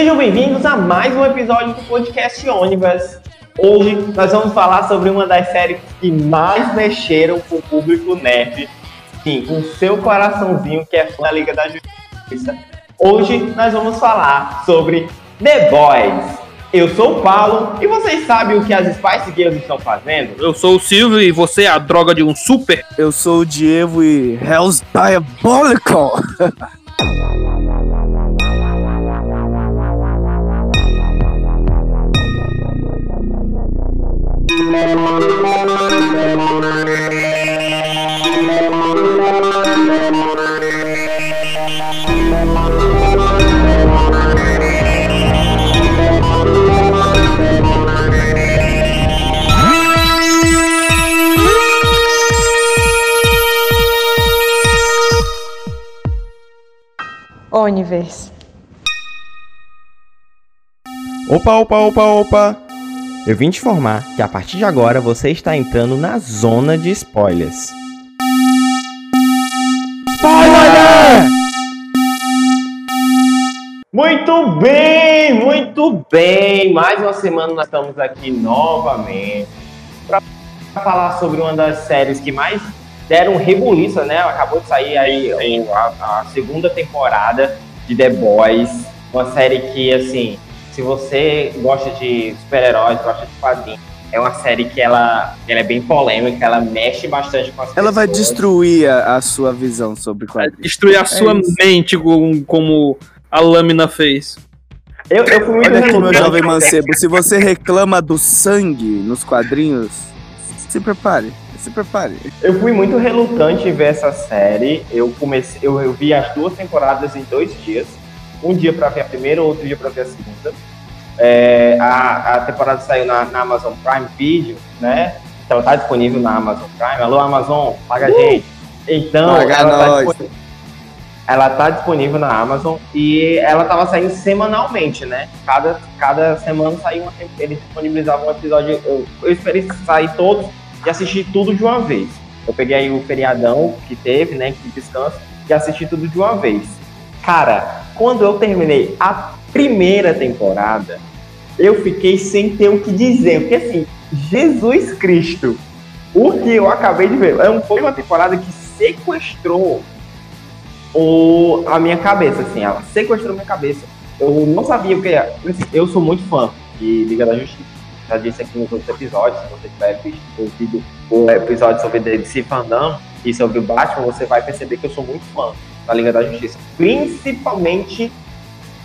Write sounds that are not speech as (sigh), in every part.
Sejam bem-vindos a mais um episódio do podcast Ônibus. Hoje nós vamos falar sobre uma das séries que mais mexeram com o público nerd, sim, com seu coraçãozinho que é fã da Liga da Justiça. Hoje nós vamos falar sobre The Boys. Eu sou o Paulo e vocês sabem o que as Spice Girls estão fazendo? Eu sou o Silvio e você é a droga de um super. Eu sou o Diego e Hell's Diabolical. (laughs) Universe. Opa, opa, opa, opa! Eu vim te informar que a partir de agora você está entrando na zona de spoilers. Spoiler! Muito bem, muito bem! Mais uma semana nós estamos aqui novamente para falar sobre uma das séries que mais deram rebuliça, né? Acabou de sair aí a, a, segunda temporada de The Boys, uma série que, assim, se você gosta de super-heróis, gosta de quadrinhos, é uma série que ela, ela é bem polêmica, ela mexe bastante com as Ela pessoas. vai destruir a, a, sua visão sobre quadrinhos. Vai destruir a é sua isso. mente como, como a lâmina fez. Eu, eu fui muito Olha aqui, meu jovem mancebo, se você reclama do sangue nos quadrinhos, se prepare se prepare. Eu fui muito relutante em ver essa série. Eu comecei, eu, eu vi as duas temporadas em dois dias. Um dia para ver a primeira, outro dia para ver a segunda. É, a, a temporada saiu na, na, Amazon Prime Video, né? Então tá disponível na Amazon Prime. Alô, Amazon, paga a uh! gente. Então, paga ela, tá disponível, ela tá disponível na Amazon e ela tava saindo semanalmente, né? Cada, cada semana saía uma eles disponibilizavam um episódio. Eu, eu esperei sair todos e assisti tudo de uma vez. Eu peguei aí o feriadão que teve, né, que descanso, e assisti tudo de uma vez. Cara, quando eu terminei a primeira temporada, eu fiquei sem ter o que dizer, porque assim, Jesus Cristo, o que eu acabei de ver, é foi uma temporada que sequestrou o, a minha cabeça, assim, ela sequestrou minha cabeça. Eu não sabia o que era. Assim, eu sou muito fã de Liga da Justiça já disse aqui nos outros episódios, se você tiver visto, ouvido o episódio sobre DC Fandom e sobre o Batman, você vai perceber que eu sou muito fã da Liga da Justiça, principalmente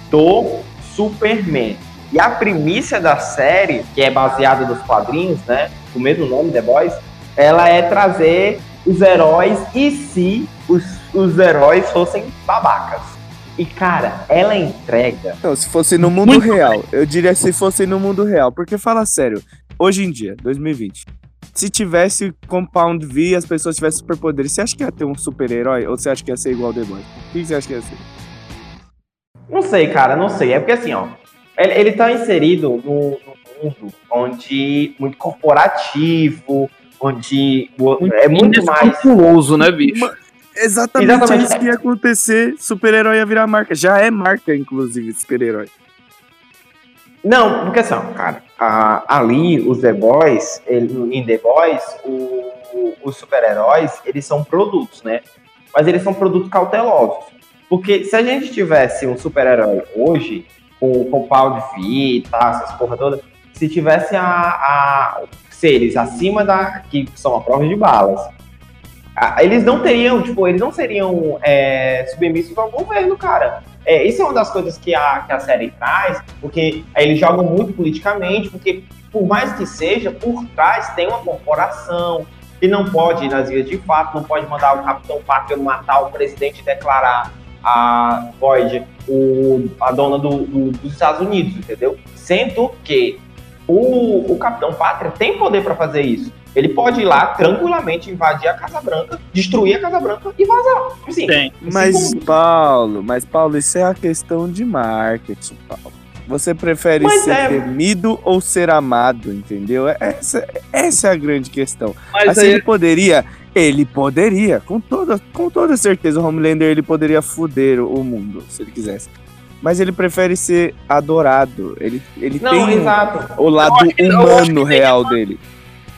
do Superman. E a primícia da série, que é baseada nos quadrinhos, né, o mesmo nome, The Boys, ela é trazer os heróis e se os, os heróis fossem babacas. E, cara, ela entrega. Não, se fosse no mundo real, bem. eu diria se fosse no mundo real. Porque fala sério, hoje em dia, 2020, se tivesse Compound V e as pessoas tivessem superpoderes, você acha que ia ter um super-herói? Ou você acha que ia ser igual o The Boy? O que você acha que ia ser? Não sei, cara, não sei. É porque assim, ó, ele, ele tá inserido no, no mundo onde muito corporativo, onde é muito mais. né, bicho? Exatamente, Exatamente. isso que ia acontecer. Super-herói ia virar marca. Já é marca, inclusive, super-herói. Não, porque assim, cara, a, ali os The Boys, ele, em The Boys, o, o, os super-heróis, eles são produtos, né? Mas eles são produtos cautelosos. Porque se a gente tivesse um super-herói hoje, com, com pau de fita, essas porra toda, se tivesse a, a seres acima da. que são a prova de balas, eles não teriam, tipo, eles não seriam é, submissos ao governo, cara. É, isso é uma das coisas que a, que a série traz, porque eles jogam muito politicamente, porque por mais que seja, por trás tem uma corporação que não pode ir nas vias de fato, não pode mandar o Capitão Parker matar o presidente e declarar a Void o, a dona do, do, dos Estados Unidos, entendeu? Sendo que o, o Capitão Pátria tem poder para fazer isso. Ele pode ir lá tranquilamente invadir a Casa Branca, destruir a Casa Branca e vazar. Assim, Tem. Mas. Paulo, mas, Paulo, isso é a questão de marketing, Paulo. Você prefere mas ser é... temido ou ser amado, entendeu? Essa, essa é a grande questão. Mas assim, aí... ele poderia, ele poderia, com toda, com toda certeza, o Homelander ele poderia foder o mundo, se ele quisesse. mas ele prefere ser adorado. Ele, ele Não, tem exato. o lado humano real dele.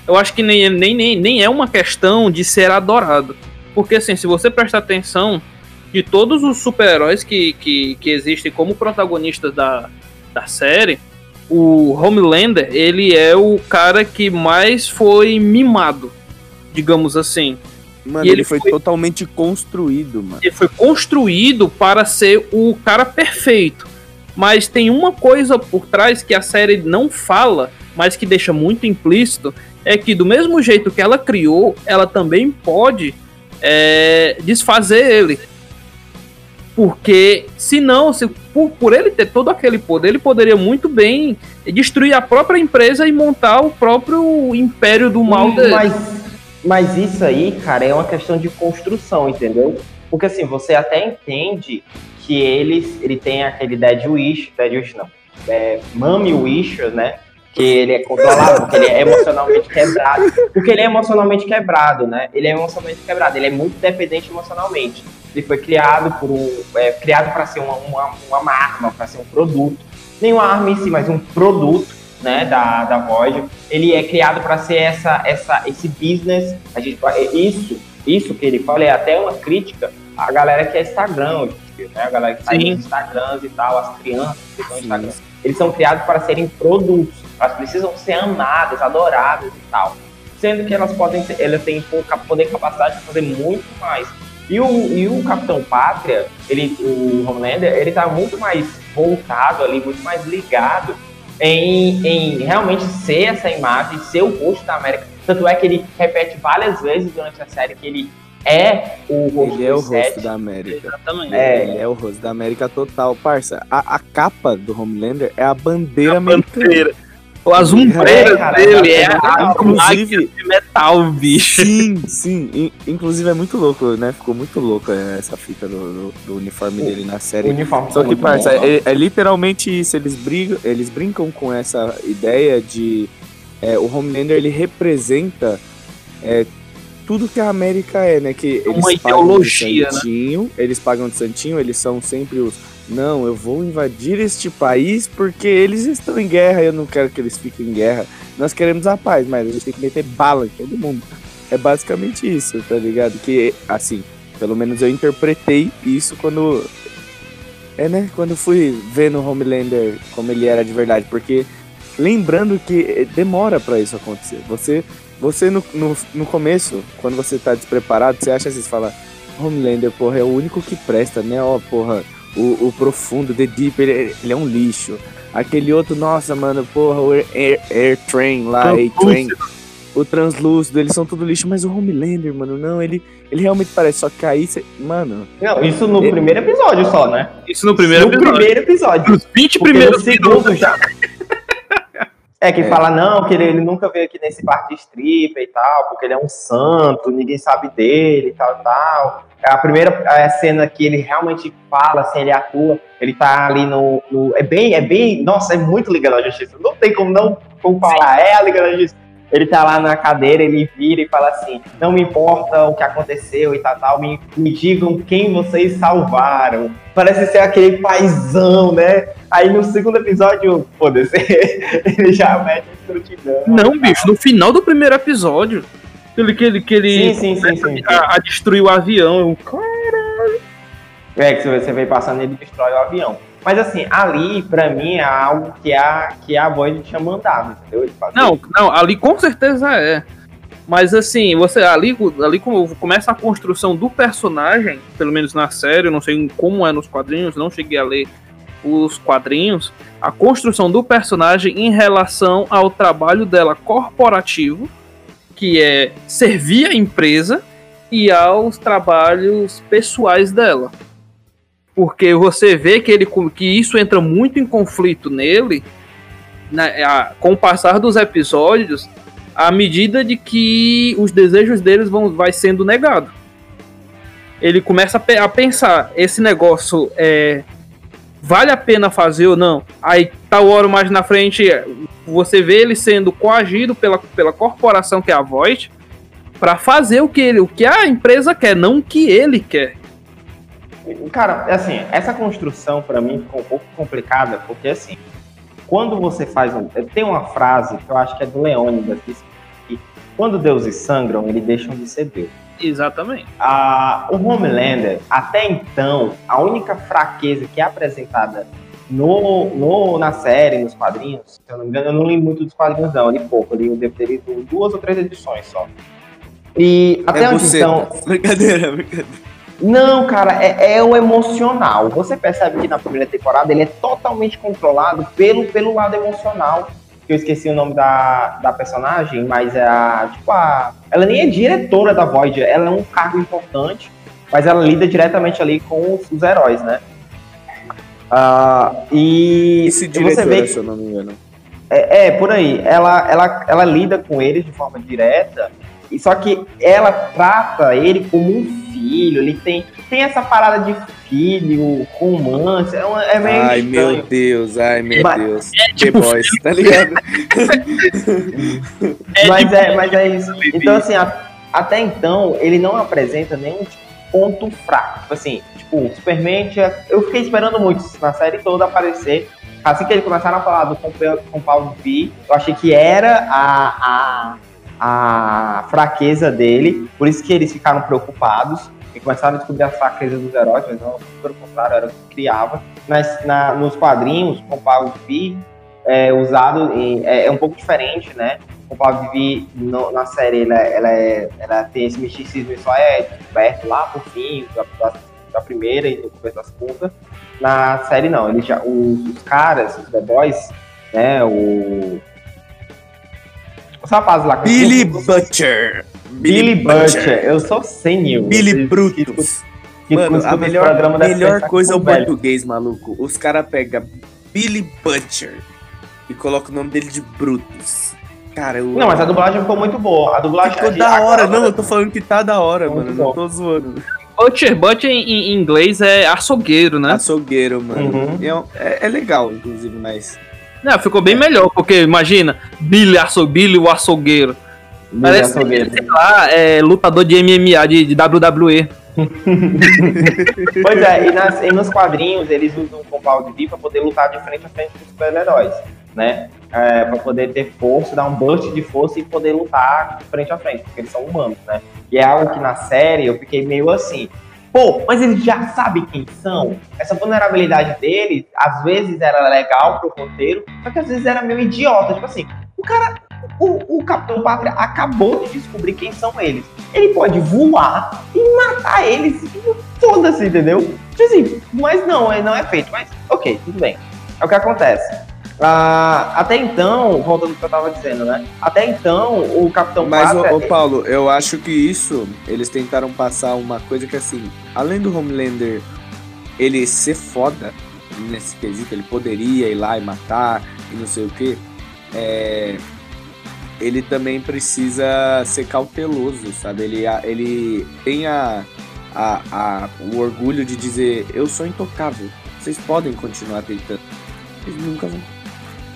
Eu acho que nem, nem, nem, nem é uma questão de ser adorado. Porque, assim, se você prestar atenção, de todos os super-heróis que, que, que existem como protagonistas da, da série, o Homelander, ele é o cara que mais foi mimado, digamos assim. Mano, ele, ele foi, foi- totalmente construído, mano. Ele foi construído para ser o cara perfeito. Mas tem uma coisa por trás que a série não fala, mas que deixa muito implícito, é que do mesmo jeito que ela criou, ela também pode é, desfazer ele. Porque, se não, se, por, por ele ter todo aquele poder, ele poderia muito bem destruir a própria empresa e montar o próprio império do mal dele. Mas, mas isso aí, cara, é uma questão de construção, entendeu? Porque assim, você até entende que ele, ele tem aquele Dead Wish, Dead Wish não, é, Mummy Wish, né? Que ele é controlado, porque ele é emocionalmente quebrado. Porque ele é emocionalmente quebrado, né? Ele é emocionalmente quebrado, ele é muito dependente emocionalmente. Ele foi criado por um. É, criado para ser uma, uma, uma arma, para ser um produto. Nem uma arma em si, mas um produto né, da, da Void. Ele é criado para ser essa, essa, esse business. A gente, é isso, isso que ele fala é até uma crítica à galera que é Instagram hoje em né? A galera que está nos Instagrams e tal, as crianças que estão Instagram. Eles são criados para serem produtos. Elas precisam ser amadas, adoradas e tal. Sendo que elas podem ter, elas têm pouca poder e capacidade de fazer muito mais. E o, e o Capitão Pátria, ele, o Homelander, ele tá muito mais voltado ali, muito mais ligado em, em realmente ser essa imagem, ser o rosto da América. Tanto é que ele repete várias vezes durante a série que ele é o rosto Ele é o rosto da América. Exatamente. É. Ele é o rosto da América total. Parça, a, a capa do Homelander é a bandeira A americana. bandeira. As ombreiras É, cara, dele é é a inclusive- de metal, bicho. Sim, sim. In- Inclusive é muito louco, né? Ficou muito louco é, essa fita do, do- do uniforme dele na O série. uniforme Só tá que, parça, bom, é, é literalmente isso. Eles, brigam, eles brincam com essa ideia de. é, o Homelander ele representa é, tudo que a América é, né? Que eles Uma pagam ideologia, né? de santinho, eles pagam de santinho, eles são sempre os. Não, eu vou invadir este país porque eles estão em guerra e eu não quero que eles fiquem em guerra. Nós queremos a paz, mas a gente tem que meter bala em todo mundo. É basicamente isso, tá ligado? Que, assim, pelo menos eu interpretei isso quando. É, né? Quando fui ver no Homelander como ele era de verdade. Porque lembrando que demora pra isso acontecer. Você, você no, no, no começo, quando você tá despreparado, você acha assim, você fala, Homelander, porra, é o único que presta, né? Ó, porra, o, o profundo, The Deep, ele, ele é um lixo. Aquele outro, nossa, mano, porra, o Air, Air, Air Train lá, A-Train, o Translúcido, eles são tudo lixo, mas o Homelander, mano, não, ele, ele realmente parece, só que aí você, mano, Não, isso no Ele- primeiro episódio só, né? Isso no primeiro no episódio. primeiro episódio. Nos 20 Porque primeiros no segundo minutos. já. É que É. fala, não, que ele, ele nunca veio aqui nesse bar de stripper e tal, porque ele é um santo, ninguém sabe dele e tal, tal. A primeira a cena que ele realmente fala, assim, ele atua, ele tá ali no. no- é bem, é bem. Nossa, é muito Liga da Justiça. Não tem como não como falar, é a Liga da Justiça. Ele tá lá na cadeira, ele vira e fala assim: não me importa o que aconteceu e tal, tal, me, me digam quem vocês salvaram. Parece ser aquele paizão, né? Aí no segundo episódio, foda-se, (laughs) ele já mete escrutidão. Não, bicho, no final do primeiro episódio, ele, que ele, que ele Sim, sim, sim. A, a destruir o avião. Eu, É, que você vem passando, ele destrói o avião. Mas assim, ali, pra mim, é algo que a, que a Void tinha mandado, entendeu? Não, não, ali com certeza é. Mas assim, você ali, ali começa a construção do personagem, pelo menos na série, não sei como é nos quadrinhos, não cheguei a ler os quadrinhos, a construção do personagem em relação ao trabalho dela corporativo, que é servir a empresa, e aos trabalhos pessoais dela. Porque você vê que, ele, que isso entra muito em conflito nele, né, com o passar dos episódios, à medida de que os desejos deles vão vai sendo negado. Ele começa a, a pensar, esse negócio é vale a pena fazer ou não? Aí tal hora mais na frente, você vê ele sendo coagido pela, pela corporação que é a Void para fazer o que ele, o que a empresa quer, não o que ele quer. Cara, assim, essa construção pra mim ficou um pouco complicada, porque assim, quando você faz um. Tem uma frase que eu acho que é do Leônidas, que quando deuses sangram, eles deixam de ser deus. Exatamente. A, o Homelander, até então, a única fraqueza que é apresentada no, no, na série, nos quadrinhos, se eu não me engano, eu não li muito dos quadrinhos, não, eu li pouco, eu li, eu devo ter lido duas ou três edições só. E até é onde você. então. (laughs) Brincadeira, brincadeira. Não, cara, é, é o emocional. Você percebe que na primeira temporada ele é totalmente controlado pelo, pelo lado emocional. Que eu esqueci o nome da, da personagem, mas é a. Tipo, a. Ela nem é diretora da Void, ela é um cargo importante, mas ela lida diretamente ali com os, os heróis, né? Ah, e, Esse e você diretor, vê que se eu não me engano. é, é, por aí. Ela, ela, ela lida com eles de forma direta, só que ela trata ele como um filho. Ele tem, tem essa parada de filho, romance. É, uma- é meio Ai, estranho. meu Deus, ai, meu Mas- Deus. tipo, The Boys, tá ligado? mas, tipo- é, mas é isso. Então, assim, a- até então, ele não apresenta nenhum tipo, ponto fraco. Tipo assim, tipo, Superman. tinha- Eu fiquei esperando muito na série toda aparecer. Assim que eles começaram a falar do Compa- Compound V, eu achei que era a, a, a fraqueza dele, por isso que eles ficaram preocupados e começaram a descobrir as fraquezas dos heróis, mas não, pelo contrário, era o que criava. Mas na, nos quadrinhos, Compound V é usado em- é, é um pouco diferente, né? O Compound V no- na série ela, ela, é, ela tem esse misticismo só é descoberto lá por fim da, da, da primeira e no começo da segunda. Na série não, ele já, os, os caras, os The Boys, né? O, os rapazes lá que Billy Butcher. Billy Butcher, eu sou senil. Billy que Brutus. que Mano, a melhor, melhor pensar coisa é o são velhos. português, maluco. Os caras pegam Billy Butcher e colocam o nome dele de Brutus. Cara, eu. Não, mas a dublagem ficou muito boa. A dublagem Ficou da a- hora. Não, eu tô falando que tá da hora, Muito mano. bom. Não tô zoando. Butcher, Butcher em, em inglês é açougueiro, né? Açougueiro, mano. Uhum. É, é- é legal, inclusive, mas. Não, ficou bem melhor, porque imagina, Billy, açou, Billy o açougueiro. Billy Parece, Açougueiro. sei lá, é lutador de MMA, de, de WWE. (laughs) Pois é, e, nas- e nos quadrinhos eles usam o Compound V pra poder lutar de frente a frente com os super-heróis, né? É, pra poder ter força, dar um burst de força e poder lutar de frente a frente, porque eles são humanos, né? E é algo que na série eu fiquei meio assim, pô, mas eles já sabem quem são? Essa vulnerabilidade deles, às vezes era legal pro roteiro, só que às vezes era meio idiota, tipo assim, o cara, o, o Capitão Pátria acabou de descobrir quem são eles. Ele pode voar e matar eles foda-se, entendeu? Tipo assim, mas não, não é feito. Mas, ok, tudo bem. É o que acontece. Ah, até então, voltando ao que eu tava dizendo, né? Até então, o Capitão Mas, Pátria... ô, ô, Paulo, eu acho que isso, eles tentaram passar uma coisa que, assim, além do Homelander ele ser foda nesse quesito, ele poderia ir lá e matar e não sei o que, ele também precisa ser cauteloso, sabe? Ele, ele tem a, a, a- o orgulho de dizer: Eu sou intocável, vocês podem continuar tentando. Eles nunca vão.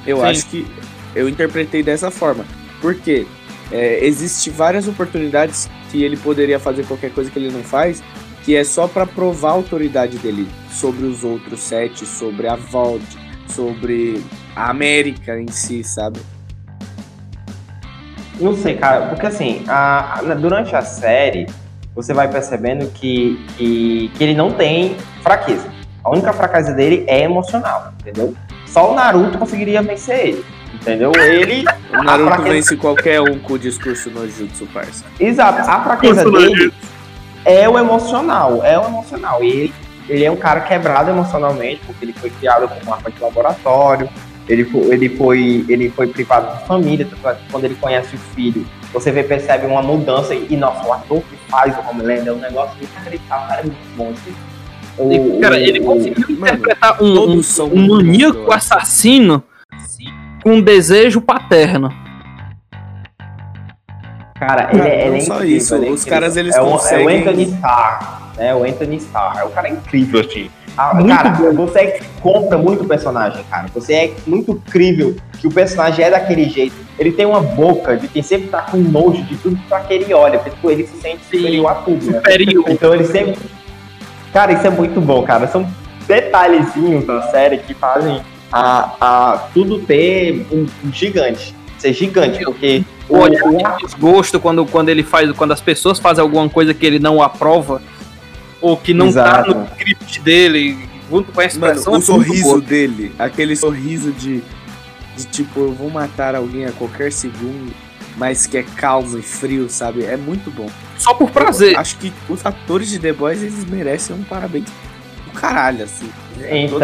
Eu Sim. acho que eu interpretei dessa forma. Porque é, existe várias oportunidades que ele poderia fazer qualquer coisa que ele não faz, que é só pra provar a autoridade dele sobre os outros sete, sobre a Vault, sobre a América em si, sabe? Não sei, cara, porque assim, a- a- durante a série, você vai percebendo que, que, que ele não tem fraqueza. A única fraqueza dele é emocional, entendeu? Só o Naruto conseguiria vencer ele, entendeu? Ele. O Naruto fraqueza- vence qualquer um com o discurso no Jutsu, parça. Exato, a fraqueza dele é o emocional, é o emocional. E ele, ele é um cara quebrado emocionalmente, porque ele foi criado como arma de laboratório, ele foi, ele foi, ele foi privado de família, é quando ele conhece o filho, você vê, percebe uma mudança, e nossa, o ator que faz o Homelander é um negócio inacreditável, cara, é muito bom. Assim. O- E, cara, ele o- conseguiu mano, interpretar um, um, um bons, maníaco assassino com um desejo paterno. Cara, ele, Cara, é- ele não é só incrível, isso, ele é os caras, eles é o, É conseguem- o Anthony Starr, né? O Anthony Starr. O cara é incrível, assim. Ah, cara, você é que compra muito o personagem, cara. Você é muito incrível que o personagem é daquele jeito. Ele tem uma boca de quem sempre tá com nojo de tudo pra que ele olha. Porque tipo, ele se sente Sim. superior a tudo, né? Superior. Então ele sempre. Cara, isso é muito bom, cara. São detalhezinhos da série que fazem a, a tudo ter um, um gigante. Ser gigante, porque O olhar de desgosto quando, quando ele faz, quando as pessoas fazem alguma coisa que ele não aprova, ou que não Exato. tá no script dele, junto com a Mano, expressão. o é sorriso boa. dele, aquele sorriso de, de tipo, eu vou matar alguém a qualquer segundo, mas que é calmo e frio, sabe? É muito bom. Só por prazer. Acho que os atores de The Boys, eles merecem um parabéns do caralho, assim. Então,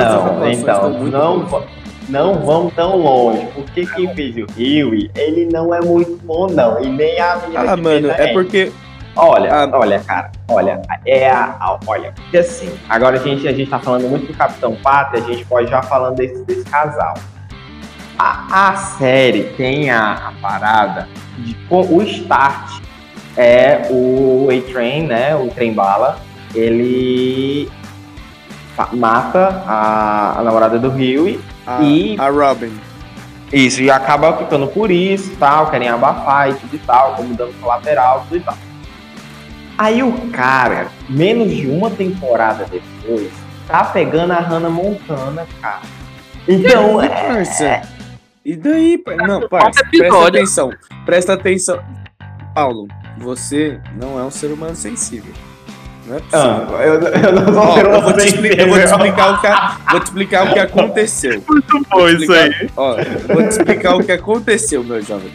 então, muito não, boas. não vamos tão longe, porque quem fez o Huey, ele não é muito bom, não. E nem a menina Ah, mano, é porque. Olha, Ah. olha, cara, olha, é a, a- olha, porque assim, agora a gente, a gente tá falando muito do Capitão Pátria, a gente pode já falando desse, desse casal. A, a série tem a, a parada de co- o start é o A-Train, né, o trem bala, ele mata a, a namorada do Huey, A, E- a Robin. isso, e acaba ficando por isso tal, querem abafar e tudo e tal, como dano colateral, tudo e tal. Aí o cara, menos de uma temporada depois, tá pegando a Hannah Montana, cara. Então, é. E daí? par- Não, parça, presta atenção. Presta atenção. Paulo, você não é um ser humano sensível. Não é Ah, possível. eu, eu não sou Ó, ser eu, vou humano te explicar, eu vou te explicar o que, vou te explicar o que aconteceu. (laughs) Muito Vou te explicar- Ó, eu vou te explicar o que aconteceu, meu jovem.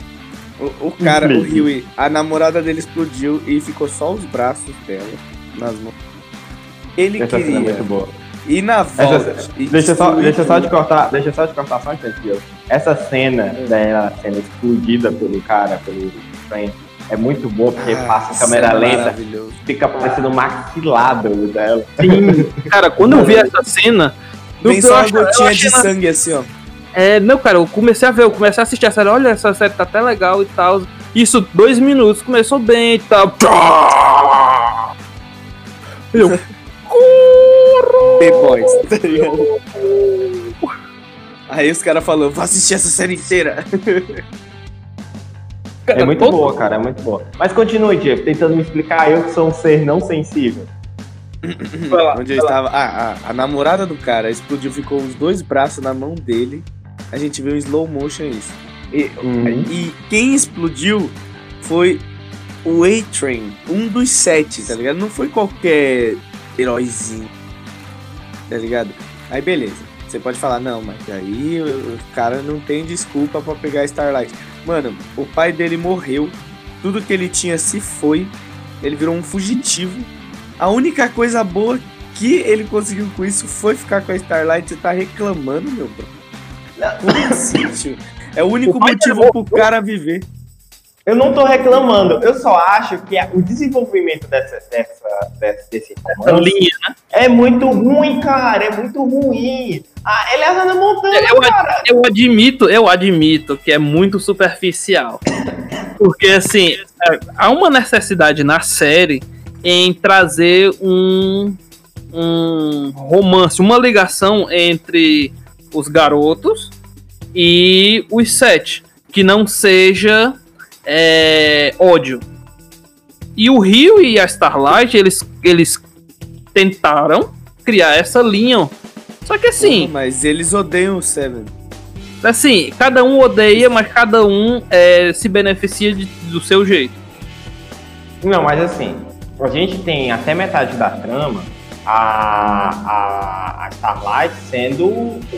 O, o cara, o. Huey, a namorada dele explodiu e ficou só os braços dela nas mãos. Ele Essa cena é queria muito boa. Ir na volta. e Deixa eu só, deixa só te cortar, deixa só te cortar só um instante, Essa cena dela sendo explodida pelo cara, pelo trem, é muito boa, porque Ah, passa isso câmera é lenta, fica parecendo o maxilado dela. Sim, cara, quando eu vi essa cena. Vem eu só uma gotinha de sangue assim, ó. É, não, cara, eu comecei a ver, eu comecei a assistir a série. Olha, essa série tá até legal e tal. Isso, dois minutos, começou bem e tal. (laughs) Eu. The Boys, tá ligado? Aí os caras falando, vou assistir essa série inteira. É muito todo- boa, cara, é muito boa. Mas continue, Jeff, tentando me explicar, eu que sou um ser não sensível. Vai lá, Onde eu lá. estava. Ah, ah, a namorada do cara explodiu, ficou os dois braços na mão dele. A gente viu em slow motion isso. E, Uhum. e quem explodiu foi o A-Train, um dos sete, tá ligado? Não foi qualquer heróizinho, tá ligado? Aí beleza. Você pode falar, não, mas aí o cara não tem desculpa pra pegar Starlight. Mano, o pai dele morreu, tudo que ele tinha se foi, ele virou um fugitivo. A única coisa boa que ele conseguiu com isso foi ficar com a Starlight. Você tá reclamando, meu bro? Tio? É o único O motivo pro cara viver. Eu não tô reclamando, eu só acho que a- o desenvolvimento dessa, dessa, dessa- desse romance linha, né? é muito ruim, cara, é muito ruim. Ah, ele é a Hannah Montana, Eu, cara. eu admito, eu admito que é muito superficial. Porque, assim, é, há uma necessidade na série em trazer um, um romance, uma ligação entre os garotos e os sete. Que não seja é, ódio. E o Rio e a Starlight, eles, eles tentaram criar essa linha. Só que assim, Mas eles odeiam o Seven. Assim, cada um odeia, mas cada um é, se beneficia de- do seu jeito. Não, mas assim, a gente tem até metade da trama a, a, a Starlight sendo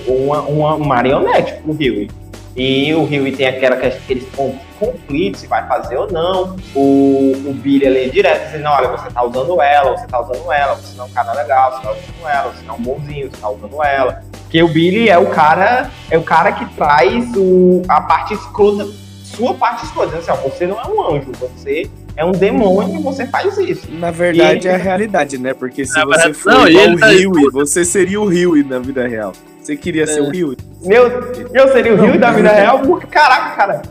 uma, uma marionete pro Huey. E o Huey tem aquela, aqueles pontos de conflito, se vai fazer ou não. O, o Billy ali direto dizendo, olha, você tá usando ela, você tá usando ela, você não é um cara legal, você tá usando ela, você não é um bonzinho, você tá usando ela. Porque o Billy é o cara, é o cara que traz o, a parte escrota, sua parte escrota. Dizendo Assim, ó, você não é um anjo, você é um demônio e você faz isso. Na verdade E- é a realidade, né? Porque se Na você verdade, for não, igual ele o tá Huey, você seria o Huey na vida real. Você queria ser É. o Huey? Meu, eu seria o Rio da vida real, porque caraca, cara.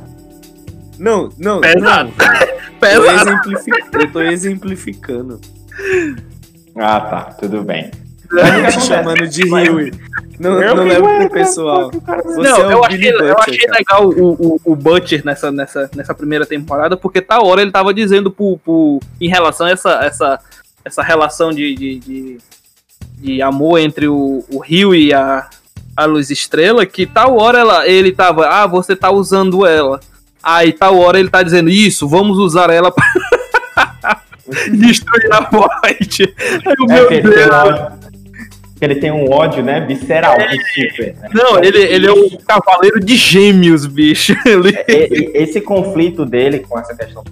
Não, não. Pesado. não. Pesado. exemplifi- Eu tô exemplificando. Ah, tá, tudo bem. Não te chamando de Huey. Não, Eu não leva ué, pro pessoal. Você não, é eu achei, Billy eu Butcher, achei cara. legal o, o, o Butcher nessa, nessa, nessa primeira temporada, porque tá hora ele tava dizendo pro, pro, em relação a essa, essa, essa relação de, de, de, de amor entre o, o Rio e a, a Luz Estrela, que tal hora ela, ele tava, ah, você tá usando ela. Aí tal hora ele tá dizendo, isso, vamos usar ela pra (laughs) destruir a Void. Ai, É, meu que ele, tem um Deus. ele tem um ódio, né, visceral com o Super. né? Não, ele, ele é o cavaleiro de gêmeos, bicho. (laughs) Ele- e- Esse conflito dele com essa questão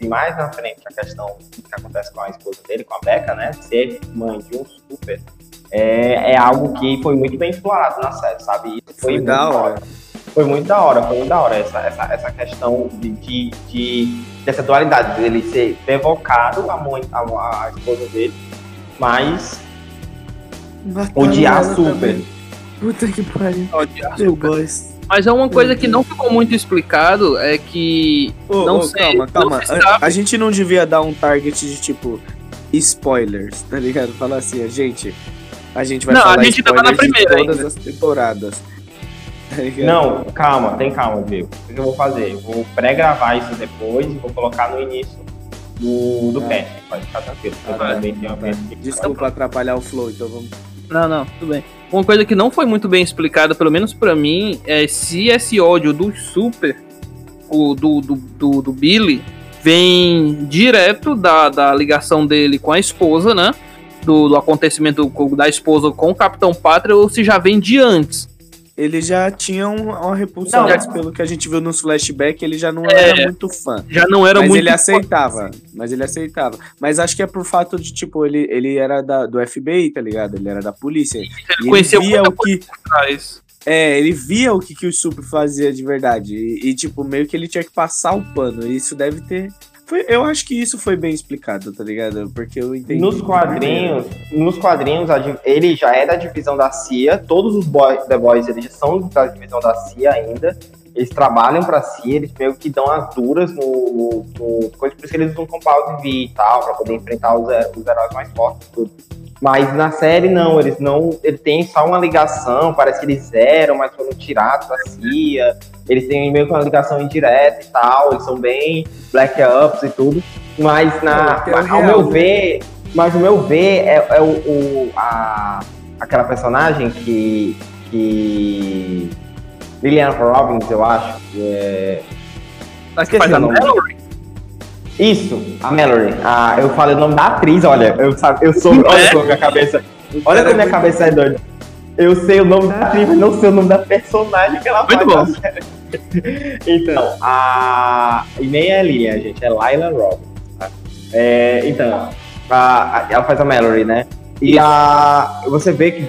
e mais na frente a questão que acontece com a esposa dele, com a Becca, né? Ser mãe de um super, é, é algo que foi muito bem explorado na série, sabe? Isso foi, Foi muito da hora. Foi muito da hora, foi muito da hora essa, essa, essa questão de, de, de- dessa dualidade, dele ser devocado à mãe, à, à esposa dele, mas odiar ela super. também. Puta que pariu. Eu gosto. Mas é uma coisa que não ficou muito explicado, é que. Ô, Não ô, sei, calma, não calma. se A, a gente não devia dar um target de tipo spoilers, tá ligado? Falar assim, a gente. A gente vai Não, a falar gente ainda tá na primeira de todas ainda. as temporadas. Tá? (laughs) Não, calma, tem calma, viu? O que eu vou fazer? Eu vou pré-gravar isso depois e vou colocar no início do, do Ah. cast. Pode ficar tranquilo. Ah, também tenho uma Desculpa atrapalhar o flow, então vamos. Não, não, tudo bem. Uma coisa que não foi muito bem explicada, pelo menos pra mim, é se esse ódio do Super, o do, do, do, do Billy, vem direto da, da ligação dele com a esposa, né? Do, do acontecimento da esposa com o Capitão Pátria, ou se já vem de antes. Ele já tinha um- uma repulsa Não, antes, pelo que a gente viu nos flashbacks, ele já não É. era muito fã. Já não era mas muito. ele aceitava. Mas ele aceitava. Mas acho que é por fato de, tipo, ele, ele era da, do FBI, tá ligado? Ele era da polícia. Ele E conheceu ele via muita o que. atrás. É, ele via o que, que o Super fazia de verdade. E, e, tipo, meio que ele tinha que passar o pano. E isso deve ter. Foi, eu acho que isso foi bem explicado, tá ligado? Porque eu entendi. Nos quadrinhos, nos quadrinhos, ele já é da divisão da CIA. Todos os boys, The Boys eles são da divisão da CIA ainda. Eles trabalham pra CIA, eles meio que dão as duras no, no, por isso que eles usam Compound V e tal, pra poder enfrentar os, os heróis mais fortes tudo. Mas na série não, eles não. Ele tem só uma ligação, parece que eles eram, mas foram tirados da CIA. Eles têm meio que uma ligação indireta e tal, eles são bem black ups e tudo. Mas na, É, ao real, meu né? ver, mas o meu ver é, é o, o- a, aquela personagem que. que. Lillian Robbins, eu acho. é- A que faz a. Mallory? Isso, a Mallory. Ah, eu falei o nome da atriz, olha. Eu, sabe, eu sou. Olha É? como minha cabeça. Olha como minha é cabeça é doida. Eu sei o nome da atriz, mas não sei o nome da personagem que ela Muito faz. bom. na série. (laughs) Então, a. E nem é Lillian, gente, é Laila Robbins. tá? É, então, a- ela faz a Mallory, né? E a, você vê que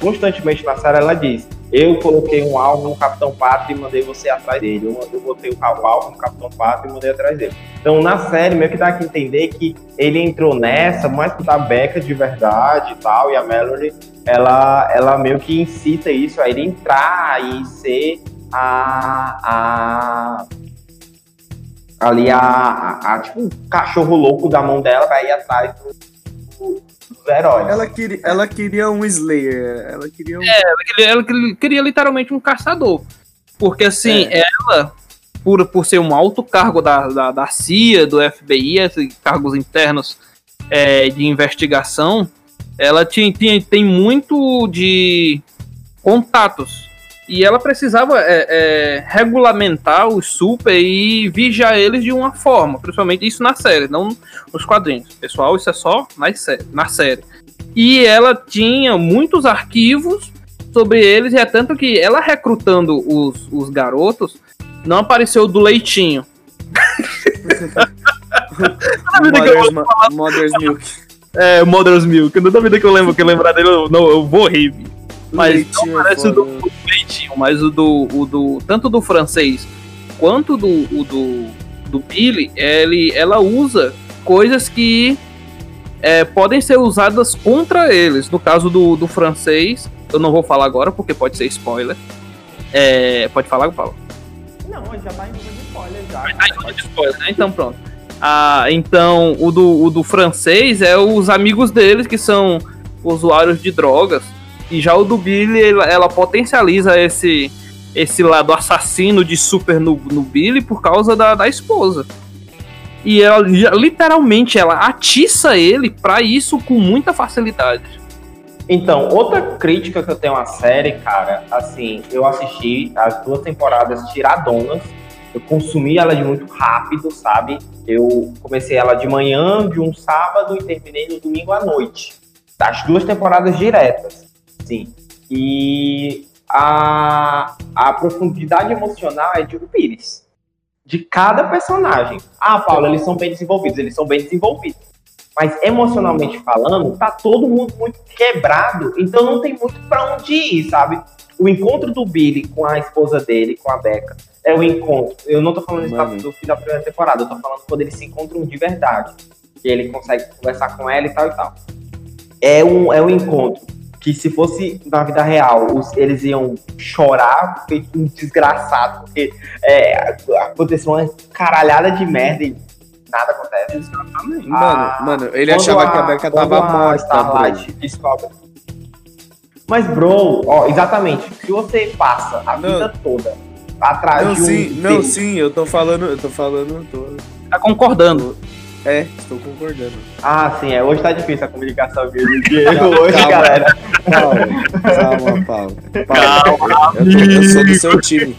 constantemente na série ela diz: Eu coloquei um alvo no Capitão Pátria e mandei você atrás dele. Eu, eu botei o alvo no Capitão Pátria e mandei atrás dele. Então na série meio que dá que entender que ele entrou nessa, mais por da Becca de verdade e tal, e a Mallory ela, ela meio que incita isso a ele entrar e ser a. a ali a, a, a- tipo um cachorro louco da mão dela vai ir atrás do- heróis. Ela queria, ela queria um Slayer. Ela queria um. Ela queria, ela queria literalmente um caçador. Porque assim, É. ela, por, por ser um alto cargo da, da, da CIA, do FBI, cargos internos é, de investigação, ela tinha, tinha, tem muito de contatos. E ela precisava é, é, regulamentar os super e vigiar eles de uma forma, principalmente isso na série, não nos quadrinhos. Pessoal, isso é só na série. Na série. E ela tinha muitos arquivos sobre eles, e é tanto que ela recrutando os, os garotos, não apareceu do leitinho. (laughs) Toda vida que eu Mother's, Mother's Milk. É, Mother's Milk. Toda vida que eu lembro que eu lembrar dele, eu, não, eu vou rir. Mas Leitinho não parece o do, do leitinho, mas o do, o do. Tanto do francês quanto do, o do, do Billy, ele, ela usa coisas que é, podem ser usadas contra eles. No caso do, do francês, eu não vou falar agora porque pode ser spoiler. É, pode falar, Paulo? Não, já tá em spoiler já. Ah, então de spoiler, né? Então pronto. Ah, então o do, o do francês é os amigos deles que são usuários de drogas. E já o do Billy, ela, potencializa esse, esse lado assassino de super no, no Billy por causa da, da esposa. E ela li- literalmente ela atiça ele pra isso com muita facilidade. Então, outra crítica que eu tenho à série, cara, assim, eu assisti as duas temporadas tiradonas, eu consumi ela de muito rápido, sabe? Eu comecei ela de manhã de um sábado e terminei no domingo à noite. As duas temporadas diretas, sim. E a, a profundidade emocional é de um Pires. De cada personagem. Ah, Paulo, eles são bem desenvolvidos, eles são bem desenvolvidos. Mas emocionalmente falando, tá todo mundo muito quebrado, então não tem muito para onde ir, sabe? O encontro do Billy com a esposa dele, com a Becca, é o encontro. Eu não tô falando isso do fim da primeira temporada, eu tô falando quando eles se encontram de verdade. Que ele consegue conversar com ela e tal e tal. É um, é um encontro que se fosse na vida real, os, eles iam chorar feito um desgraçado, porque é, aconteceu uma caralhada de merda e nada acontece. Exatamente. Mano, ah, mano, ele achava a, que a Becca tava morta. Starlight descobre. Mas, bro, ó, exatamente, se você passa a não. vida toda atrás não, de um. Sim, não, sim, eu tô falando, eu tô falando. Tô... Tá concordando. É, estou concordando. Ah, sim, é. Hoje tá difícil a comunicação mesmo. (laughs) Diego, hoje, calma, galera. Calma, calma, Paulo. Paulo calma, eu, eu, eu, sou do seu time.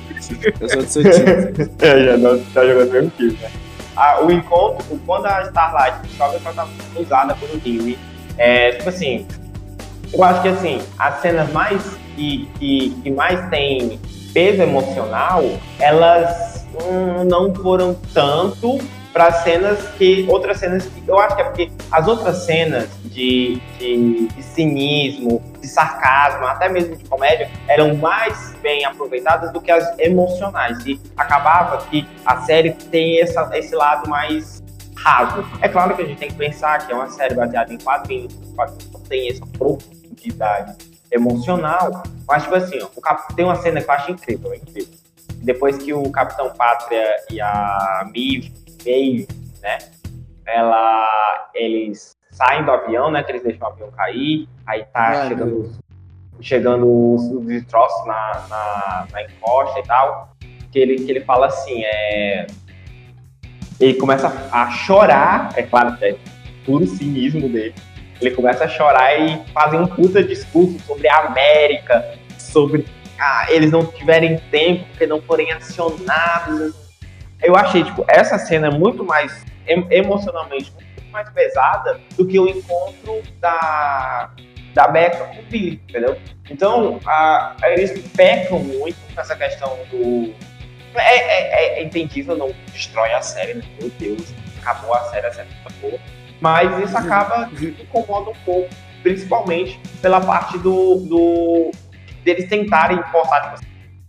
Eu sou do seu time. É, já não tá jogando mesmo time, né? Ah, o encontro, quando a Starlight descobre que ela tá usada pelo Jimmy, é, tipo assim, eu acho que assim, as cenas mais que, que, que mais tem peso emocional, elas hum, não foram tanto para cenas que. Outras cenas que. Eu acho que é porque as outras cenas de, de, de, cinismo, de sarcasmo, até mesmo de comédia, eram mais bem aproveitadas do que as emocionais. E acabava que a série tem essa, esse lado mais raso. É claro que a gente tem que pensar que é uma série baseada em quadrinhos, quadrinhos não tem essa profundidade emocional. Mas, tipo assim, ó, Cap... tem uma cena que eu acho incrível, incrível. Depois que o Capitão Pátria e a Miv meio, né? Ela, eles saem do avião, né? Que eles deixam o avião cair, aí tá chegando, chegando os, os destroços na, na, na, encosta e tal. Que ele, que ele fala assim, é. Ele começa a chorar, é claro que é puro cinismo dele. Ele começa a chorar e fazem um puta discurso sobre a América, sobre ah, eles não tiverem tempo porque não forem acionados eu achei, tipo, essa cena muito mais emocionalmente muito mais pesada do que o encontro da, da Becca com o Billy, entendeu? Então, a, eles pecam muito nessa questão do. É, é, é entendível, não destrói a série, né? Meu Deus, acabou a série, a série acabou. Mas isso acaba que incomoda um pouco, principalmente pela parte do, do deles tentarem importar, tipo assim,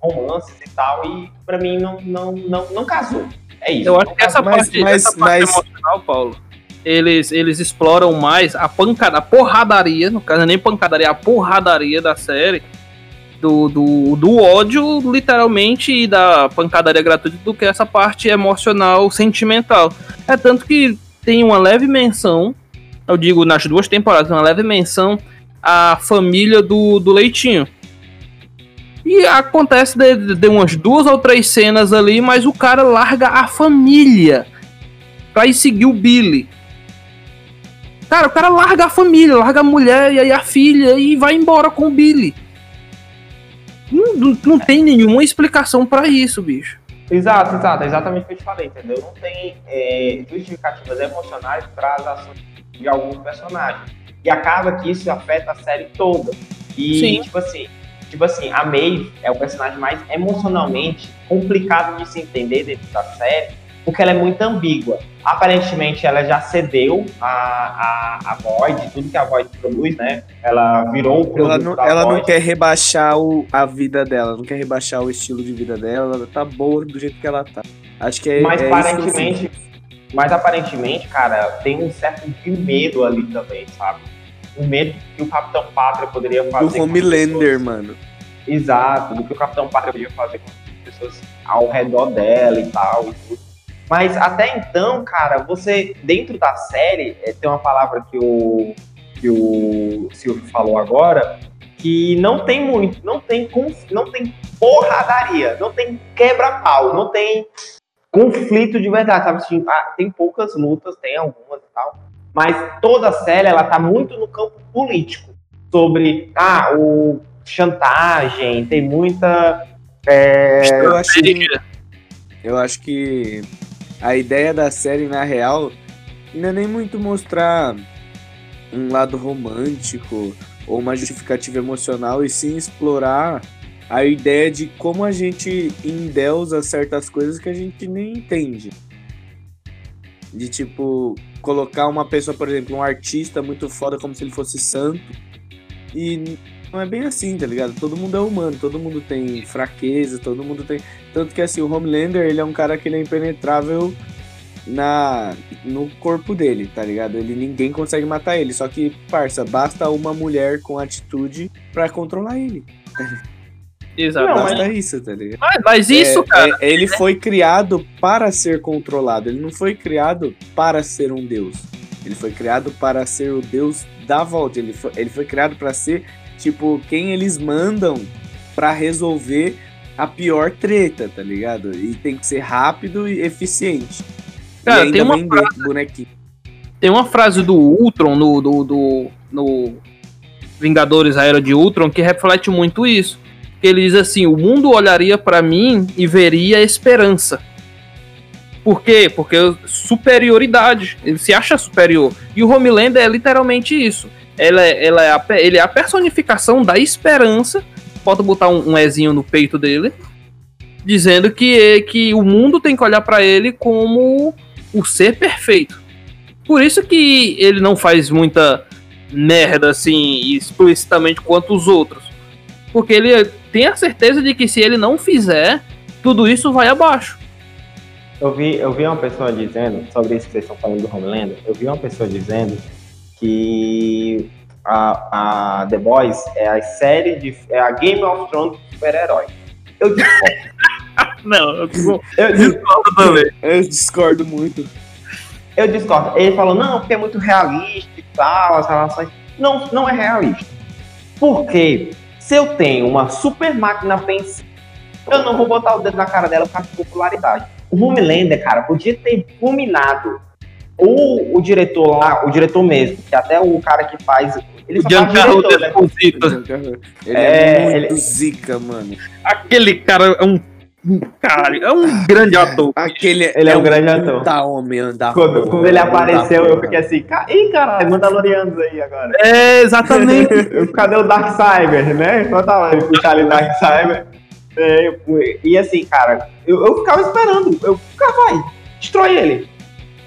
romances e tal, e pra mim não, não, não, não casou. É isso. Eu acho que essa mas, parte, mas, essa parte mas... emocional, Paulo, eles, eles exploram mais a pancada, a porradaria, no caso, nem pancadaria, a porradaria da série, do, do, do ódio, literalmente, e da pancadaria gratuita, do que essa parte emocional, sentimental. É tanto que tem uma leve menção, eu digo nas duas temporadas, uma leve menção à família do, do Leitinho. E acontece de, de, umas duas ou três cenas ali, mas o cara larga a família pra ir seguir o Billy. Cara, o cara larga a família, larga a mulher e aí a filha e vai embora com o Billy. Não, não, não tem nenhuma explicação para isso, bicho. Exato, exato, é exatamente o que eu te falei, entendeu? Não tem é, justificativas emocionais para as ações de alguns personagens. E acaba que isso afeta a série toda. E, Sim. tipo assim, Tipo assim, a Maeve é o personagem mais emocionalmente complicado de se entender dentro da série, porque ela é muito ambígua. Aparentemente, ela já cedeu a, a, a Void, tudo que a Void produz, né? Ela virou o produto Ela não, ela não quer rebaixar o, a vida dela, não quer rebaixar o estilo de vida dela, ela tá boa do jeito que ela tá. Acho que é, mas é aparentemente, Mas aparentemente, cara, tem um certo de medo ali também, sabe? O medo que o Capitão Pátria poderia fazer. Do Homelander, mano. Exato, do que o Capitão Pátria fazer com as pessoas ao redor dela e tal e tudo. Mas até então, cara, você, dentro da série, é, tem uma palavra que o, que o Silvio falou agora, que não tem muito, não tem, não tem porradaria, não tem quebra-pau, não tem conflito de verdade, sabe? Assim, ah, tem poucas lutas, tem algumas e tal, mas toda a série ela tá muito no campo político. sobre ah, o chantagem, tem muita. é, Eu acho que, eu acho que a ideia da série, na real, não é nem muito mostrar um lado romântico ou uma justificativa emocional, e sim explorar a ideia de como a gente endeusa certas coisas que a gente nem entende. De tipo, colocar uma pessoa, por exemplo, um artista muito foda como se ele fosse santo. E não é bem assim, tá ligado? Todo mundo é humano, todo mundo tem fraqueza, todo mundo tem. Tanto que assim, o Homelander, ele é um cara que ele é impenetrável na no corpo dele, tá ligado? Ele ninguém consegue matar ele, só que, parça, basta uma mulher com atitude pra controlar ele. (laughs) Não, basta isso, tá ligado? Mas, mas isso, É, cara. é, ele foi criado para ser controlado. Ele não foi criado para ser um deus. Ele foi criado para ser o deus da volta. Ele foi, ele foi criado para ser, tipo, quem eles mandam para resolver a pior treta, tá ligado? E tem que ser rápido e eficiente. Cara, e ainda tem uma vender bonequinho. Tem uma frase do Ultron no, do, do- no Vingadores A Era de Ultron que reflete muito isso. Que ele diz assim: o mundo olharia pra mim e veria esperança. Por quê? Porque superioridade. Ele se acha superior. E o Homelander é literalmente isso. Ela é, ela é a, ele é a personificação da esperança. Pode botar um, um Ezinho no peito dele. Dizendo que, que o mundo tem que olhar pra ele como o ser perfeito. Por isso que ele não faz muita merda assim explicitamente quanto os outros. Porque ele tem a certeza de que se ele não fizer, tudo isso vai abaixo. Eu vi, eu vi uma pessoa dizendo, sobre isso que vocês estão falando do Homelander, eu vi uma pessoa dizendo que a, a The Boys é a série de. é a Game of Thrones de super-herói. Eu discordo. (laughs) Não, eu Eu, dis- discordo também. Eu discordo muito. eu discordo. Ele falou, não, porque é muito realista e tal, as relações. Não, não é realista. Porque se eu tenho uma super máquina pensando, eu não vou botar o dedo na cara dela por causa de popularidade. O Homelander, cara, podia ter fulminado o, o diretor lá, o diretor mesmo, que até o cara que faz. Ele O Giancarlo diretor, né? Esposito. Ele É, é, muito ele- zica, mano. Aquele cara é um. Caralho, é um grande ator. Aquele Ele é um grande ator. Tá homem da Quando, porra, quando ele apareceu, eu fiquei assim, "Ca- ih, caralho, Mandalorianos aí agora. É, exatamente. (laughs) Eu- Cadê o Dark Cyber, né? Então tá lá, ele puxar ali Dark Cyber. É, e assim, cara, eu, eu ficava esperando. Eu ficava, vai, destrói ele.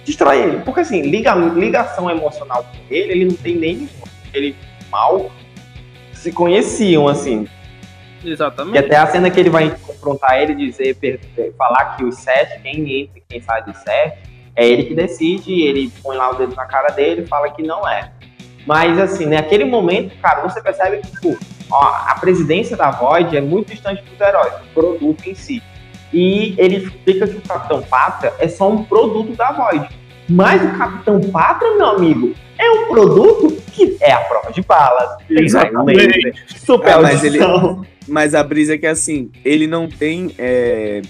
Destrói ele. Porque assim, liga, ligação emocional com ele, ele não tem nenhuma. Ele mal se conheciam, assim. E Exatamente. até a cena que ele vai confrontar ele, dizer, per- falar que os sete, quem entra e quem sai dos sete, é ele que decide, ele põe lá o dedo na cara dele e fala que não é. Mas assim, naquele momento, cara, você percebe que tipo, ó, a presidência da Void é muito distante dos heróis, do produto em si. E ele explica que o Capitão Pátria é só um produto da Void. Mas o Capitão Pátria, meu amigo, é um produto que é a prova de balas. Exatamente. Super Ah, mas ele-. Mas a brisa é que assim, ele não tem. é,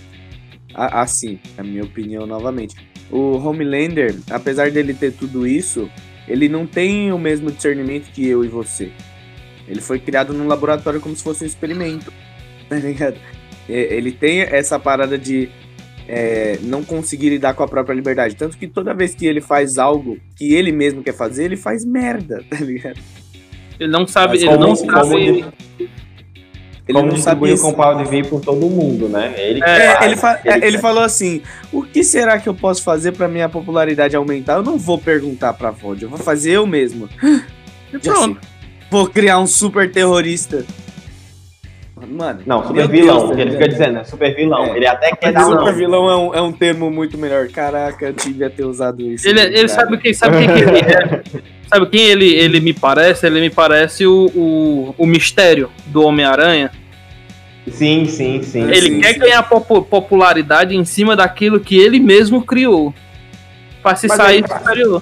a- Assim, na minha opinião, novamente. O Homelander, apesar dele ter tudo isso, ele não tem o mesmo discernimento que eu e você. Ele foi criado num laboratório como se fosse um experimento. (laughs) Tá ligado? É, Ele tem essa parada de é, não conseguir lidar com a própria liberdade. Tanto que toda vez que ele faz algo que ele mesmo quer fazer, ele faz merda, (laughs) tá ligado? Ele não sabe, Mas ele como- não como sabe. Ele Como não sabia o Compal de vir por todo mundo, né? Ele, que É, faz, ele, fa- é, ele falou assim: o que será que eu posso fazer pra minha popularidade aumentar? Eu não vou perguntar pra VOD, eu vou fazer eu mesmo. (laughs) E pronto. Vou criar um super terrorista. Mano, Não, super vilão, Deus, que ele fica dizendo, é super vilão. É. Ele até quer dar super um. vilão é um, é um termo muito melhor. Caraca, eu devia ter usado isso. Ele, ele cara. sabe quem sabe quem que ele é. (laughs) Sabe quem ele, ele me parece? Ele me parece o, o, o mistério do Homem-Aranha. Sim, sim, sim. Ele sim, quer sim. ganhar popu- popularidade em cima daquilo que ele mesmo criou. Pra se Mas sair é- superior.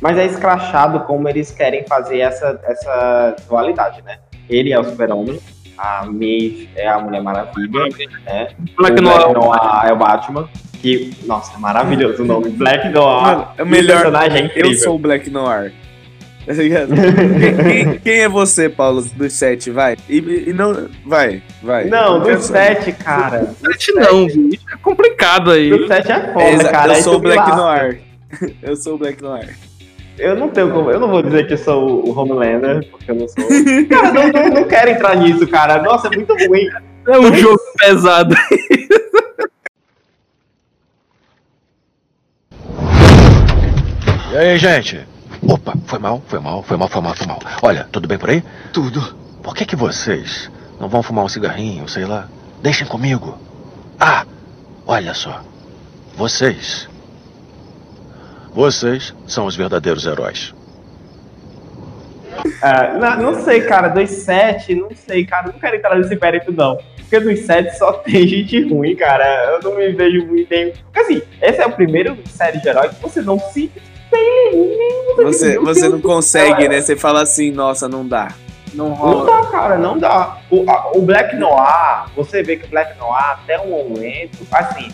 Mas é escrachado como eles querem fazer essa, essa dualidade, né? Ele é o super-homem, a Maeve é a Mulher Maravilha, né? Black o Noir. Noir é o Batman. Que, nossa, é maravilhoso o nome. Black Noir. Mano, é o melhor. personagem é incrível. Eu sou o Black Noir. Tá ligado? (laughs) quem, quem- é você, Paulo, dos sete? Vai. E, e não. Vai, vai. Não, Eu quero do saber. 7, cara. Sete não, bicho. É complicado aí. Do 7 é foda, É, cara. (laughs) eu sou o Black. Noir. Eu sou o Black Noir. Eu não tenho como. Eu não vou dizer que eu sou o Homelander, porque eu não sou. (laughs) Cara, não, não, não quero entrar nisso, cara. Nossa, é muito ruim. É um jogo pesado. E aí, gente? Opa, foi mal, foi mal, foi mal, foi mal, foi mal. Olha, tudo bem por aí? Tudo. Por que que vocês não vão fumar um cigarrinho, sei lá? Deixem comigo. Ah, olha só. Vocês. Vocês são os verdadeiros heróis. Ah, não, não sei, cara. Dos 7, não sei, cara. Não quero entrar nesse mérito, não. Porque dos 7 só (laughs) tem gente ruim, cara. Eu não me vejo muito em. Porque assim, esse é o primeiro série de herói que você não se tem nenhum. Você, você não consegue, céu. né? Você fala assim, nossa, não dá. Não Não rola. dá, cara, não dá. O, a- o Black Noir, você vê que o Black Noir, até um momento, assim,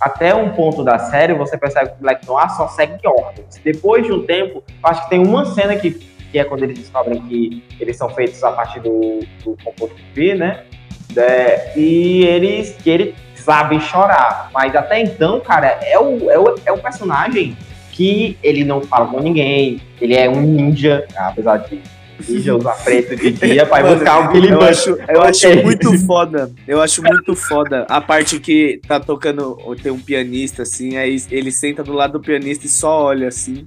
até um ponto da série, você percebe que o Black Noir só segue ordens. Depois de um tempo, acho que tem uma cena que, que é quando eles descobrem que eles são feitos a partir do, do composto V, né? É, e eles, que eles sabem chorar. Mas até então, cara, é o, é o, é o personagem que ele não fala com ninguém, ele é um ninja, apesar de ninja usar preto de dia pra ir (laughs) Mano, buscar o Billy Eu Bush. acho, eu acho Ok. muito foda. Eu acho muito foda a parte que tá tocando, tem um pianista assim, aí ele senta do lado do pianista e só olha assim,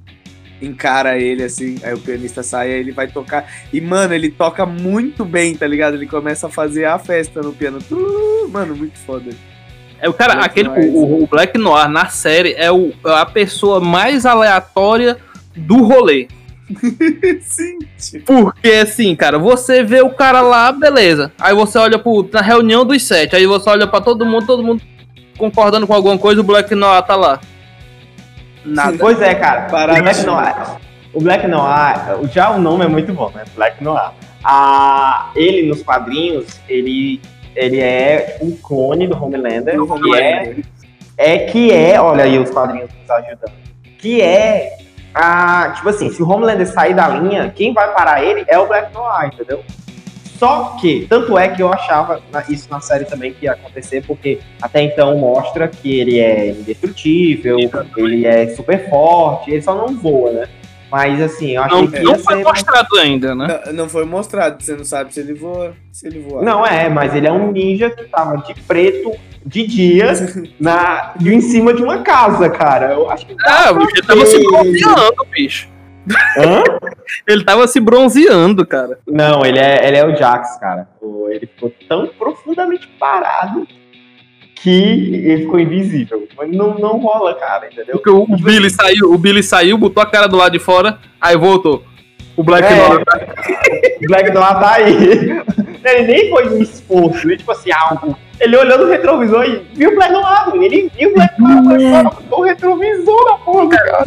encara ele assim, aí o pianista sai, aí ele vai tocar. E mano, ele toca muito bem, tá ligado? Ele começa a fazer a festa no piano. Mano, muito foda. É o cara, Black aquele, Noir. o, o Black Noir na série é o, a pessoa mais aleatória do rolê. (laughs) Sim. tipo, Porque assim, cara, você vê o cara lá, beleza. Aí você olha pro, na reunião dos sete, aí você olha pra todo mundo, todo mundo concordando com alguma coisa, o Black Noir tá lá. Nada. Pois é, cara. O Paradinho. Black Noir, o Black Noir, já o nome é muito bom, né? Black Noir. Ah, ele nos quadrinhos, ele, ele é um clone do Homelander, Do que é Homelander. é que é, olha aí os quadrinhos nos ajudando, que é a, tipo assim, se o Homelander sair da linha, quem vai parar ele é o Black Noir, entendeu? Só que, tanto é que eu achava isso na série também que ia acontecer, porque até então mostra que ele é indestrutível, ele é super forte, ele só não voa, né? Mas assim, eu achei Não, que não foi ser... mostrado ainda, né? Não, não foi mostrado, você não sabe se ele voa, se ele voa. Não, é, mas ele é um ninja que tava de preto de dia na, de em cima de uma casa, cara. Eu acho que Ah, o bicho ele tava se bronzeando, bicho. Hã? (laughs) Ele tava se bronzeando, cara. Não, ele é, ele é o Jax, cara. Ele ficou tão profundamente parado que ele ficou invisível. Mas não, não rola, cara, entendeu? Porque o, o Billy saiu, o Billy saiu, botou a cara do lado de fora, aí voltou. O Black É. Noir. (laughs) O Black Noir tá aí. Ele nem foi um esforço, ele, tipo assim, algo. Ele olhou no retrovisor e viu o Black Noir, ele viu o Black Noir, botou o retrovisor na porra, cara.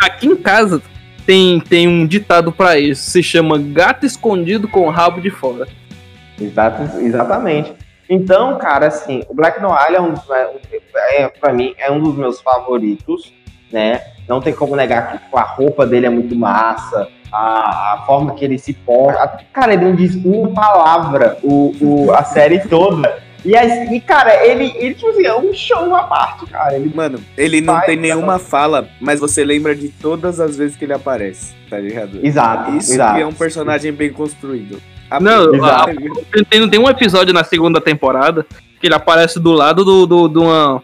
Aqui em casa tem, tem um ditado pra isso. Se chama gato escondido com o rabo de fora. Exato, exatamente. Então, cara, assim, o Black Noir é um, é, é, pra mim, é um dos meus favoritos, né? Não tem como negar que tipo, a roupa dele é muito massa, a, a forma que ele se porta. Cara, ele não diz uma palavra o, o, a série toda. E, as- e, cara, ele, ele, tipo assim, é um show à parte, cara. Ele, Mano, ele não tem nenhuma fala, mas você lembra de todas as vezes que ele aparece, tá ligado? exato, Isso exato. que é um personagem bem construído. A- Não, Exato. a- tem, tem um episódio na segunda temporada que ele aparece do lado do, do, de, uma,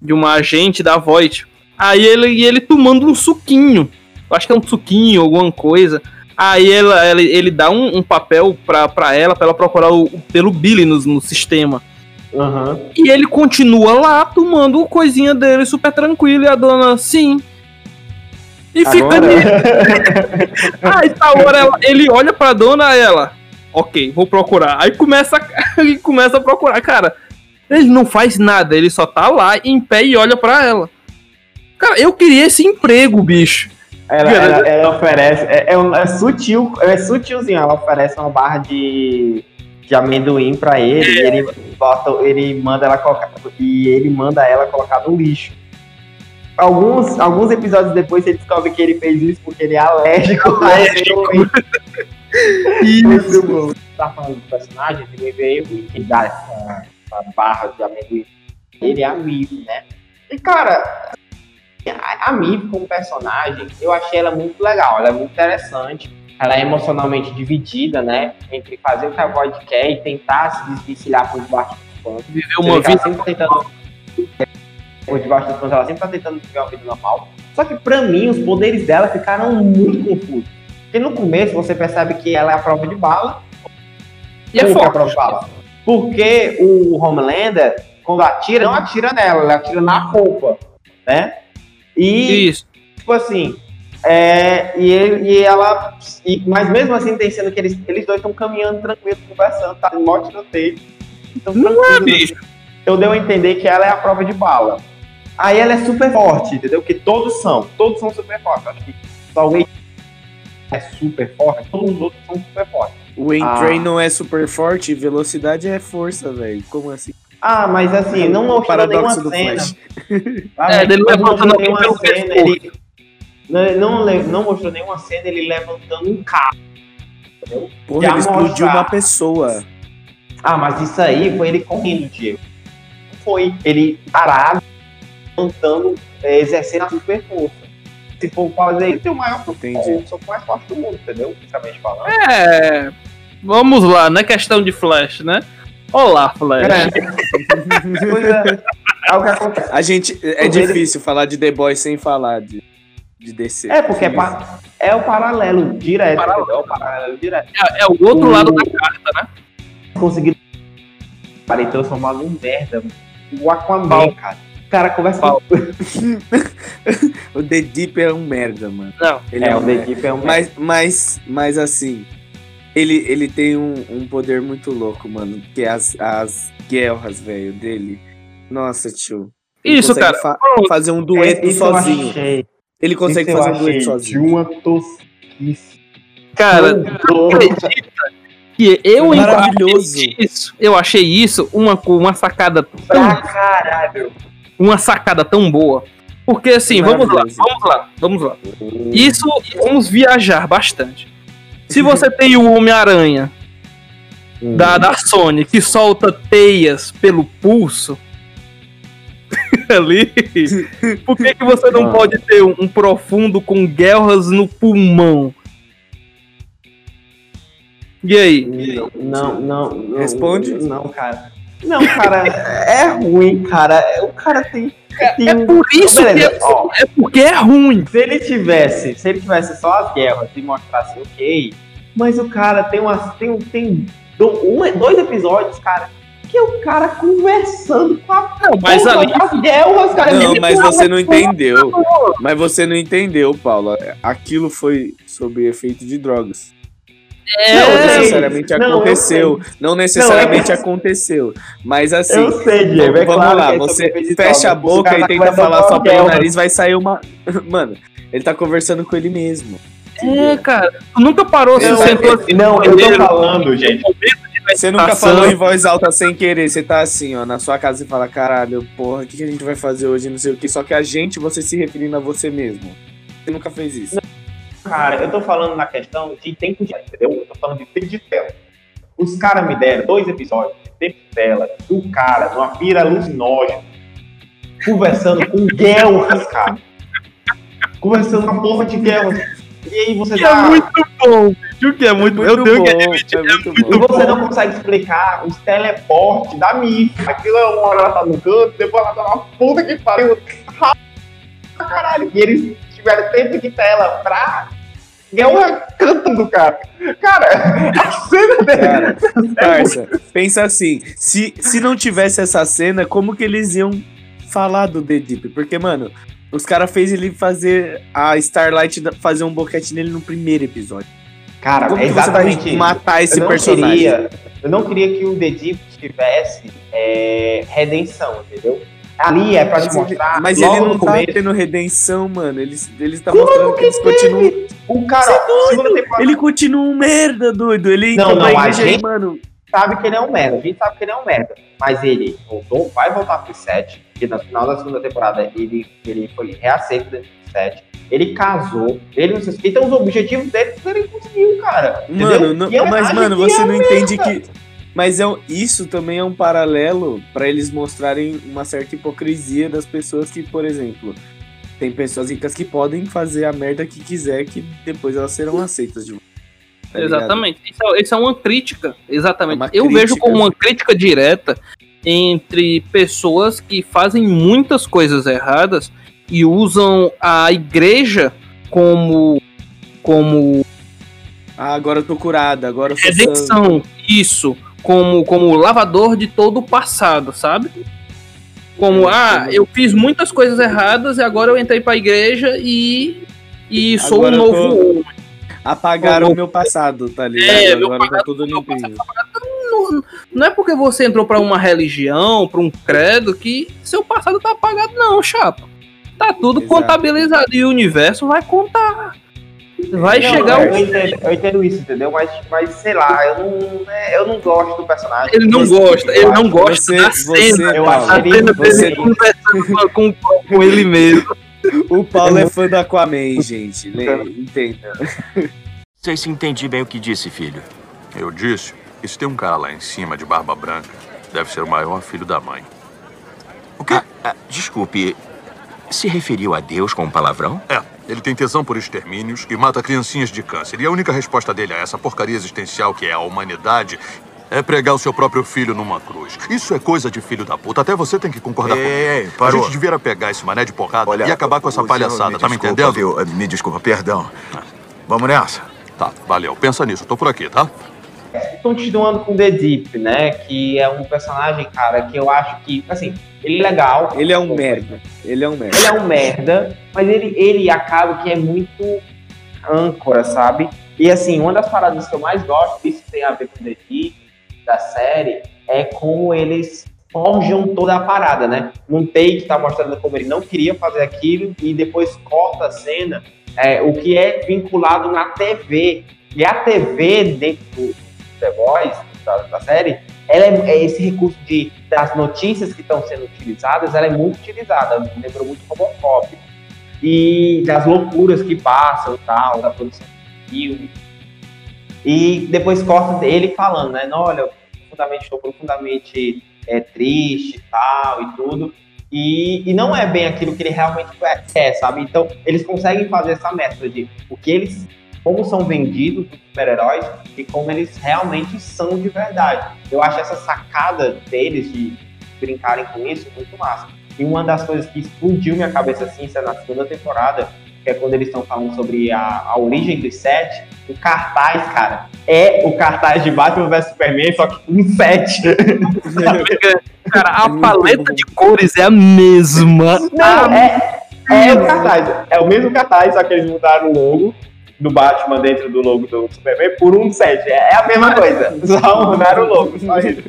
de uma agente da Voight. Aí ele, e ele tomando um suquinho. Eu acho que é um suquinho, alguma coisa. Aí ela, ela- ele dá um, um papel pra, pra ela, pra ela procurar o, pelo Billy no, no sistema. Aham. E ele continua lá tomando coisinha dele super tranquilo. E a dona, sim. E fica Agora, (laughs) nisso. Aí tá hora ela- ele olha pra dona ela. Ok, vou procurar. Aí começa, (laughs) ele começa a procurar, cara. Ele não faz nada, ele só tá lá em pé e olha pra ela. Cara, eu queria esse emprego, bicho. Ela, ela, ela oferece, é, é, um- é sutil, é sutilzinho, ela oferece uma barra de, de amendoim pra ele, e ele bota, ele manda ela colocar, e ele manda ela colocar no lixo. alguns, alguns episódios depois você descobre que ele fez isso porque ele é alérgico. Alérgico. (laughs) Isso, bom. Tá falando do personagem, ele veio e dá essa, essa barra de amendoim. Ele é a Miv, né? E, cara, a, a como personagem, eu achei ela muito legal, ela é muito interessante. Ela é emocionalmente dividida, né? Entre fazer o que a Void quer e tentar se desvencilhar por debaixo dos panos. Viveu uma vida. sempre tentando. Por debaixo dos panos, ela sempre tá tentando viver uma vida normal. Só que pra mim, os poderes dela ficaram muito confusos. Porque no começo você percebe que ela é a prova de bala. E é Por que a forte. prova de bala? Porque o Homelander, quando atira, não atira nela, ele atira na roupa, né? E, Isso. tipo assim, é, e, ele, e ela. e- mas mesmo assim, tem sendo que eles, eles dois estão caminhando tranquilos, conversando, tá? Mó tiroteio. Então, Não é, bicho. eu dei a entender que ela é a prova de bala. Aí ela é super forte, entendeu? Que todos são, todos são super fortes. Acho que só o é super forte, todos os outros são super fortes. O Ah. Entrain não é super forte, velocidade é força, velho. Como assim? Ah, mas assim, não mostrou Paradoxo do nenhuma cena. Flash. Ah, É, não levantando mostrou alguém nenhuma pelo cena, pescoço. ele, não, não, não mostrou nenhuma cena ele levantando um carro. Entendeu? Porra, Já ele explodiu mostra- uma pessoa. Ah, mas isso aí foi ele correndo, Diego. Não foi ele parado, levantando, é, exercendo a super força. Se for fazer, ele tem o maior Entendi. o mais forte do mundo, entendeu? Falando. É. Vamos lá, não é questão de Flash, né? Olá, Flash. É. É o que acontece. A gente. É Ele- difícil falar de The Boys sem falar de, de DC. É, porque é, pa- é o paralelo direto, Paralelo. É o paralelo direto. É, é o outro O- lado da carta, né? Conseguiram para ele transformar num merda. O Aquaman, cara. O cara conversa Pau. (laughs) O The Deep é um merda, mano. Não. Ele é, é, o um The merda. Deep é um merda. Mas, mas, mas assim, ele, ele tem um, um poder muito louco, mano. Que é as, as guerras, velho, dele. Nossa, tio. Ele Isso, cara. fa- fazer um dueto Isso eu sozinho. Ele consegue fazer um dueto sozinho. De uma tosquice. Cara, Tão acredita que eu Maravilhoso. achei isso. Eu achei isso uma, uma sacada Pra tão, caralho. uma sacada tão boa. Porque assim, vamos lá, Maravilhoso. vamos lá, vamos lá. Isso, vamos viajar bastante. Se você tem o Homem-Aranha da, da Sony que solta teias pelo pulso (laughs) ali, por que, que você não Ah. pode ter um, um profundo com guerras no pulmão? E aí? Não, não, não. Responde. Não, cara. Não, cara, é ruim, cara. O cara tem. tem É um- por isso Beleza, que ó. é, é porque é ruim. Se ele tivesse, se ele tivesse só as guerras e mostrasse ok, mas o cara tem umas. Tem, tem dois episódios, cara, que é o cara conversando com a Não, mas porra ali das guerras, cara. Não, mas você não entendeu. Mas você não entendeu, Paula. Aquilo foi sob efeito de drogas. É, Não sei. necessariamente Não, eu aconteceu. Não necessariamente aconteceu. Mas assim, Eu sei, Diego. É vamos claro lá, que é você fecha a drogas. O boca e tá tenta falar só a pelo nariz, vai sair uma. (laughs) Mano, ele tá conversando com ele mesmo. é, cara. Tu nunca parou, se Não, sentou assim. Não, no eu tô falando, gente. Você nunca falou em voz alta sem querer. Você tá assim, ó, na sua casa e fala: caralho, porra, o que, que a gente vai fazer hoje? Não sei o que. Só que a gente, você se referindo a você mesmo. Você nunca fez isso. Cara, eu tô falando na questão de tempo de tela, entendeu? Eu tô falando de tempo de tela. Os caras me deram dois episódios de tempo de tela do cara numa pira alucinógena, conversando com guerras, cara. Conversando com a porra de guerras. E aí você Que dá. é muito bom, bicho, que é muito, eu tenho que bom, admitir, é muito E bom. você não consegue explicar os teleportes da MIF. Aquilo é uma hora ela tá no canto, depois ela tá na puta que pariu. Caralho. E eles tiveram tempo de tela pra guerra cantando, cara. Cara, (laughs) a cena dele. Cara, parça, pensa assim, se, se não tivesse essa cena, como que eles iam falar do The Deep? Porque, mano, os caras fez ele fazer a Starlight fazer um boquete nele no primeiro episódio. Cara, Como é que você vai exatamente matar esse eu personagem? Queria, eu não queria que o The Deep tivesse é, redenção, entendeu? Ali é pra te Mas, mostrar. mas ele não no tá tendo redenção, mano. Eles, eles tá Como mostrando que que eles continuam. O cara, ó, temporada, Ele continua um merda, doido. Ele Não, não, a gente- mano. sabe que ele é um merda. A gente sabe que ele é um merda. Mas ele voltou, vai voltar pro set. que no final da segunda temporada ele, ele foi reaceito dentro do set. Ele casou, ele não sei Então os objetivos dele ele conseguiu, cara. Mano, não- eu mas mano, você é não entende que. Mas é, isso também é um paralelo pra eles mostrarem uma certa hipocrisia das pessoas que, por exemplo, tem pessoas ricas que podem fazer a merda que quiser, que depois elas serão aceitas de volta. tá? Exatamente. Isso é, isso é uma crítica. Exatamente. É uma Eu crítica. vejo como uma crítica direta entre pessoas que fazem muitas coisas erradas e usam a igreja como como Ah, agora eu tô curada, agora eu sou redenção. Isso. Como, como lavador de todo o passado, sabe? Como, ah, eu fiz muitas coisas erradas e agora eu entrei pra igreja e, e sou Agora um novo tô- homem. Apagaram o meu passado, tá ligado? É, agora tá tudo limpinho. Não, não é porque você entrou pra uma religião, pra um credo, que seu passado tá apagado, não, chapa. Tá tudo Exato. contabilizado e o universo vai contar. Vai Não, chegar eu, o. entendo, eu entendo isso, entendeu? Mas, mas sei lá, eu não, né, eu não gosto do personagem. Ele não gosta, ele eu não gosta Você, da você, cena. Eu Paulo, acho A ele- cena você- conversando com, com ele mesmo. o Paulo é fã do Aquaman, gente. Entenda. Sei se entendi bem o que disse, filho. Eu disse que se tem um cara lá em cima de barba branca, deve ser o maior filho da mãe. O quê? Ah, desculpe, se referiu a Deus com um palavrão? É, ele tem tesão por extermínios e mata criancinhas de câncer. E a única resposta dele a essa porcaria existencial que é a humanidade é pregar o seu próprio filho numa cruz. Isso é coisa de filho da puta. Até você tem que concordar Ei, comigo. ei, A parou. gente devia pegar esse mané de porrada Olha, e acabar com essa palhaçada, tá me entendendo? viu? Me desculpa, perdão. Vamos nessa. Tá, valeu. Pensa nisso. Tô por aqui, tá? Continuando com The Deep, né? Que é um personagem, cara, que eu acho que, assim, ele é legal. Ele é um merda. Ele é um merda. Ele é um merda, mas ele, ele acaba que é muito âncora, sabe? E assim, uma das paradas que eu mais gosto, isso tem a ver com The Deep, da série, é como eles forjam toda a parada, né? Num take tá mostrando como ele não queria fazer aquilo e depois corta a cena, é, o que é vinculado na TV. E a TV dentro The Voice, da, da série, ela é, é esse recurso de das notícias que estão sendo utilizadas, ela é muito utilizada, me lembrou muito Robocop. E das loucuras que passam tal, da produção do filme. E depois corta ele falando, né? Olha, profundamente, estou profundamente é, triste tal e tudo. E, e não é bem aquilo que ele realmente quer, sabe? Então, eles conseguem fazer essa mescla de o que eles, como são vendidos os super-heróis e como eles realmente são de verdade. Eu acho essa sacada deles de brincarem com isso muito massa. E uma das coisas que explodiu minha cabeça assim, isso é na segunda temporada, que é quando eles estão falando sobre a, a origem dos sete, o cartaz, cara, é o cartaz de Batman vs Superman, só que um sete. (laughs) Cara, a paleta de cores é a mesma. Não, A é, é o cartaz. É o mesmo cartaz, só que eles mudaram o logo do Batman dentro do logo do Superman por um 7. É a mesma coisa. (laughs) Só mudaram o logo. Só isso.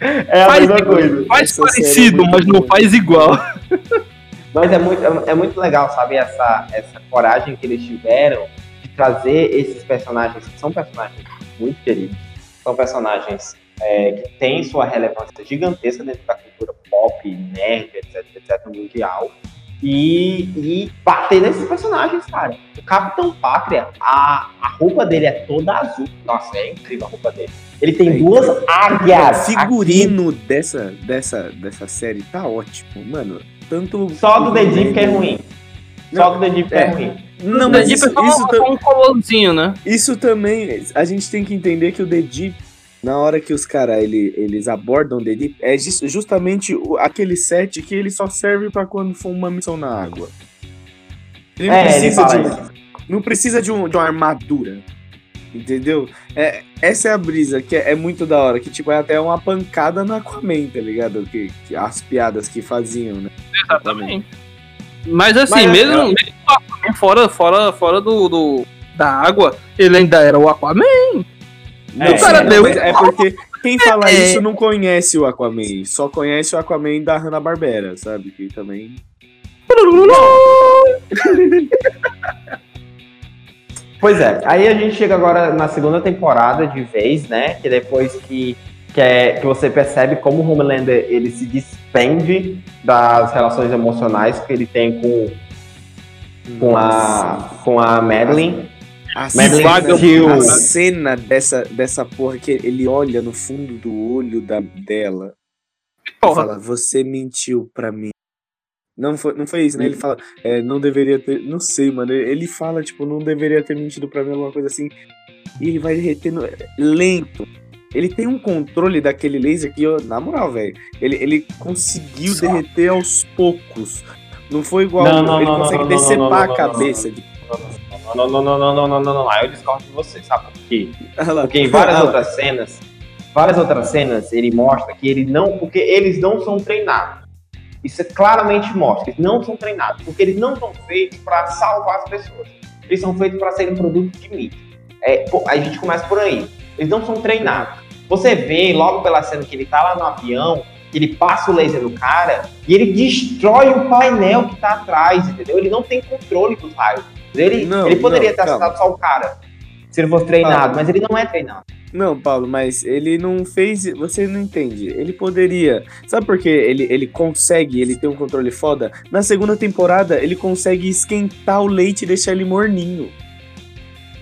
É a Faz mesma igual. coisa. Faz é parecido, muito mas não faz igual. Mas é muito, é, é muito legal, sabe, essa, essa coragem que eles tiveram de trazer esses personagens, que são personagens muito queridos, são personagens é, que têm sua relevância gigantesca dentro da cultura pop, nerd, etc, etc, mundial, e, e bater nesses personagens, cara. O Capitão Pátria, a, a roupa dele é toda azul. Nossa, é incrível a roupa dele. Ele tem É duas O águias. figurino dessa, dessa, dessa série tá ótimo, mano. Tanto. aqui. Só do The Deep que é ruim. Só do The Deep que é, É. ruim. Não, The mas Deep isso, é só, isso, só um colorzinho, né? Isso também, a gente tem que entender que o The Deep, na hora que os caras ele, eles abordam o Deep, é jus- justamente aquele set que ele só serve pra quando for uma missão na água. Ele não É, ele precisa, fala de, não precisa de, um- de uma armadura. Entendeu? É, essa é a brisa, que é, é muito da hora, que tipo, é até uma pancada no Aquaman, tá ligado? Que, que as piadas que faziam, né? Exatamente. Mas assim, Mas, mesmo, é- mesmo o Aquaman fora, fora, fora do, do- da água, ele ainda era o Aquaman. É, o cara não, mas é porque quem fala É. isso não conhece o Aquaman, só conhece o Aquaman da Hanna-Barbera, sabe? Que também (laughs) Pois é, aí a gente chega agora na segunda temporada de vez, né? Que depois que que é que você percebe como o Homelander ele se despende das relações emocionais que ele tem com com a com a Madeline. A cena, a cena dessa, dessa porra que ele olha no fundo do olho da, dela e Porra. fala, você mentiu pra mim. Não foi, não foi isso, né? Ele fala, é, não deveria ter. Não sei, mano. Ele fala, tipo, não deveria ter mentido pra mim, alguma coisa assim. E ele vai derretendo lento. Ele tem um controle daquele laser que, eu, na moral, velho, ele, ele conseguiu derreter aos poucos. Não foi igual. Não, não, ele não, consegue decepar não, não, a não, cabeça. de- Não, não, não, não, não, não, não, não, Aí eu discordo de você, sabe por quê? Porque em várias outras cenas, várias outras cenas, ele mostra que ele não, porque eles não são treinados. Isso é claramente mostra, eles não são treinados, porque eles não são feitos para salvar as pessoas. Eles são feitos para serem produto de mídia. É, a gente começa por aí. Eles não são treinados. Você vê logo pela cena que ele tá lá no avião, que ele passa o laser no cara e ele destrói o painel que tá atrás, entendeu? Ele não tem controle dos raios. Ele, Não, ele poderia não, ter acertado só o cara, se ele fosse treinado, Calma. mas ele não é treinado. Não, Paulo, mas ele não fez. Você não entende. Ele poderia. Sabe por que ele, ele consegue, ele tem um controle foda? Na segunda temporada, ele consegue esquentar o leite e deixar ele morninho.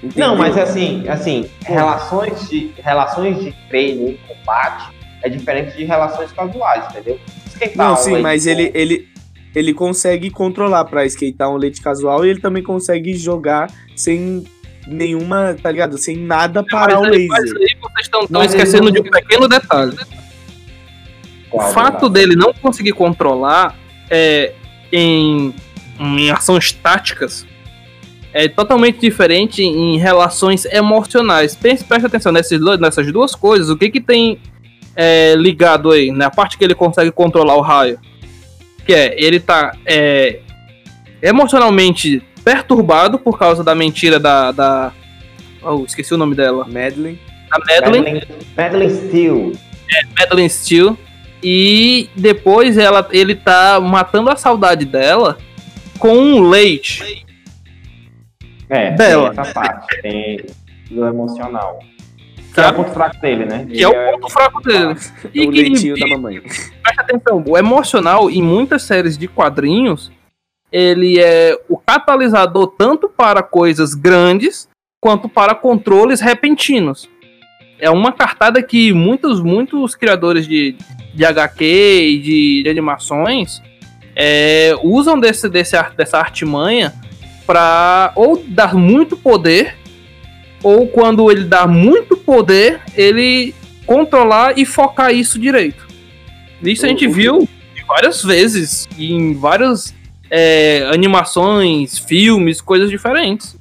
Entendeu? Não, mas assim, assim, relações de, relações de treino e combate é diferente de relações casuais, entendeu? Esquentar Não, sim, mas ele, ele, ele consegue controlar pra esquentar um leite casual e ele também consegue jogar sem nenhuma, tá ligado? Sem nada parar o aí- mas laser. aí vocês estão esquecendo não- de um pequeno detalhe. O Qual fato dele não conseguir controlar é, em, em ações táticas é totalmente diferente em relações emocionais. Pense, preste atenção nesses dois- nessas duas coisas. O que que tem é, ligado aí? Na parte que ele consegue controlar o raio. Que é, ele tá é, emocionalmente perturbado por causa da mentira da... da oh, esqueci o nome dela. Madeline. Da Madeline. Madeline, Steele. Madeline Steele. E depois ela, ele tá matando a saudade dela com um leite. É, Dela. tem essa parte, tem do emocional. Que é o ponto fraco dele, né? Que é o ponto fraco dele. E o leitinho da mamãe. presta atenção, o emocional em muitas séries de quadrinhos, ele é o catalisador tanto para coisas grandes quanto para controles repentinos. É uma cartada que muitos, muitos criadores de, de HQ e de, de animações é, usam desse, desse, dessa artimanha para ou dar muito poder, ou quando ele dá muito poder, ele controlar e focar isso direito. Isso a gente o- viu várias vezes em várias é, animações, filmes, coisas diferentes.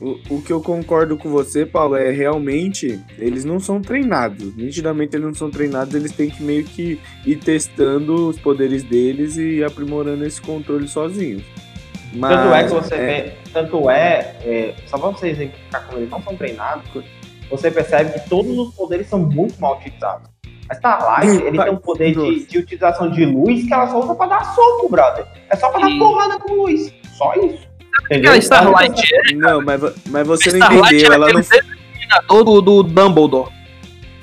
O, o que eu concordo com você, Paulo, é realmente eles não são treinados. Nitidamente eles não são treinados, eles têm que meio que ir testando os poderes deles e aprimorando esse controle sozinhos. Mas, Tanto é que você vê, tanto é, é, só pra vocês exemplificar como eles não são treinados, você percebe que todos os poderes são muito mal utilizados. A Starlight, ele tem um poder de, de utilização de luz que ela só usa pra dar soco, brother. É só pra dar E- porrada com luz. Só isso. Entendeu? a Starlight é, Não, mas, mas você não entendeu. é Ela não do, do Dumbledore.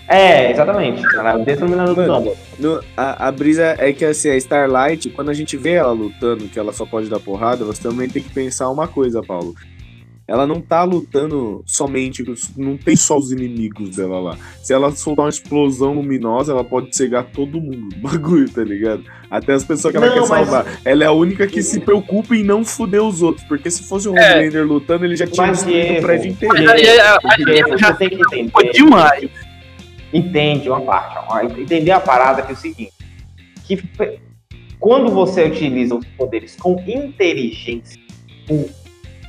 É, exatamente. Ela é do Mano. No- a, a brisa é que assim, a Starlight, quando a gente vê ela lutando, que ela só pode dar porrada, você também tem que pensar uma coisa, Paulo. Ela não tá lutando somente, não tem só os inimigos dela lá. Se ela soltar uma explosão luminosa, ela pode cegar todo mundo. Bagulho, tá ligado? Até as pessoas que ela Não, quer mas- salvar. Ela é a única que se preocupa em não fuder os outros. Porque se fosse o É. Homelander lutando, ele já tinha destruído o prédio inteiro. Mas aí a- a- Diego, a- já tem que entender. foi demais. Entende uma parte. ó, Entender a parada que é o seguinte: que quando você utiliza os poderes com inteligência, com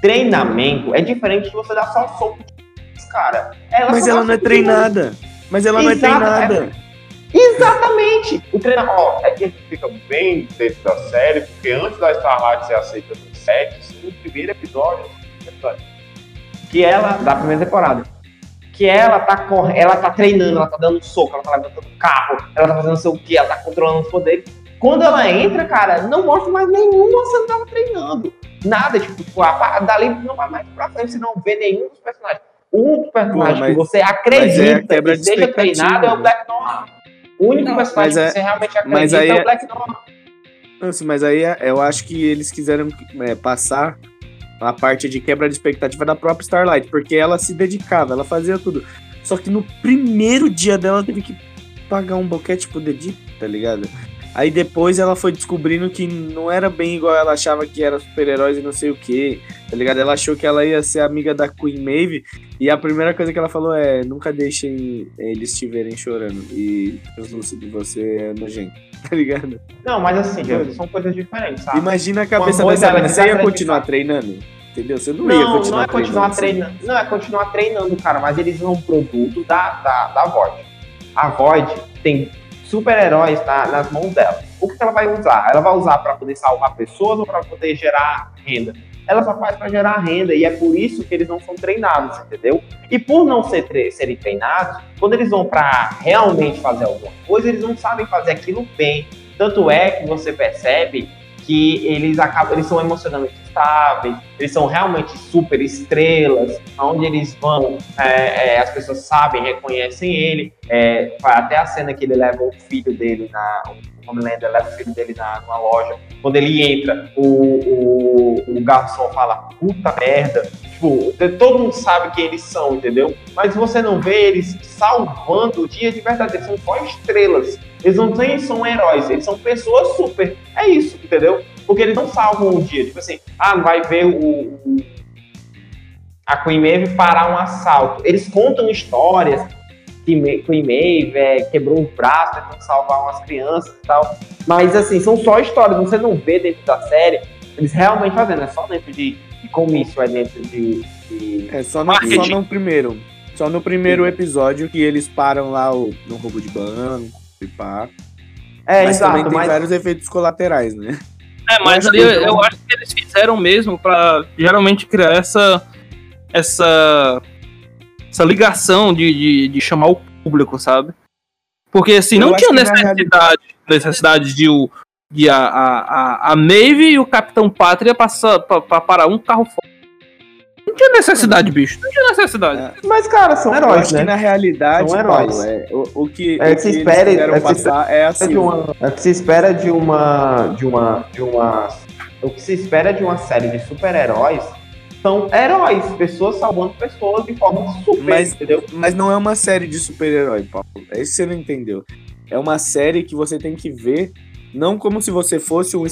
treinamento, é diferente de você dar só soco de cara. Ela Mas só ela não é treinada. Mas ela não é Exato, treinada. Exatamente! O treinamento, ó, é que ele fica bem dentro da série, porque antes da Starlight ser aceita no set, no primeiro episódio, que ela, da primeira temporada, que ela tá correndo, ela tá treinando, ela tá dando soco, ela tá levantando carro, ela tá fazendo não sei o que, ela tá controlando os poderes. Quando ela entra, cara, não mostra mais nenhuma cena dela treinando. Nada, tipo, a, a, dali não vai mais pra frente, você não vê nenhum dos personagens. O único personagem Pô, mas- que você é acredita quebra que de seja treinado é o Black Noir. O único Não, personagem mas é- que você realmente mas acredita aí é é- o Black Noir. Mas aí é- eu acho que eles quiseram é, passar a parte de quebra de expectativa da própria Starlight, porque ela se dedicava, ela fazia tudo. Só que no primeiro dia dela ela teve que pagar um boquete pro Dedip, tá ligado? Aí depois ela foi descobrindo que não era bem igual ela achava que era super-heróis e não sei o que, tá ligado? Ela achou que ela ia ser amiga da Queen Maeve e a primeira coisa que ela falou é: nunca deixem eles te verem chorando e translúcido, você é nojento, (laughs) tá ligado? Não, mas assim, são coisas diferentes, sabe? Imagina a cabeça dessa ela menina. Você ia continuar treinando? Entendeu? Você não, ia Não, continuar não é continuar treinando. treinando. Não, é continuar treinando, cara, mas eles são um produto da, da, da Void. A Void tem super-heróis na- nas mãos dela. O que ela vai usar? Ela vai usar para poder salvar pessoas ou para poder gerar renda? Ela só faz para gerar renda e é por isso que eles não são treinados, entendeu? E por não ser serem treinados, quando eles vão para realmente fazer alguma coisa, eles não sabem fazer aquilo bem. Tanto é que você percebe que eles acabam, eles são emocionalmente estáveis, eles são realmente super estrelas, aonde eles vão, é, é, as pessoas sabem, reconhecem ele, é, até a cena que ele leva o filho dele na, o Homelander leva o filho dele na, numa loja, quando ele entra, o, o, o garçom fala, puta merda, tipo, todo mundo sabe quem eles são, entendeu? Mas você não vê eles salvando o dia de verdade, eles são só estrelas, eles não têm, são heróis, eles são pessoas super. É isso, entendeu? Porque eles não salvam o dia. Tipo assim, ah, vai ver o, o- a Queen Maeve parar um assalto. Eles contam histórias que Queen Maeve é, quebrou o braço tentando salvar umas crianças e tal. Mas assim, são só histórias. Você não vê dentro da série eles realmente fazendo. É só dentro de, de comício, é dentro de. de- É, só no, só no primeiro. Só no primeiro episódio que eles param lá o, no roubo de banco e pá. É, mas exato. também tem mas- vários efeitos colaterais, né? É, mas Eu acho ali que eu, eu acho que eles fizeram mesmo pra geralmente criar essa essa essa ligação de, de, de chamar o público, sabe? Porque assim, Eu não tinha necessidade, necessidade de o de a, a, a, a Maeve e o Capitão Pátria passar pra parar um carro fora. Não tinha necessidade, bicho. Não tinha necessidade. Mas, cara, são Eu heróis, que né? na realidade, São heróis. Paulo, é, o, o que, É o que se quiseram é que se passar é É assim. de uma- é o que se espera de uma de uma de uma o que se espera de uma série de super-heróis são heróis, pessoas salvando pessoas de forma super, Mas- entendeu? Mas não é uma série de super-herói, Paulo. É isso que você não entendeu. É uma série que você tem que ver não como se você fosse um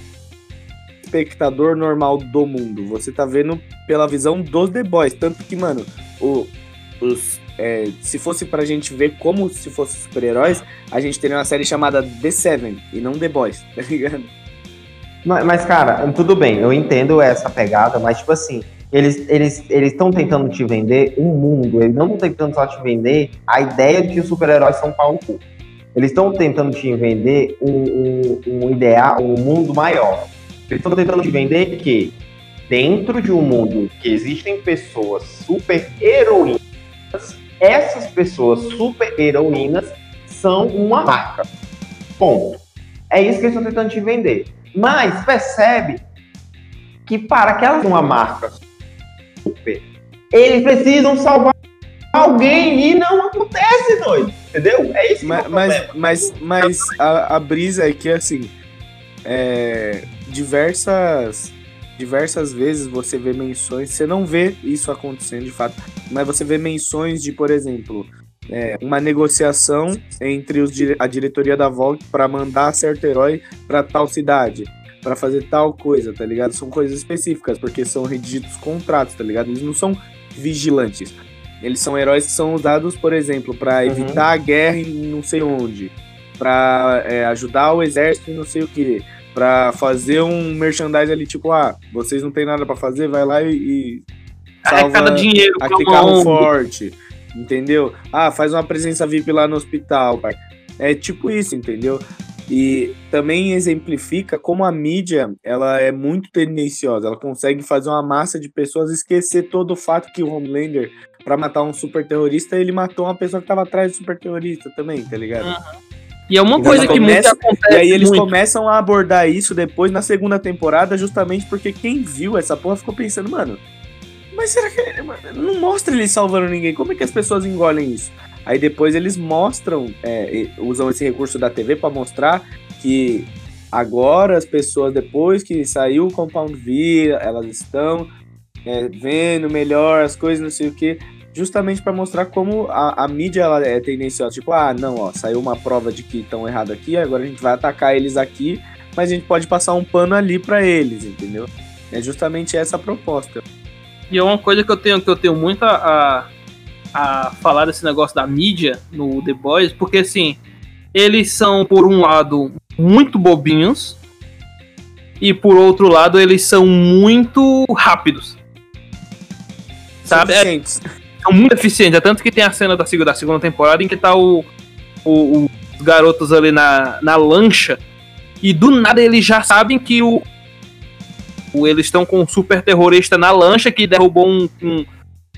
espectador normal do mundo. Você tá vendo pela visão dos The Boys. Tanto que, mano, o, os, é, se fosse pra gente ver como se fosse super-heróis, a gente teria uma série chamada The Seven e não The Boys, tá ligado? Mas, cara, tudo bem, eu entendo essa pegada, mas tipo assim, eles eles eles estão tentando te vender um mundo, eles não estão tentando só te vender a ideia de que os super-heróis são pau no cu. Eles estão tentando te vender um, um, um ideal, um mundo maior. Eles estão tentando te vender que dentro de um mundo que existem pessoas super heroínas, essas pessoas super heroínas são uma marca. Ponto. É isso que eles estão tentando te vender. Mas percebe que para que elas uma marca super, eles precisam salvar alguém e não acontece, doido. Entendeu? É isso que é Mas, o mas, mas, mas a, a brisa é que, assim, é, diversas, diversas vezes você vê menções, você não vê isso acontecendo de fato, mas você vê menções de, por exemplo, é, uma negociação entre os, a diretoria da Vogue para mandar certo herói para tal cidade, para fazer tal coisa, tá ligado? São coisas específicas, porque são redigidos contratos, tá ligado? Eles não são vigilantes. Eles são heróis que são usados, por exemplo, para Uhum. evitar a guerra em não sei onde, para ajudar o exército em não sei o que, para fazer um merchandise ali, tipo, ah, vocês não tem nada para fazer, vai lá e, e Arrecada dinheiro pra aquele carro forte, entendeu? Ah, faz uma presença VIP lá no hospital, pai. É tipo isso, entendeu? E também exemplifica como a mídia ela é muito tendenciosa. Ela consegue fazer uma massa de pessoas esquecer todo o fato que o Homelander, para matar um super terrorista, ele matou uma pessoa que tava atrás do super terrorista também, tá ligado? E é uma Então, coisa que começa- muito acontece E aí eles muito. começam a abordar isso depois na segunda temporada, justamente porque quem viu essa porra ficou pensando, mano, Mas será que. mano, Não mostra ele salvando ninguém. Como é que as pessoas engolem isso? Aí depois eles mostram, é, e- usam esse recurso da TV pra mostrar que agora as pessoas, depois que saiu o Compound V, elas estão é, vendo melhor as coisas, não sei o que, justamente pra mostrar como a, a mídia ela é tendenciosa. Tipo, ah, não, ó, saiu uma prova de que estão errado aqui, agora a gente vai atacar eles aqui, mas a gente pode passar um pano ali pra eles, entendeu? É justamente essa a proposta. E é uma coisa que eu tenho, que eu tenho muito a, a falar desse negócio da mídia no The Boys, porque assim, eles são, por um lado, muito bobinhos, e por outro lado, eles são muito rápidos. Sabe? É. são muito eficientes. É tanto que tem a cena da segunda, da segunda temporada em que tá o, o- os garotos ali na, na lancha e do nada eles já sabem que o, o- eles estão com um super terrorista na lancha que derrubou um, um,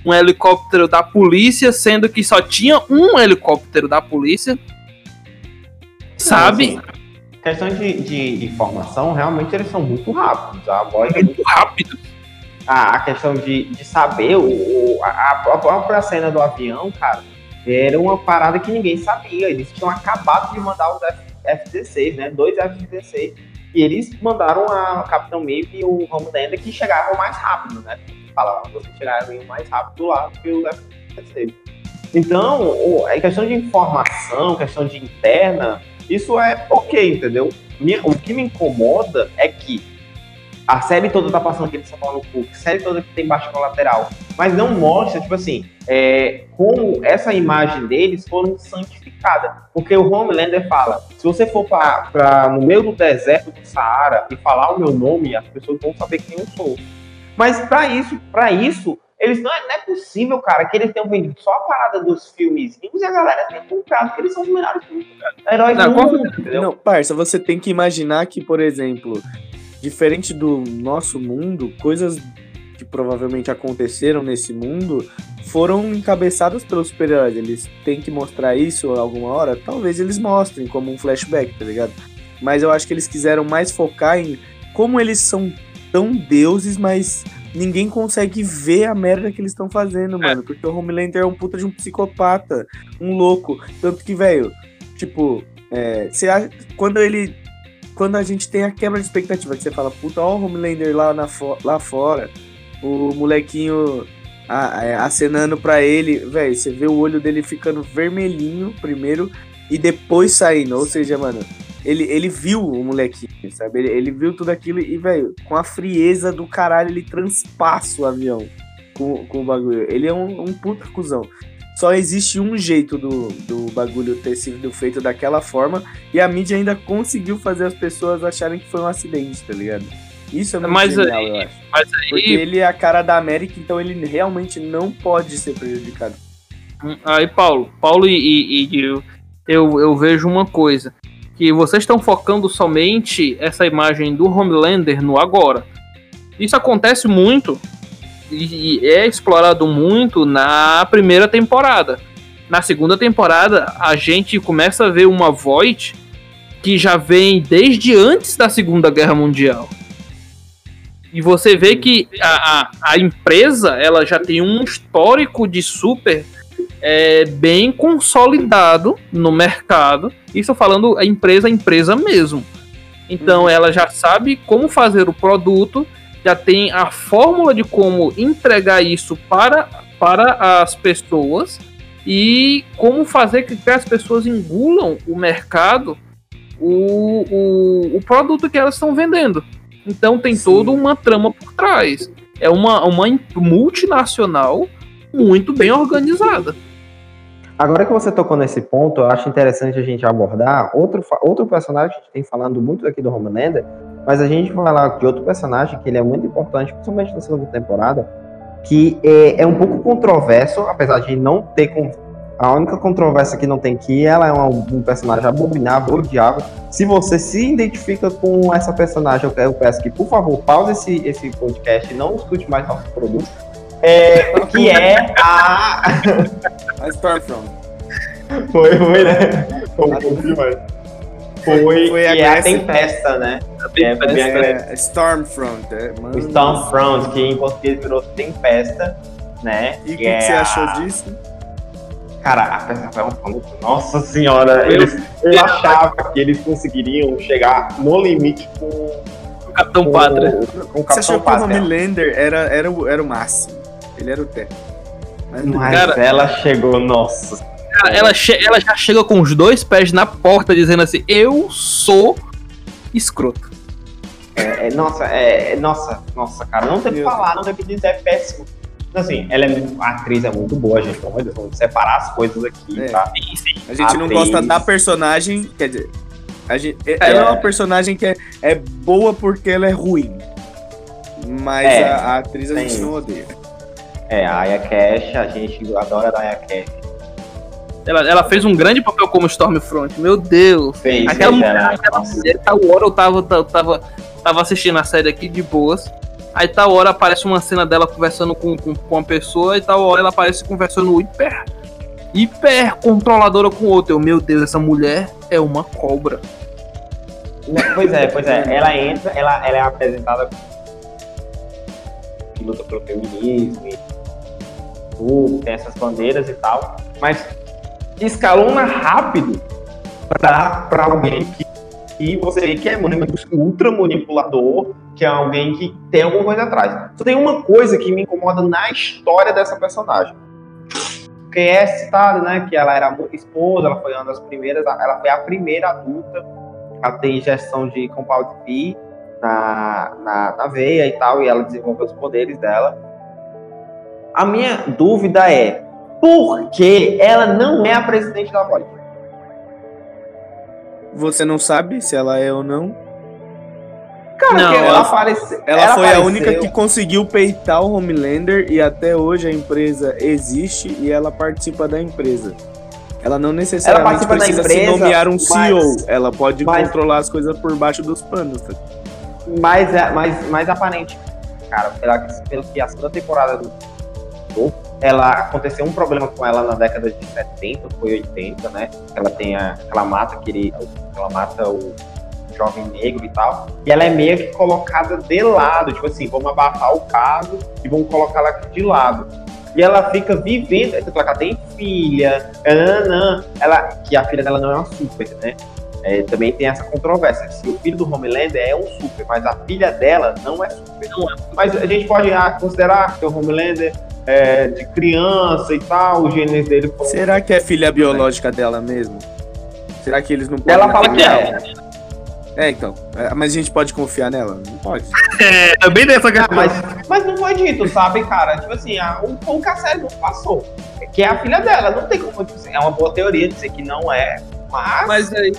um helicóptero da polícia, sendo que só tinha um helicóptero da polícia. Sabe? Não, assim, questão de, de, de formação, realmente eles são muito rápidos. A voz é muito Muito rápido. A, a questão de, de saber o, o- a, a própria cena do avião, cara, era uma parada que ninguém sabia. Eles tinham acabado de mandar os F, F-16, né? Dois F-16. E eles mandaram a Capitão Maeve e o Homelander que chegavam mais rápido, né? Falavam, vocês chegaram mais rápido lá do que os F-16. Então, o- a questão de informação, questão de interna, isso é ok, entendeu? O que me incomoda é que a série toda tá passando aquele São Paulo Cook, a série toda que tem baixo colateral, mas não mostra, tipo assim, é, como essa imagem deles foram santificadas. Porque o Homelander fala: se você for pra- no meio do deserto do Saara e falar o meu nome, as pessoas vão saber quem eu sou. Mas pra isso, para isso, eles não é, não é possível, cara, que eles tenham vendido só a parada dos filmes e a galera tenha comprado, porque eles são os melhores filmes, heróis Não, do mundo? Não, parça, você tem que imaginar que, por exemplo, diferente do nosso mundo, coisas que provavelmente aconteceram nesse mundo foram encabeçadas pelos super-heróis. Eles têm que mostrar isso alguma hora? Talvez eles mostrem como um flashback, tá ligado? Mas eu acho que eles quiseram mais focar em como eles são tão deuses, mas ninguém consegue ver a merda que eles estão fazendo, mano. Porque o Homelander é um puta de um psicopata, um louco. Tanto que, velho, tipo, é, você acha- quando ele. Quando a gente tem a quebra de expectativa, que você fala, puta, ó o Homelander lá, na fo- lá fora, o molequinho a- acenando pra ele, velho, você vê o olho dele ficando vermelhinho primeiro e depois saindo. Ou seja, mano, ele, ele viu o molequinho, sabe? Ele, ele viu tudo aquilo e, velho, com a frieza do caralho, ele transpassa o avião com, com o bagulho. Ele é um, um puta cuzão. Só existe um jeito do, do bagulho ter sido feito daquela forma e a mídia ainda conseguiu fazer as pessoas acharem que foi um acidente, tá ligado? Isso é muito Mas genial, aí- eu acho. Mas Porque aí, ele é a cara da América, então ele realmente não pode ser prejudicado. aí Paulo, Paulo e, e, e eu, eu, eu vejo uma coisa. Que vocês estão focando somente essa imagem do Homelander no agora. Isso acontece muito e é explorado muito na primeira temporada. Na segunda temporada, a gente começa a ver uma Void que já vem desde antes da Segunda Guerra Mundial. E você vê que a, a, a empresa ela já tem um histórico de super é, bem consolidado no mercado. Isso falando a empresa, a empresa mesmo. Então ela já sabe como fazer o produto, já tem a fórmula de como entregar isso para, para as pessoas e como fazer que as pessoas engulam o mercado, o, o, o produto que elas estão vendendo. Então tem Sim. toda uma trama por trás. É uma, uma multinacional muito bem organizada. Agora que você tocou nesse ponto, eu acho interessante a gente abordar outro, outro personagem que a gente tem falando muito aqui do Homelander, mas a gente vai falar de outro personagem que ele é muito importante, principalmente na segunda temporada, que é, é um pouco controverso, apesar de não ter com a única controvérsia que não tem aqui, ela é um, um personagem abominável, odiável. Se você se identifica com essa personagem, eu, eu peço que, por favor, pause esse, esse podcast e não escute mais nossos produtos. É, que é a A Stormfront. (laughs) Foi, foi, né? Foi um demais. Foi, Foi a que é a. Tempesta, né? É bem agressivo. É, Stormfront, é, mano. O Stormfront, que em português virou Tempesta, né? E o que, é que você a- achou disso? Cara, a peça foi uma Nossa senhora, eles, eu achava que eles conseguiriam chegar no limite com, O Capitão com, Pátria. com o Você achou que o. Homelander era, era, o, era o máximo? Ele era o teto. Mas não. Mas Cara- ela chegou, nossa. Ela, che- ela já chega com os dois pés na porta dizendo assim: Eu sou escroto. É, é, nossa, é, é- nossa, nossa, cara, não tem o que falar, não tem o que dizer, é péssimo. Assim, ela é, a atriz é muito boa, gente. Olha, vamos separar as coisas aqui, É. tá? A gente não Atriz. gosta da personagem, quer dizer, a gente, ela é uma personagem que é, é boa porque ela é ruim. Mas É, a, a atriz a gente não odeia. É, a Aya Cash, a gente adora a Aya Cash. Ela, ela fez um grande papel como Stormfront. Meu Deus. Fez, Aquela mulher, ela. aquela mulher, tal hora eu tava, tava, tava, tava assistindo a série aqui de boas. Aí tal hora aparece uma cena dela conversando com, com, com uma pessoa e tal hora ela aparece conversando hiper, hiper controladora com outra. Eu, meu Deus, essa mulher é uma cobra. Pois é, pois é. Ela entra, ela, ela é apresentada que luta pelo feminismo e tudo, tem essas bandeiras e tal. Mas escalona rápido pra alguém que, que você vê que é ultra manipulador, que é alguém que tem alguma coisa atrás. Só tem uma coisa que me incomoda na história dessa personagem. Que é citado, né? Que ela era esposa, ela foi uma das primeiras, ela foi a primeira adulta ela tem injeção de compound V na, na, na veia e tal, e ela desenvolveu os poderes dela. A minha dúvida é, por que ela não é a presidente da Void? Você não sabe se ela é ou não. Cara, Não, porque ela, ela- apareceu. Ela, foi a apareceu- única que conseguiu peitar o Homelander e até hoje a empresa existe e ela participa da empresa. Ela não necessariamente da precisa se empresa, nomear um mas- CEO. Ela pode mas- controlar as coisas por baixo dos panos. tá? mais, é- mais, mais aparente. Cara, pela, pelo que a segunda temporada do do- ela aconteceu um problema com ela na década de 70, foi 80, né? Ela tem a, ela mata aquele, ela mata o jovem negro e tal. E ela é meio que colocada de lado, tipo assim, vamos abafar o caso e vamos colocar ela de lado. E ela fica vivendo, ela tem filha, nananã, ela, que a filha dela não é uma super, né? É, também tem essa controvérsia. Se o filho do Homelander é um super, mas a filha dela não é super. Mas a gente pode ah, considerar que o Homelander é de criança e tal, os genes dele foram. Será que é filha biológica dela mesmo? Será que eles não podem. Ela fala que é. É, então. É, Mas a gente pode confiar nela? Não pode. É, também dessa Ah, questão. mas, mas não foi dito, sabe, cara? Tipo assim, a, o, o que a série não passou. É que é a filha dela, não tem como. Tipo assim, é uma boa teoria dizer que não é, mas. Mas aí,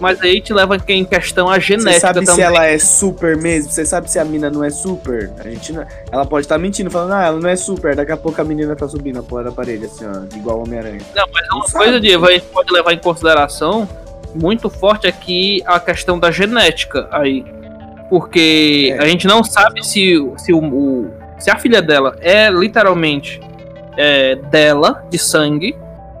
mas aí te leva em questão a Você genética sabe também. se ela é super mesmo? Você sabe se a mina não é super? A gente não... Ela pode estar mentindo, falando, ah, ela não é super. Daqui a pouco a menina tá subindo a porra da parede, assim, ó, igual Homem-Aranha. Não, mas é Não uma sabe. coisa de a gente pode levar em consideração muito forte aqui a questão da genética aí. Porque É. a gente não sabe se, se, o, o- se a filha dela é literalmente é, dela, de sangue,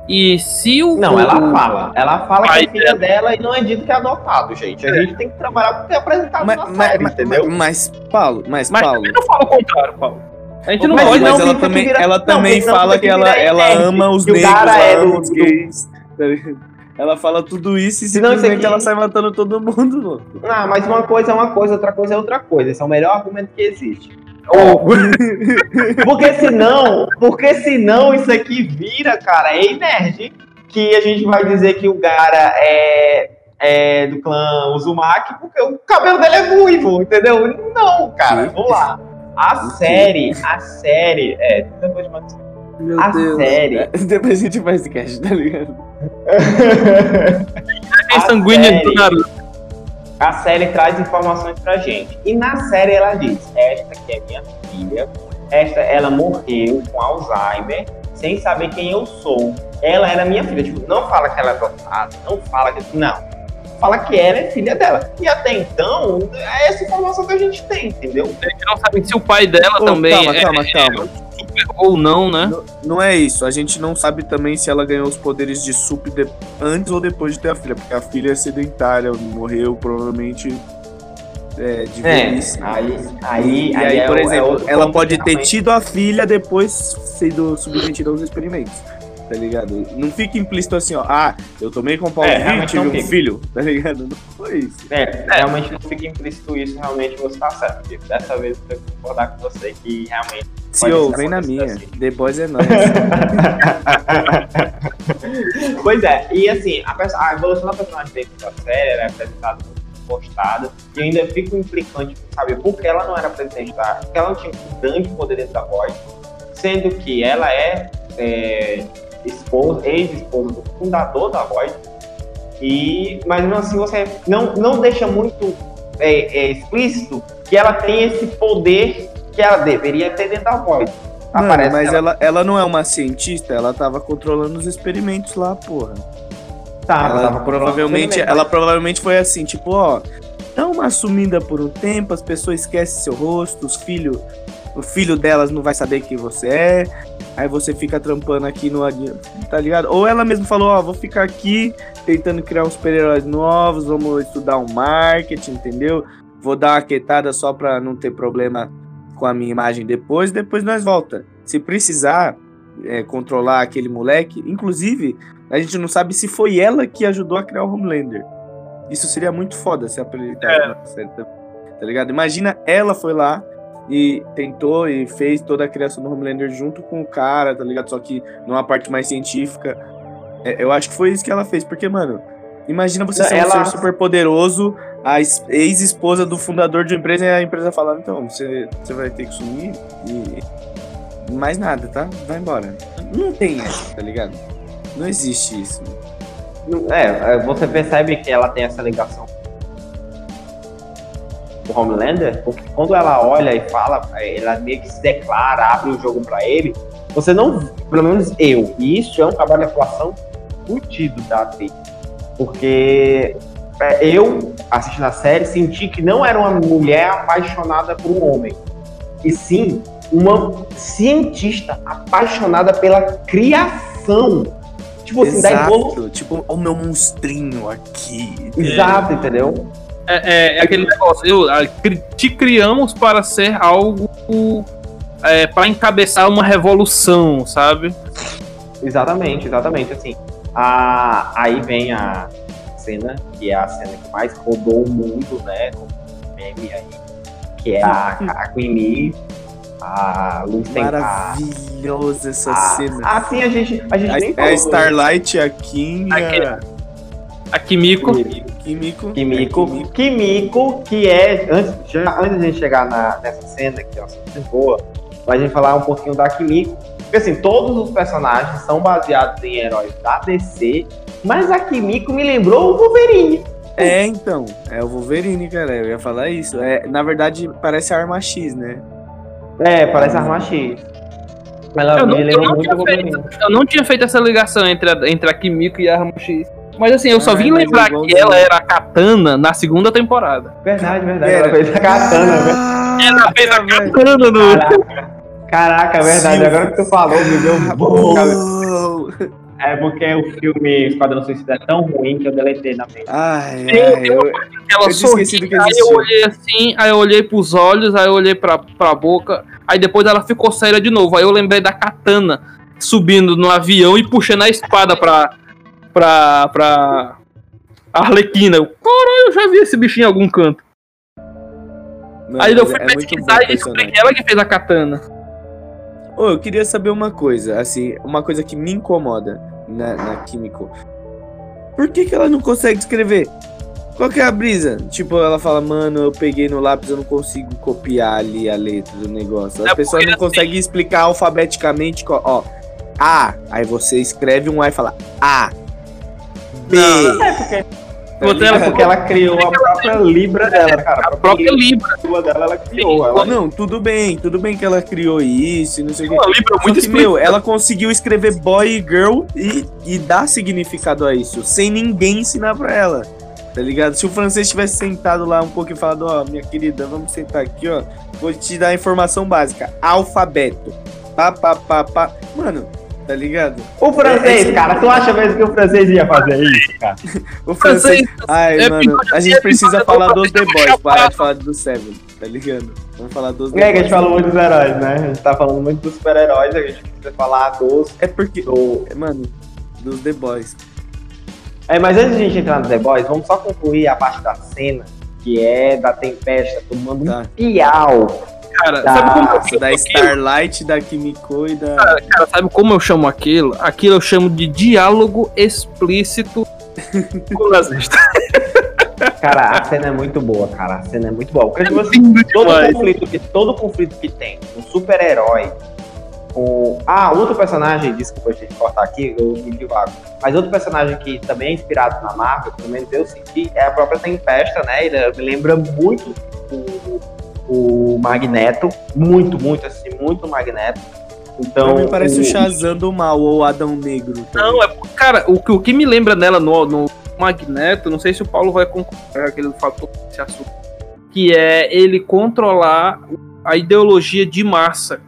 e se o. Não, ela fala. Ela fala que é filha dela e não é dito que é adotado, gente. A gente tem que trabalhar com o que é apresentado Mas, na mas, série, mas, entendeu? mas, Paulo, mas, Mas Paulo. também não fala o contrário, Paulo. A gente não Mas pode. não, mas ela fica também, que vira- ela não, também fala que que ela, vira ela ama os negros, cara ela é ama os gays. tá? Ela fala tudo isso e simplesmente aqui- ela sai matando todo mundo. Ah, mas uma coisa é uma coisa, outra coisa é outra coisa. Esse é o melhor argumento que existe. Porque senão, porque senão isso aqui vira, cara, é nerd que a gente vai dizer que o cara é, é do clã Uzumaki porque o cabelo dele é ruivo, entendeu? Não, cara, vamos lá. A série, a série, é, depois de uma- Meu a Deus. série, Depois a gente faz cast, tá ligado? É a sanguíneo série- do Naruto. A série traz informações pra gente. E na série ela diz: esta que é minha filha, esta ela morreu com Alzheimer, sem saber quem eu sou. Ela era minha filha. Tipo, não fala que ela é adotada, não fala que. Não. Fala que ela é filha dela. E até então, é essa informação que a gente tem, entendeu? A gente não sabe se o pai dela Ô, também calma, é, calma, calma. ou não, né? Não, não é isso. A gente não sabe também se ela ganhou os poderes de Sup de- antes ou depois de ter a filha, porque a filha é sedentária, morreu provavelmente é, de É, velhice. aí, aí, E aí, é por é exemplo, ela pode ter tido a filha depois sido submetida aos experimentos. Tá ligado? Não fica implícito assim, ó. Ah, eu tomei com Paulo É, é, realmente tive um fica. filho. Tá ligado? Não foi isso. É, realmente não fica implícito isso, realmente você tá certo. Dessa vez eu tenho que concordar com você que realmente. Ser vem na minha. assim. The Boys é (laughs) nóis. Pois é, e assim, a, perso- a evolução da personagem dentro da série era apresentada muito postada, e ainda fica implicante saber por que ela não era presidente da. Porque ela não tinha um grande poder dentro da voz, sendo que ela é, é, esposa, ex-esposa do fundador da voz, e, mas mesmo assim você não, não deixa muito é, é, explícito que ela tem esse poder que ela deveria ter dentro da. Mano, Aparece mas que ela, ela não é uma cientista, ela tava controlando os experimentos lá, porra. tá, ela, tava provavelmente, ela provavelmente foi assim, tipo, ó, dá uma sumida por um tempo, as pessoas esquecem seu rosto, os filhos, o filho delas não vai saber quem você é, aí você fica trampando aqui no tá ligado? Ou ela mesma falou, ó, vou ficar aqui tentando criar uns super-heróis novos, vamos estudar um marketing, entendeu? Vou dar uma quietada só pra não ter problema com a minha imagem depois, depois nós volta. Se precisar é, controlar aquele moleque, inclusive, a gente não sabe se foi ela que ajudou a criar o Homelander. Isso seria muito foda se na série também, tá ligado? Imagina ela foi lá e tentou e fez toda a criação do Homelander junto com o cara, tá ligado? Só que numa parte mais científica. É, eu acho que foi isso que ela fez, porque, mano, imagina você ser um Ela- ser super poderoso, a es- ex-esposa do fundador de uma empresa e a empresa falar, então, você, você vai ter que sumir e mais nada, tá? Vai embora. Não tem essa, tá ligado? Não existe isso. É, é, você percebe que ela tem essa ligação com o Homelander, porque quando ela olha e fala, é, ela meio que se declara, abre o jogo pra ele, você não, pelo menos eu, e isso é um trabalho de atuação fudido da atriz, porque é, eu, assistindo a série, senti que não era uma mulher apaixonada por um homem, e sim uma cientista apaixonada pela criação. Tipo assim, da evolução. Exato. Tipo, o meu monstrinho aqui. Exato, entendeu? É, é- é aquele negócio, eu, a- te criamos para ser algo é, para encabeçar uma revolução, sabe? Exatamente, exatamente. Assim, a, aí vem a cena, que é a cena que mais rodou o mundo, né? Como meme aí, que é a, a Queen Bee, a Luz tem Maravilhosa essa a, cena. Assim, a gente, a gente A, nem é falou a do- Starlight, a Kim, Aqui. a A Kimiko, Kimiko. Kimiko, É, Kimiko, que é, antes, já- antes de a gente chegar na- nessa cena, que é uma cena muito boa, a gente falar um pouquinho da Kimiko. Porque assim, todos os personagens são baseados em heróis da DC, mas a Kimiko me lembrou o Wolverine. É, então. É o Wolverine, cara. Eu ia falar isso. É, na verdade, parece a Arma X, né? É, parece Arma X. Ela Eu não- me eu não muito tinha o Wolverine. eu não tinha feito essa ligação entre a, entre a Kimiko e a Arma X. Mas assim, eu só Ah, vim lembrar que ela era a Katana na segunda temporada. Verdade, verdade. Era. Ela fez a katana, velho. Ela fez a. Katana no. Caraca. Caraca, é verdade. Silvio. Agora que tu falou, me deu um bom. É porque o filme Esquadrão Suicida é tão ruim que eu deletei na mente. Ai, ai, uma eu, Ela Eu que aí eu olhei assim, aí eu olhei pros olhos, aí eu olhei pra, pra boca, aí depois ela ficou séria de novo. Aí eu lembrei da katana subindo no avião e puxando a espada pra. Pra. pra. Arlequina. Eu, Caralho, eu já vi esse bichinho em algum canto. Mano, aí eu fui é pesquisar e descobri que ela que fez a katana. Ô, eu queria saber uma coisa, assim, uma coisa que me incomoda na, na Kimiko. Por que, que ela não consegue escrever? Qual que é a brisa? Tipo, ela fala, mano, eu peguei no lápis, eu não consigo copiar ali a letra do negócio. A É pessoa porque, não consegue explicar alfabeticamente, ó, A, aí você escreve um A e fala A, É porque, é ela porque ela criou a própria Libra dela, cara. A própria Libra. Dela, ela criou. Ela, Não, tudo bem, tudo bem que ela criou isso não sei o que. Uma Libra Só muito que, meu, ela conseguiu escrever boy e girl e, e dar significado a isso, sem ninguém ensinar pra ela. Tá ligado? Se o francês tivesse sentado lá um pouco e falado, ó, minha querida, vamos sentar aqui, ó. Vou te dar a informação básica. Alfabeto. pá, pá, pá, pá. Mano, tá ligado? O francês, É, é- cara, tu acha mesmo que o francês ia fazer isso, cara? O francês. Ai, é mano, a gente é precisa falar dos The Boys, chapado. parar de falar do Seven, tá ligado? Vamos falar dos The É que a gente falou muito dos heróis, né? A gente tá falando muito dos super-heróis, a gente precisa falar dos. É porque, do- mano, dos The Boys. É, mas antes de a gente entrar nos The Boys, vamos só concluir a parte da cena, que é da Tempesta tomando Tá. um piau. Cara, Tá. sabe como eu da? Starlight, da Kimiko e da. Cara, sabe como eu chamo aquilo? Aquilo eu chamo de diálogo explícito (laughs) com nazista. Cara, a cena é muito boa, cara. A cena é muito boa. Porque, tipo, lindo todo, conflito que, todo conflito que tem um super-herói com. Ah, outro personagem, desculpa gente cortar aqui, eu me divago. Mas outro personagem que também é inspirado na Marvel, pelo menos eu senti, é a própria Tempesta, né? Ele me lembra muito o, o Magneto. Muito, muito, assim, muito o Magneto. Então. Pra mim parece o Shazam do mal ou o Adão Negro. tá Não, é porque, cara, o que, o que me lembra nela no, no Magneto, não sei se o Paulo vai concordar que ele falou esse assunto, que é ele controlar a ideologia de massa.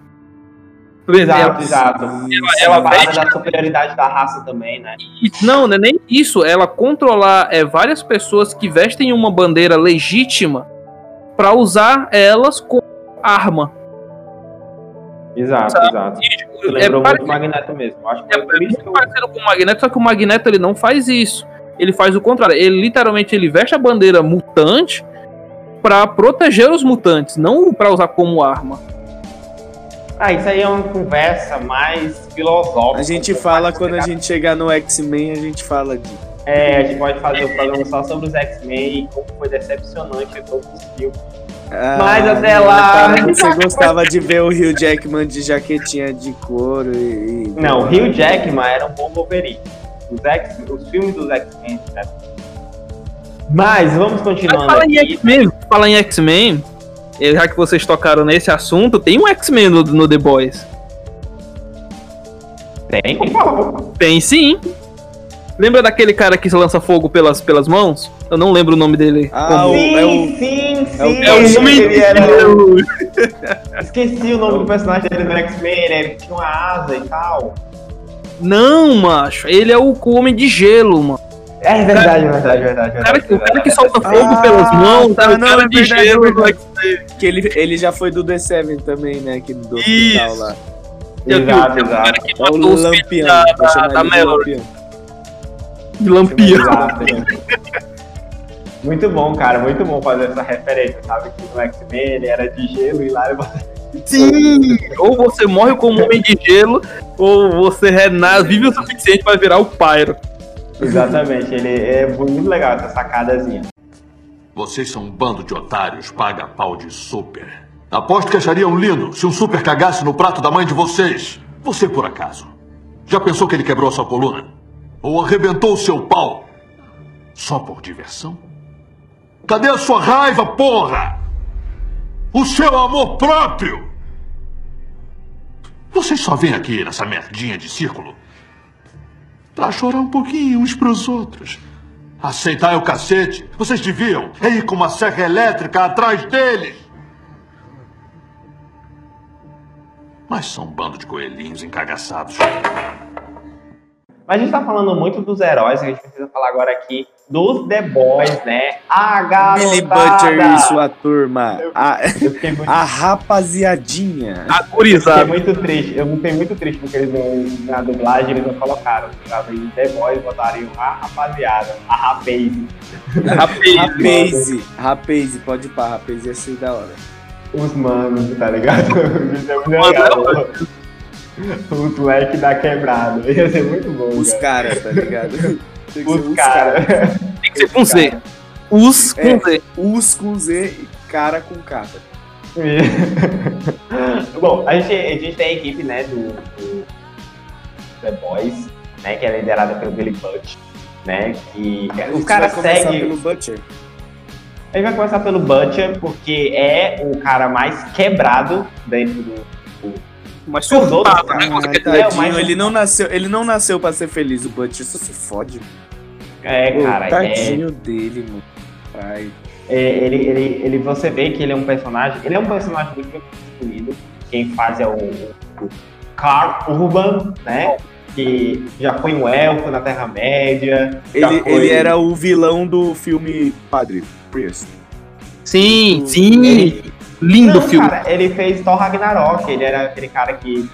Exato, Ela- exato. ela Ela fala veste- da superioridade da raça também, né? E- Não, não é nem isso. Ela controlar é, várias pessoas que vestem uma bandeira legítima pra usar elas como arma. Exato, Sabe? exato. É, Lembrou pare- muito o Magneto mesmo. Acho que é, foi por isso que muito eu... parecido com o Magneto, só que o Magneto ele não faz isso. Ele faz o contrário. Ele literalmente ele veste a bandeira mutante pra proteger os mutantes, não pra usar como arma. Ah, isso aí é uma conversa mais filosófica. A gente fala quando a gente chegar no X-Men, a gente fala de. É, a gente pode fazer um programa só sobre os X-Men e como foi decepcionante todos os filmes. Ah, Mas até lá- Você gostava de ver o Hugh Jackman de jaquetinha de couro e. e- Não, Hugh Jackman era um bom Wolverine. Os, X, os filmes dos X-Men. né? Mas vamos Mas continuando fala em. X-Men, fala em X-Men, já que vocês tocaram nesse assunto, tem um X-Men no, no The Boys. Tem. Tem sim. Lembra daquele cara que lança fogo pelas, pelas mãos? Eu não lembro o nome dele. Ah, Como- o- Sim, é o- sim, sim. é o- É (laughs) o de era... Gelo. Esqueci o nome do personagem dele no X-Men, ele tinha uma asa e tal. Não, macho. Ele é o Homem de Gelo, mano. É verdade, verdade, verdade. O cara, que- o cara que verdade. solta fogo Ah, pelas mãos, tá, o não, cara é de verdade, gelo do verdade. X-Men. Que ele, ele já foi do The Seven também, né? Aqui do hospital Isso. lá. Exato, exato. cara que É o Lampião. da, da, da ele de. Lampião. Muito bom, cara, muito bom fazer essa referência, sabe? Que no X-Men ele era de gelo e lá ele Sim! Ou você morre como homem de gelo, ou você renasce, vive o suficiente para virar o Pyro. Exatamente, ele é muito legal essa sacadazinha. Vocês são um bando de otários, paga pau de super. Aposto que achariam lindo se um super cagasse no prato da mãe de vocês. Você, por acaso, já pensou que ele quebrou a sua coluna? Ou arrebentou o seu pau? Só por diversão? Cadê a sua raiva, porra? O seu amor próprio? Vocês só vêm aqui nessa merdinha de círculo pra chorar um pouquinho uns pros outros. Aceitar é o cacete. Vocês deviam é ir com uma serra elétrica atrás deles. Mas são um bando de coelhinhos encagaçados. Mas a gente tá falando muito dos heróis, a gente precisa falar agora aqui dos The Boys, né? A garotada! Billy Butcher e sua turma. A, Eu fiquei muito, (laughs) a rapaziadinha. A fiquei gurizada. muito triste, eu fiquei muito triste porque eles não, na dublagem eles não colocaram. Em The Boys botariam a rapaziada, a rapaz. (laughs) Rapaz. Rapaze, pode ir pra Rapaze, ia ser da hora. Os manos, tá ligado? Isso é muito legal. (laughs) Os moleque da quebrada. Ia ser muito bom. Os cara. caras, tá ligado? (laughs) Tem que ser Os caras. Tem que ser com Z. Os com É. Z. Os com Z e cara com K. (laughs) Bom, a gente, a gente tem a equipe, né, do, do The Boys, né, que é liderada pelo Billy Butch, né, que os caras seguem... pelo Butcher. A gente vai começar pelo Butcher, porque é o cara mais quebrado dentro do... Mas Os outros, surtado, né? cara, Você Ai, quer É, tadinho, mas- ele não nasceu, ele não nasceu pra ser feliz, o Butcher só se fode. É, Pô, cara, é, tadinho dele, mano. Ai. é, ele, ele, ele, você vê que ele é um personagem, ele é um personagem muito bem construído, quem faz é o, o, Carl Urban, né? Que já foi um elfo na Terra-média. Ele, foi- ele era o vilão do filme Padre Priest. Sim, sim. Ele- Lindo Não, filme. cara, ele fez Thor Ragnarok, ele era aquele cara que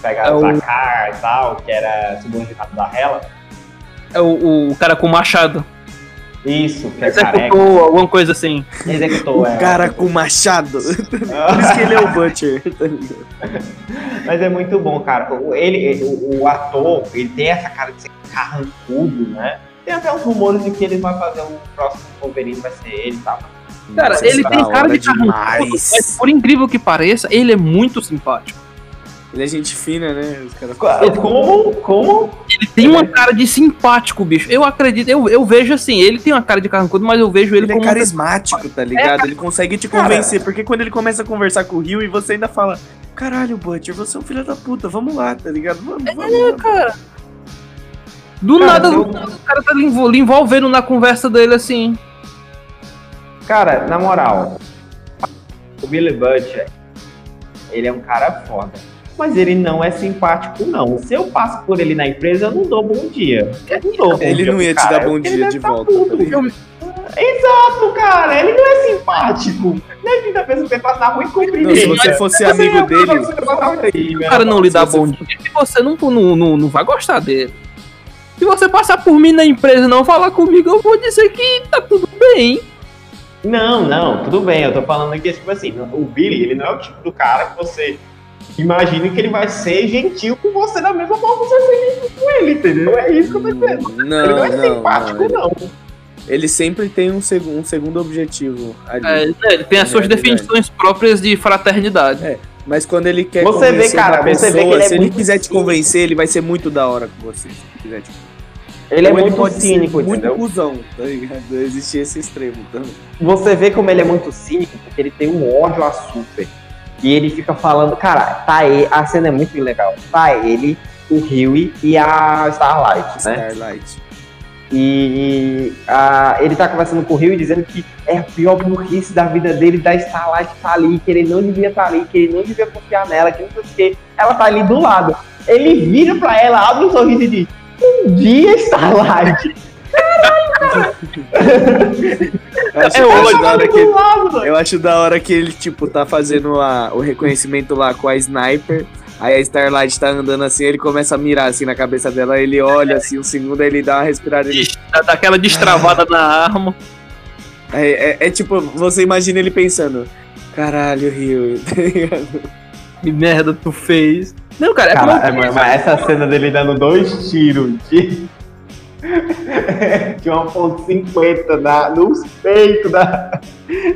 pegava É o- o Zakar e tal, que era subordinado da Hela. É o, o cara com machado. Isso, que é careca. Executou alguma coisa assim. Executou, é. O cara com machado. (laughs) Por isso que ele é o Butcher. tá? Mas é muito bom, cara. O- Ele, ele- o, o ator, ele tem essa cara de ser carrancudo, né? Tem até uns rumores de que ele vai fazer o próximo Wolverine, vai ser ele e tal. Cara, Nossa, ele tem cara de carrancudo, demais. mas por incrível que pareça, ele é muito simpático. Ele é gente fina, né? Os caras Como? Como? Ele tem uma cara de simpático, bicho. Eu acredito, eu, eu vejo assim, ele tem uma cara de carrancudo, mas eu vejo ele, Ele é como uma carismático, tá ligado? Ele consegue te Cara. convencer, porque quando ele começa a conversar com o Rio e você ainda fala, caralho, Butcher, você é um filho da puta, vamos lá, tá ligado? Vamos, vamos. vamos." cara. Do Cara, nada, eu- o cara tá lhe envolvendo na conversa dele assim. Cara, na moral, o Billy Butcher, ele é um cara foda. Mas ele não é simpático, não. Se eu passo por ele na empresa, eu não dou bom dia. Eu não dou bom Ele dia não ia te cara, dar bom porque ele dia de tá volta. tá? Exato, cara. Ele não é simpático. Deve da pessoa que você passa na rua e cumprimenta. Não, se você fosse amigo é dele, O cara não lhe dá bom dia, e você não, não, não, não vai gostar dele. Se você passar por mim na empresa e não falar comigo, eu vou dizer que tá tudo bem. Não, não, tudo bem. Eu tô falando aqui, tipo assim, o Billy, ele não é o tipo do cara que você imagina que ele vai ser gentil com você da mesma forma que você é gentil com ele, entendeu? É isso que eu tô dizendo. Não, ele não é não, simpático, não. não. Ele sempre tem um, seg um segundo objetivo ali. É, ele tem as É suas definições próprias de fraternidade. É. Mas quando ele quer Você vê, convencer cara, uma você vê pessoa, que ele é se ele quiser te cínico. convencer, ele vai ser muito da hora com você. Se quiser te... Ele é muito pode cínico, muito entendeu? cuzão, tá ligado? Existe esse extremo também. Você vê como ele é muito cínico, porque ele tem um ódio a super. E ele fica falando, cara, tá ele, a cena é muito legal. Tá ele, o Huey e a Starlight, né? Starlight. E a- ele tá conversando com o Rio e dizendo que é a pior burrice da vida dele, da Starlight tá ali, que ele não devia estar ali, que ele não devia confiar nela, que não sei o que. Ela tá ali do lado. Ele vira pra ela, abre um sorriso e diz: Um dia, Starlight. Eu acho, É eu acho da hora que do lado. Eu acho da hora que ele, tipo, tá fazendo a- o reconhecimento lá com a sniper. Aí a Starlight tá andando assim, ele começa a mirar assim na cabeça dela, ele olha assim um segundo, aí ele dá uma respirada. Ele... Dá daquela destravada na arma. É, é- é tipo, você imagina ele pensando, caralho, Rio, (laughs) tá ligado? Que merda tu fez. Não, cara, é Cara, é, mas- mas essa cena dele dando dois tiros de. (laughs) de 1.50 na, nos peitos da,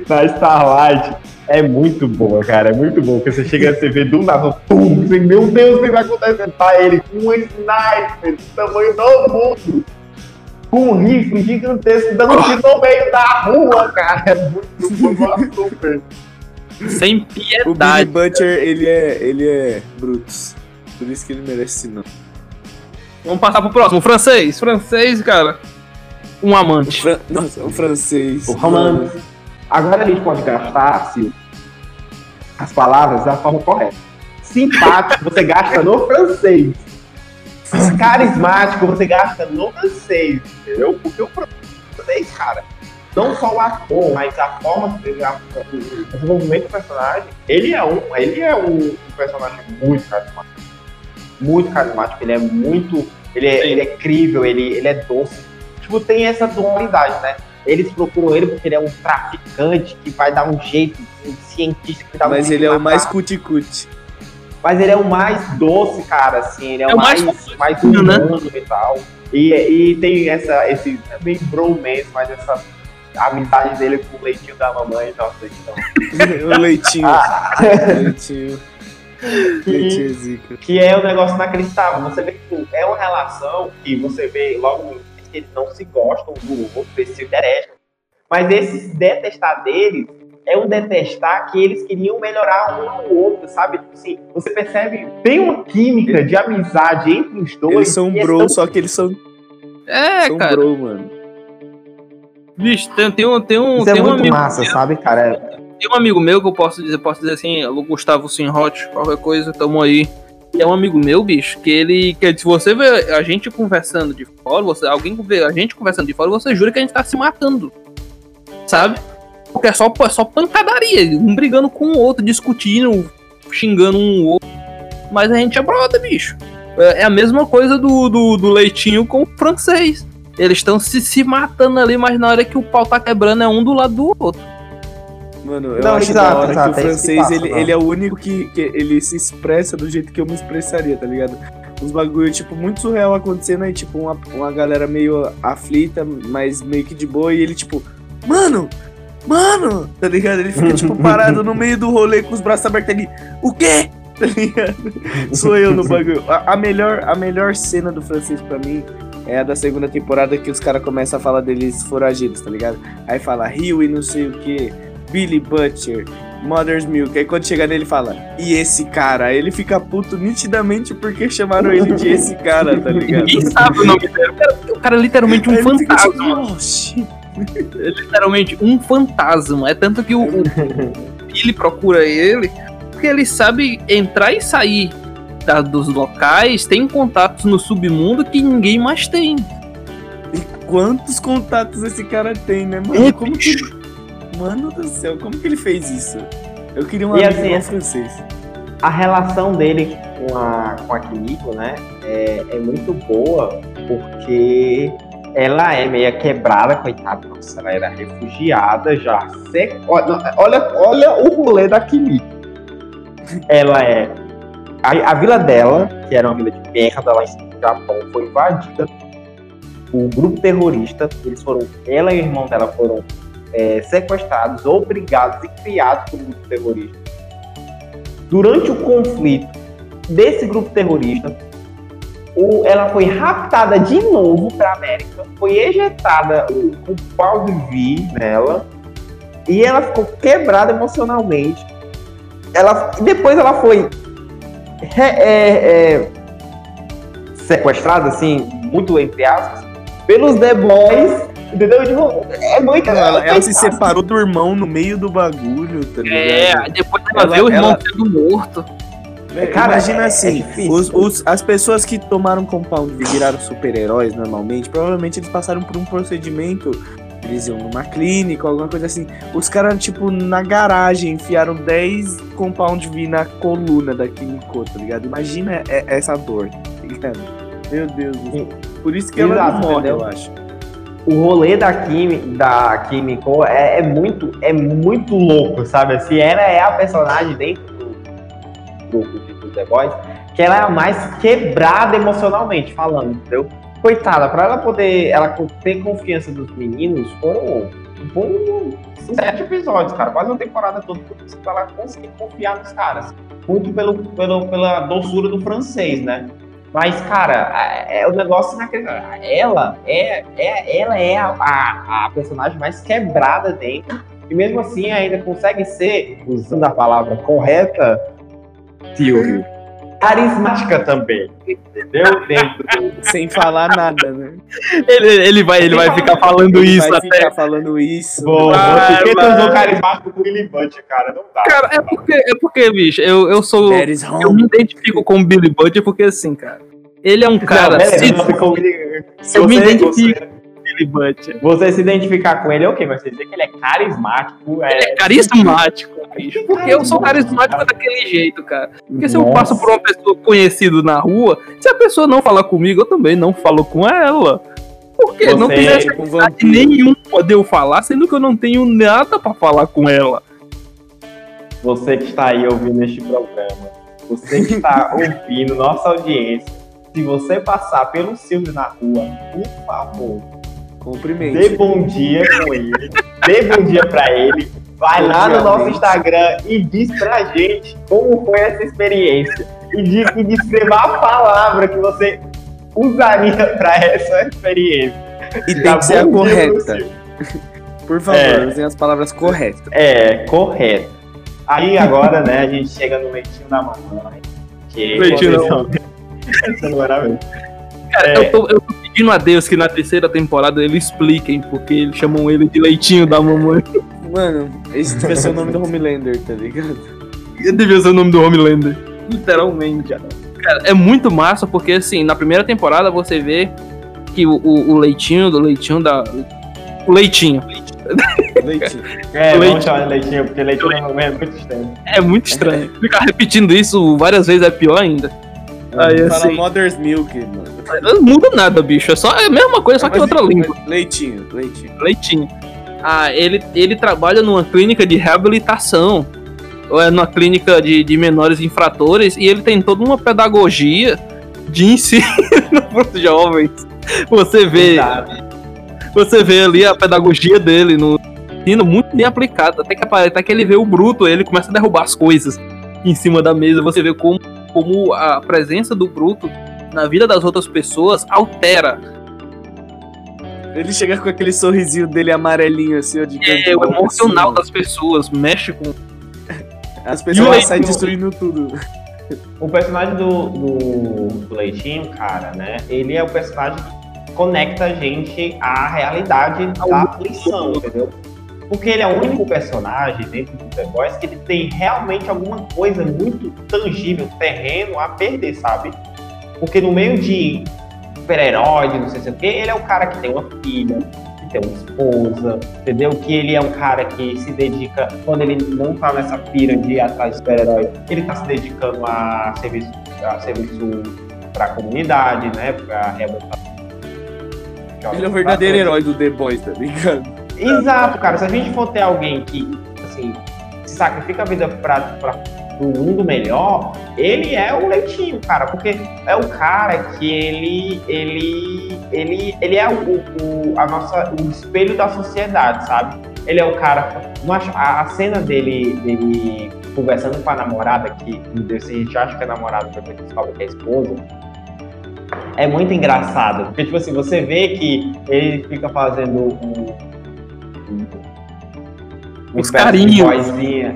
da Starlight é muito boa, cara. É muito bom. Porque você chega a você vê do nada, pum, assim, meu Deus, o que vai acontecer? Tá ele com um sniper do tamanho do mundo. Com um rifle gigantesco dando tiro no meio da rua, cara. É muito bom, super. Sem O Billy piedade. Butcher, ele é, ele é Brutus. Por isso que ele merece esse nome. Vamos passar pro próximo. Francês. Francês, cara. Um amante. Fran- Nossa, o francês. O romance. Agora a gente pode gastar Sil, as palavras da forma correta. Simpático você gasta no francês. Carismático você gasta no francês, entendeu? Porque o francês, cara, não só o ator, mas a forma que ele, o desenvolvimento do personagem, ele é um, ele é um personagem muito carismático. Muito carismático, ele é muito. Ele é, Sim. ele é crível, ele, ele é doce. Tipo, tem essa dualidade, né? Eles procuram ele porque ele é um traficante que vai dar um jeito, um cientista que dá um Mas ele é o mais cuticute. Mas ele é o mais doce, cara, assim, ele é, É o mais mais, mais né? humano e tal. E, e tem essa, esse, é bem bromance, mas essa amizade dele com o leitinho da mamãe, nossa, então. (laughs) o leitinho. Ah, leitinho. (laughs) Leitinho é zica. que é um negócio inacreditável. Você vê que é uma relação que você vê logo no início que eles não se gostam do outro, eles se detestam. Mas esse detestar deles é um detestar que eles queriam melhorar um ao outro, sabe? Tipo assim, você percebe, tem uma química de amizade entre os dois. Eles são que é bro, tão- só que eles são, É, são cara. bro, mano. Bicho, tem, tem um, tem um, Isso é tem um muito amigo. massa, sabe, cara? Tem um amigo meu que eu posso dizer, posso dizer assim, o Gustavo Sinhot, qualquer coisa, tamo aí. E é um amigo meu, bicho, que ele. Que se você vê a gente conversando de fora, você, alguém vê a gente conversando de fora, você jura que a gente tá se matando. Sabe? Porque é só, é só pancadaria, um brigando com o outro, discutindo, xingando um outro. Mas a gente é brother, bicho. É, é a mesma coisa do, do, do leitinho com o francês. Eles estão se, se matando ali, mas na hora que o pau tá quebrando é um do lado do outro. Mano, eu Não, acho exato, da hora exato, que é o que francês, passa, ele, não. ele é o único que, que ele se expressa do jeito que eu me expressaria, tá ligado? Uns bagulho, tipo, muito surreal acontecendo aí, tipo, uma, uma galera meio aflita, mas meio que de boa, e ele, tipo, mano, mano, tá ligado? Ele fica, tipo, parado no meio do rolê com os braços abertos ali, o quê? Tá ligado? (laughs) Sou eu no bagulho. A, a melhor, a melhor cena do francês pra mim é a da segunda temporada que os caras começam a falar deles foragidos, tá ligado? Aí fala Rio e não sei o que, Billy Butcher, Mother's Milk. Aí quando chega nele fala, e esse cara? Aí ele fica puto nitidamente porque chamaram ele de esse cara, tá ligado? Ninguém sabe o nome dele. O cara, o cara é literalmente um tipo, fantasma. oh, shit. É literalmente um fantasma. É tanto que o, o (laughs) Billy procura ele porque ele sabe entrar e sair da- dos locais, tem contatos no submundo que ninguém mais tem. Quantos contatos esse cara tem, né, mano? como que ele... Mano do céu, como que ele fez isso? Eu queria um E amigo assim, francês. a relação dele com a, com a Kimiko, né, é, é muito boa, porque ela é meio quebrada, coitada, nossa, ela era refugiada já. Se- Olha, olha, olha o rolê da Kimiko. Ela é. A, a vila dela, que era uma vila de merda lá em Japão, foi invadida. O grupo terrorista, eles foram. Ela e o irmão dela foram é, sequestrados, obrigados e criados pelo grupo terrorista durante o conflito desse grupo terrorista, o- ela foi raptada de novo para América, foi ejetada o, o pau de vi nela e ela ficou quebrada emocionalmente. Ela, depois ela foi é, é, sequestrada, assim, muito entre aspas, pelos The Boys. Entendeu? Tipo, é muito. Ela, ela se coitado. separou do irmão no meio do bagulho, tá ligado? É, aí depois ela, Ela- vê o irmão ela- sendo morto. É, Cara, Imagina é- é assim, difícil. os- os- as pessoas que tomaram Compound V viraram super-heróis normalmente, provavelmente eles passaram por um procedimento, eles iam numa clínica, alguma coisa assim. Os caras, tipo, na garagem, enfiaram 10 Compound V na coluna da Kimiko, tá ligado? Imagina é- essa dor, tá ligado? Meu Deus do céu. Por isso que ela não morre, eu acho. o rolê da Kimi, da Kimiko é, é muito é muito louco, sabe? Assim, ela é a personagem dentro do grupo de do The Boys que ela é a mais quebrada emocionalmente falando, entendeu? Coitada, pra ela poder ela ter confiança dos meninos, foram, foram sete episódios, cara, quase uma temporada toda pra ela conseguir confiar nos caras. Muito pelo, pelo, pela doçura do francês, né? Mas, cara, é é o negócio inacreditável. Ela é, é, ela é a, a, a personagem mais quebrada dentro. E mesmo assim ainda consegue ser, usando a palavra correta, Silvio, carismática também. Entendeu? Dentro. (laughs) Sem falar nada, né? Ele, ele vai, ele vai ficar falando Ele isso vai até. ficar falando isso. Bom, Vai, por que tu vai. usou carismático com o Billy Butcher, cara? Não dá. Cara, é porque, é porque, bicho, eu, eu sou. Eu me identifico com o Billy Butcher porque assim, cara. Ele é um cara. Não, você ficou- se eu me você- identifico o Billy Butcher. Você se identificar com ele, ok, mas você dizer que ele é carismático, é. Ele é carismático, bicho. Porque eu sou carismático daquele jeito, cara. Porque se eu passo por uma pessoa conhecida na rua, se a pessoa não falar comigo, eu também não falo com ela. Porque não Você tem é necessidade vampiro. nenhuma de eu falar, sendo que eu não tenho nada pra falar com ela. Você que está aí ouvindo este programa, você que está (laughs) ouvindo nossa audiência, se você passar pelo Silvio na rua, por favor, Cumprimento. dê bom dia com ele, dê bom dia pra ele, vai lá no nosso Instagram e diz pra gente como foi essa experiência. E, di- e descreva a palavra que você usaria pra essa experiência. E tem Dá que ser a correta. Por favor, É. usem as palavras corretas. É, correto. Aí agora, né, a gente chega no leitinho da mamãe. Que Leitinho da mamãe. (laughs) Era mesmo. Cara, É. eu, tô, eu tô pedindo a Deus que na terceira temporada eles expliquem porque eles chamam ele de leitinho da mamãe. Mano, esse devia ser o nome do Homelander, tá ligado? Devia ser o nome do Homelander. Literalmente. Cara, é muito massa porque, assim, na primeira temporada você vê que o, o, o leitinho do leitinho da. O leitinho. Leitinho. É, Leite. vamos chamar de leitinho, porque leitinho é muito estranho. É muito estranho. Ficar repetindo isso várias vezes é pior ainda. Aí, Fala assim, Mother's Milk, mano. não muda nada, bicho. É só é a mesma coisa, só que outra língua. Leitinho, leitinho. Leitinho. Ah, ele, ele trabalha numa clínica de reabilitação. Ou é numa clínica de, de menores infratores. E ele tem toda uma pedagogia de ensino (laughs) para os jovens. Você vê, Exato. você vê ali a pedagogia dele no ensino muito bem aplicada. Até que, até que ele vê o bruto, ele começa a derrubar as coisas em cima da mesa. Você vê como, como a presença do bruto na vida das outras pessoas altera Ele chega com aquele sorrisinho dele amarelinho, assim, ó, de de é, o emocional assim, das pessoas, mexe com. (laughs) As pessoas saem destruindo tudo. O personagem do, do, do Leitinho, cara, né? Ele é o personagem que conecta a gente à realidade da aflição, entendeu? Porque ele é o único personagem dentro do The Boys que ele tem realmente alguma coisa muito tangível, terreno a perder, sabe? Porque no meio de super-herói, não sei se o quê, ele é o cara que tem uma filha, que tem uma esposa, entendeu? Que ele é um cara que se dedica, quando ele não tá nessa pira de ir atrás de super-herói, ele tá se dedicando a serviço, a serviço pra comunidade, né? Pra reabilitação. Ele é o verdadeiro herói do The Boys, tá ligado? Exato, cara. Se a gente for ter alguém que, assim, sacrifica a vida pra, pra um mundo melhor, ele é o leitinho, cara. Porque é o cara que ele. ele. ele, ele é o, o- a nossa, o espelho da sociedade, sabe? Ele é o cara. A, a cena dele, dele conversando com a namorada, que se a gente acha que é namorada, depois descobre que é esposa. É muito engraçado. Porque, tipo assim, você vê que ele fica fazendo um. Os carinhos.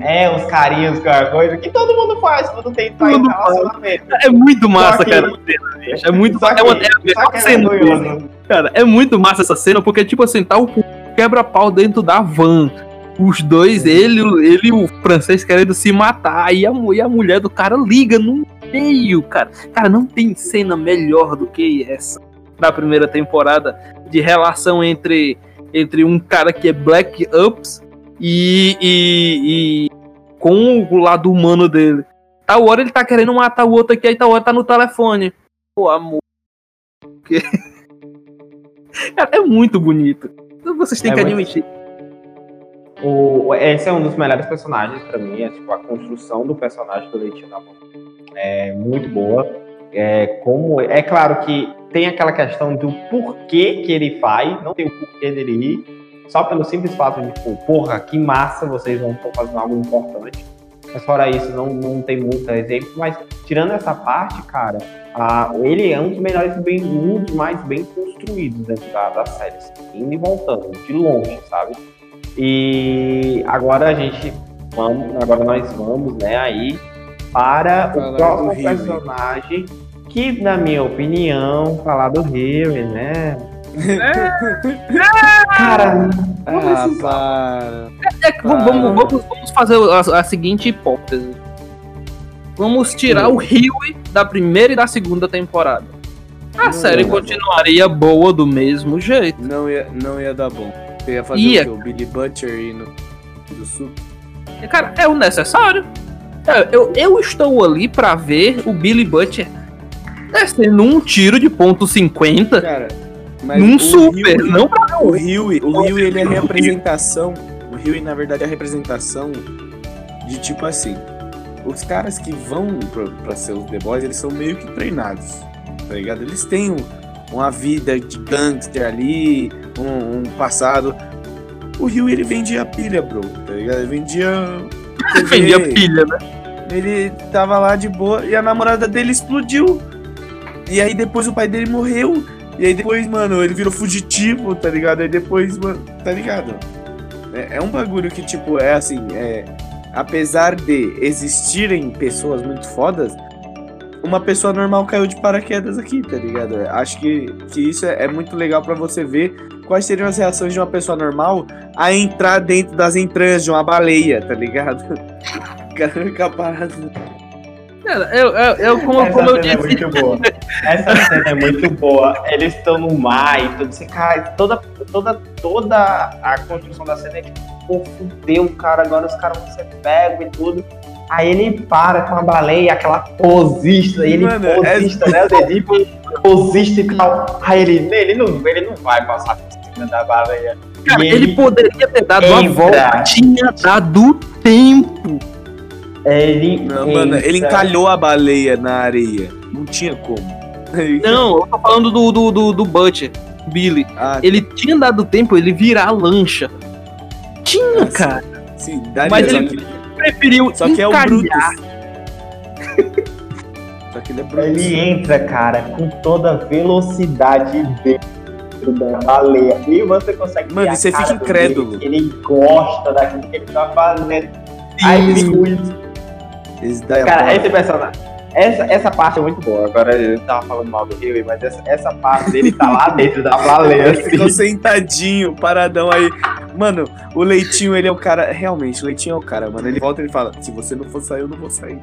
É, os carinhos, com a coisa que todo mundo faz quando tem em Tudo relacionamento. É muito massa, que- cara. cena. É muito Só é uma, é é cena. vergonhoso. Cara, é muito massa essa cena, porque, tipo assim, tá o quebra-pau dentro da van. Os dois, ele, ele e o francês querendo se matar. E a, e a mulher do cara liga no meio, cara. Cara, não tem cena melhor do que essa na primeira temporada de relação entre, entre um cara que é Black Ops e, e, e com o lado humano dele. Tal hora ele tá querendo matar o outro aqui, aí tal hora tá no telefone. Pô, amor. Que- (laughs) Cara, é muito bonito. Então Vocês têm É que admitir. O, esse é um dos melhores personagens pra mim, é tipo a construção do personagem do Leitinho da Mão. É muito boa. É, como, é claro que tem aquela questão do porquê que ele faz, não tem o porquê dele ir, só pelo simples fato de, tipo, porra, que massa, vocês vão fazendo algo importante. Mas fora isso, não, não tem muito exemplo. Mas tirando essa parte, cara, a- ele é um dos melhores, bem, um dos mais bem construídos dentro da, da série. assim, indo e voltando, de longe, sabe? E agora a gente vamos, agora nós vamos, né, aí para o próximo personagem que, na minha opinião, falar do Huey, né? Cara, Ah, para. É vamos, vamos, vamos- vamos fazer a, a seguinte hipótese. Vamos tirar o Huey da primeira e da segunda temporada. A Não, série continuaria boa do mesmo jeito. Não ia, não ia dar bom. Você ia fazer Ia. o quê? O Billy Butcher e no do sul? Cara, é o necessário. É, Eu, eu estou ali pra ver o Billy Butcher descendo um tiro de ponto 50 Cara, mas num super, não pra O Huey, o Huey, ele é a representação. O Huey, na verdade, é a representação de tipo assim. Os caras que vão pra, pra ser os The Boys, eles são meio que treinados. Tá ligado? Eles têm um- uma vida de gangster ali, um, um passado. O Huey, ele vendia pilha, bro. Tá ligado? Ele vendia. (laughs) TV, defender a pilha, né? Ele tava lá de boa e a namorada dele explodiu. E aí depois o pai dele morreu. E aí depois, mano, ele virou fugitivo, tá ligado? Aí depois, mano, tá ligado? É, é um bagulho que, tipo, é assim, é. Apesar de existirem pessoas muito fodas, uma pessoa normal caiu de paraquedas aqui, tá ligado? Acho que, que isso é, é muito legal pra você ver quais seriam as reações de uma pessoa normal a entrar dentro das entranhas de uma baleia, tá ligado? (laughs) O cara fica parado. Cara, eu, eu, eu como, Essa como eu cena é disse, muito boa. Essa cena é muito boa. Eles estão no mar e tudo. Você, cara, toda, toda, toda a construção da cena é tipo, pô, fudeu, cara. Agora os caras vão ser pegos e tudo. Aí ele para com a baleia, aquela posista, e ele Mano, é- posista, né? O dedinho posista e tal. Aí ele, ele, não, ele não vai passar por cima da baleia. cara, E ele poderia ter dado a entra. volta. Tinha dado tempo. Ele, Não, mano, ele encalhou a baleia na areia. Não tinha como. (laughs) Não, eu tô falando do, do, do, do Butcher, Billy. Ah, Ele tinha dado tempo ele virar a lancha. Tinha, cara. sim, daria, Mas ele- que, Preferiu só que é o encalhar. Brutus. (laughs) só que ele é Brutus. Ele entra, cara, com toda a velocidade dentro da baleia. E você consegue Mano, você fica incrédulo. Billy, Ele gosta daquilo que ele tá fazendo. Aí Sim. Esse daí é Cara, foda. esse personagem. Essa, essa parte é muito boa. Agora eu tava falando mal do Rio, mas essa, essa parte dele tá lá dentro da baleia. Ele ficou Assim. sentadinho, paradão aí. Mano, o Leitinho, ele é o cara. Realmente, o Leitinho é o cara, mano. Ele volta e ele fala: Se você não for sair, eu não vou sair.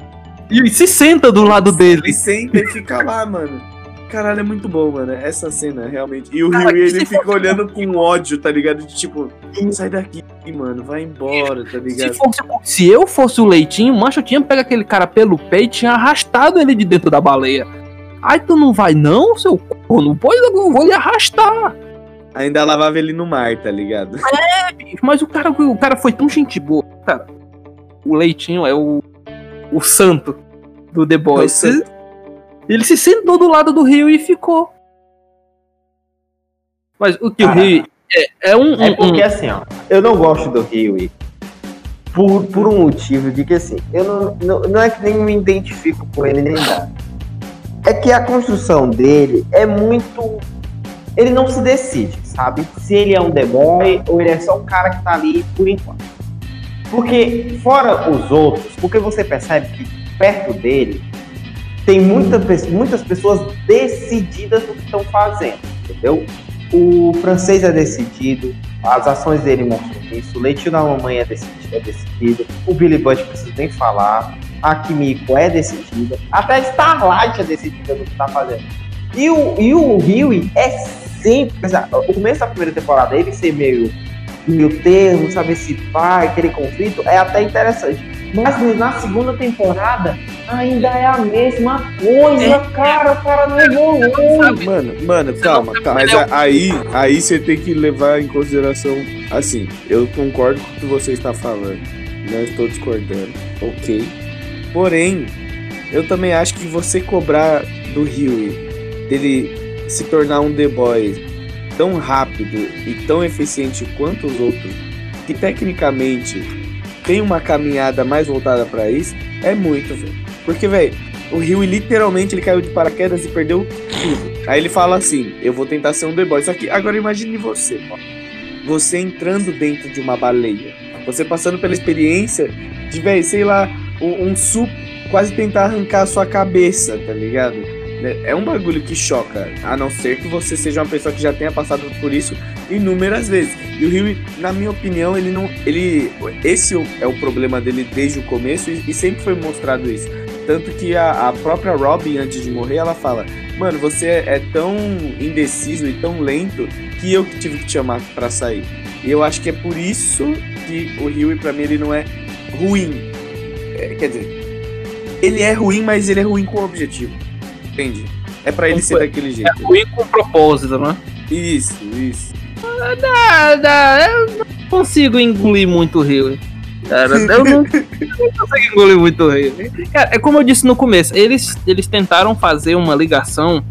E se senta do lado dele. Ele senta e fica lá, mano. Caralho, é muito bom, mano. Essa cena, realmente. E o Cara, Rio, ele se fica olhando com ódio, tá ligado? De tipo, sai daqui, mano. Vai embora, tá Se, ligado? fosse, se eu fosse o leitinho, mancho, eu tinha pego aquele cara pelo peito e tinha arrastado ele de dentro da baleia. Ai, tu não vai não, seu corno? Pois eu vou lhe arrastar. Ainda lavava ele no mar, tá ligado? Mas o cara, o cara foi tão gente boa. Cara, o leitinho é o, o santo do The Boys. É o santo. Ele se sentou do lado do rio e ficou. Mas o que Cara, o rio é, é um, É um- porque um- assim, ó, eu não gosto do Rio por, por um motivo de que assim, eu não, não, não é que nem me identifico com ele nem nada. É que a construção dele é muito. Ele não se decide, sabe? Se ele é um Boy ou ele é só um cara que tá ali por enquanto. Porque, fora os outros, porque você percebe que perto dele tem muita, muitas pessoas decididas no que estão fazendo, entendeu? O francês é decidido, as ações dele mostram isso, o leitinho da mamãe é decidido, é decidido o Billy Butt preciso nem falar, a Kimiko é decidida, até a Starlight é decidida no que tá fazendo. E o, e o Huey é sempre. O começo da primeira temporada, ele ser meio, meio termo, saber se vai, aquele conflito, é até interessante. Mas na segunda temporada ainda é a mesma coisa, cara. O cara não evoluiu. Mano, mano, calma, calma. Mas a- aí, aí você tem que levar em consideração. Assim, eu concordo com o que você está falando. Não estou discordando. Ok. Porém, eu também acho que você cobrar do Huey dele se tornar um The Boy tão rápido e tão eficiente quanto os outros, que tecnicamente tem uma caminhada mais voltada pra isso, é muito, velho. Porque, velho, o Rio literalmente ele caiu de paraquedas e perdeu tudo. Aí ele fala assim: Eu vou tentar ser um The Boy. Só que agora imagine você, ó. Você entrando dentro de uma baleia. Você passando pela experiência de, velho, sei lá, um, um quase tentar arrancar a sua cabeça, tá ligado? Né? É um bagulho que choca, a não ser que você seja uma pessoa que já tenha passado por isso inúmeras vezes. E o Rio, na minha opinião, ele não. ele Esse é o problema dele desde o começo e, e sempre foi mostrado isso. Tanto que a, a própria Robin, antes de morrer, ela fala: Mano, você é, é tão indeciso e tão lento que eu que tive que te chamar pra sair. E eu acho que é por isso que o Rio, pra mim, ele não é ruim. É, quer dizer, ele é ruim, mas ele é ruim com objetivo. Entende? É pra ele ser daquele jeito. é ruim com propósito, né? Isso, isso. Ah, dá, eu não consigo engolir muito o rio. Cara, eu não, (laughs) eu não consigo engolir muito o rio. Cara, é como eu disse no começo, eles, eles tentaram fazer uma ligação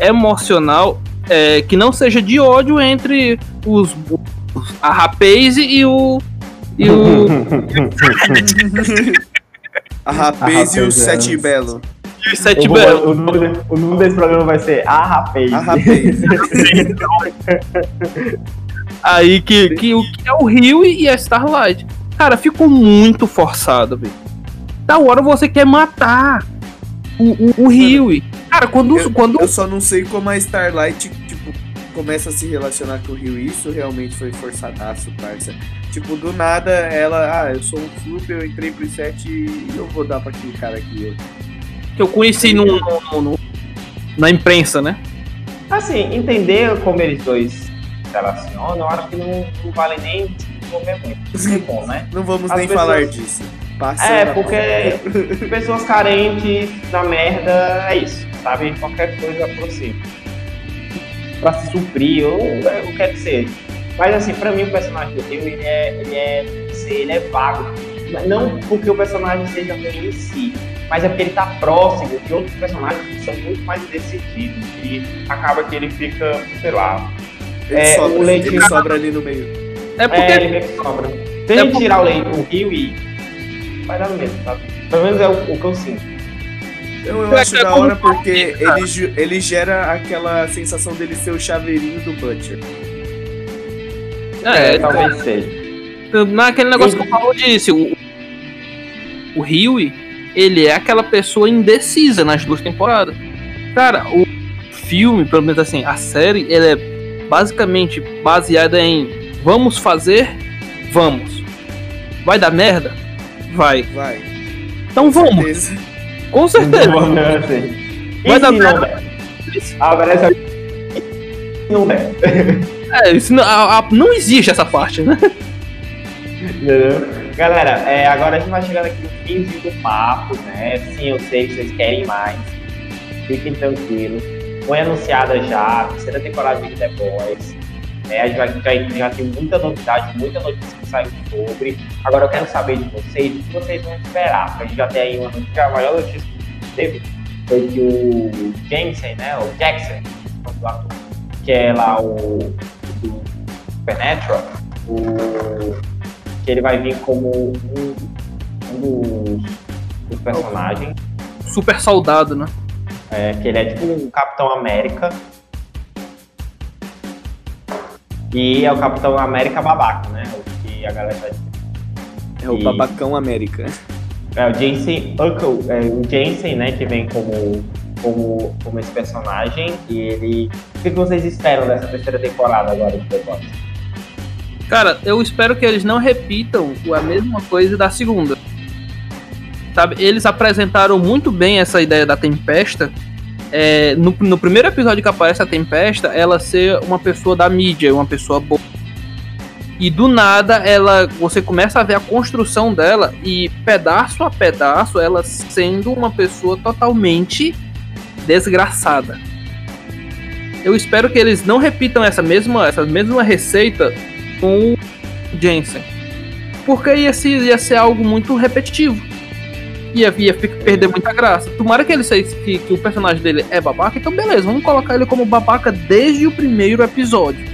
emocional é, que não seja de ódio entre os, os- a Rapaze e o. E o. (laughs) (laughs) A Rapaz e o Rapaz, é. Sete Belo. E o Sete O, Belo. o nome, de- o nome desse programa vai ser A Rapaz. A Rapaz. (laughs) Aí que, que, o que é o Rio e a Starlight. Cara, ficou muito forçado, velho. Da hora você quer matar o, o, o Rio. Cara, quando, Eu- quando Eu só não sei como a Starlight, tipo, começa a se relacionar com o Rio. Isso realmente foi forçadaço, parça. Tipo, do nada ela, ah, eu sou um flup, eu entrei pro set e eu vou dar pra aquele cara aqui. Eu... que eu conheci no, no- no- na imprensa, né? Assim, entender como eles dois se relacionam, eu acho que não, não vale nem desenvolver muito. É bom, né? Não vamos As nem pessoas- falar disso. Passando É, porque (laughs) pessoas carentes na merda é isso, sabe? Qualquer coisa aproxima. Pra se suprir, ou é, o que quer que seja. Mas assim, pra mim o personagem do Rio, ele é, ele é, ele é vago. Não porque o personagem seja ruim em si, mas é porque ele tá próximo de outros personagens que são muito mais decididos. E acaba que ele fica, sei lá. Ele, é, sobra, o leite- ele sobra ali no meio. É porque É, ele meio que sobra. Se a É gente porque- tirar o leite do Rio e. Vai dar no mesmo, sabe? Pelo menos é o, o que eu sinto. Eu, eu É, acho é da hora porque ele, ele gera aquela sensação dele ser o chaveirinho do Butcher. é, talvez seja. naquele negócio que eu falo disse, o, o Huey, ele é aquela pessoa indecisa nas duas temporadas. Cara, o filme, pelo menos assim, a série, ele é basicamente baseada em vamos fazer, vamos. Vai dar merda? Vai. Vai. Então vamos, Certeza. com certeza. assim. Vai dar der? Ah, parece não der. É, isso não, a- a- não existe essa parte, né? Entendeu? Galera, é, agora a gente vai chegando aqui no finzinho do papo, né? Sim, eu sei que vocês querem mais. Fiquem tranquilos. Foi anunciada já a terceira temporada de The Boys. É, a gente vai, já, já tem muita novidade, muita notícia que saiu sobre. Agora eu quero saber de vocês, o que vocês vão esperar. Porque a gente já tem aí uma notícia, a maior notícia que teve foi que o Jameson, né? O Jackson, o ator, que é lá o do Supernatural, o que ele vai vir como um, um dos, dos personagens, Super soldado, né? é, que ele é tipo um Capitão América. E é o Capitão América babaca, né? O que a galera tá É o E- babacão América. É o Jensen Uncle, é, o Jensen, né, que vem como, como, como esse personagem. E ele. O que vocês esperam dessa terceira temporada agora do The Boys? Cara, eu espero que eles não repitam a mesma coisa da segunda. Sabe, eles apresentaram muito bem essa ideia da Tempesta. É, no, no primeiro episódio que aparece a Tempesta, ela ser uma pessoa da mídia, uma pessoa boa. E do nada, ela, você começa a ver a construção dela e pedaço a pedaço, ela sendo uma pessoa totalmente desgraçada. Eu espero que eles não repitam essa mesma, essa mesma receita com o Jensen. Porque ia ser, ia ser algo muito repetitivo. Ia, ia perder muita graça. Tomara que ele seja que, que o personagem dele é babaca, então beleza, vamos colocar ele como babaca desde o primeiro episódio.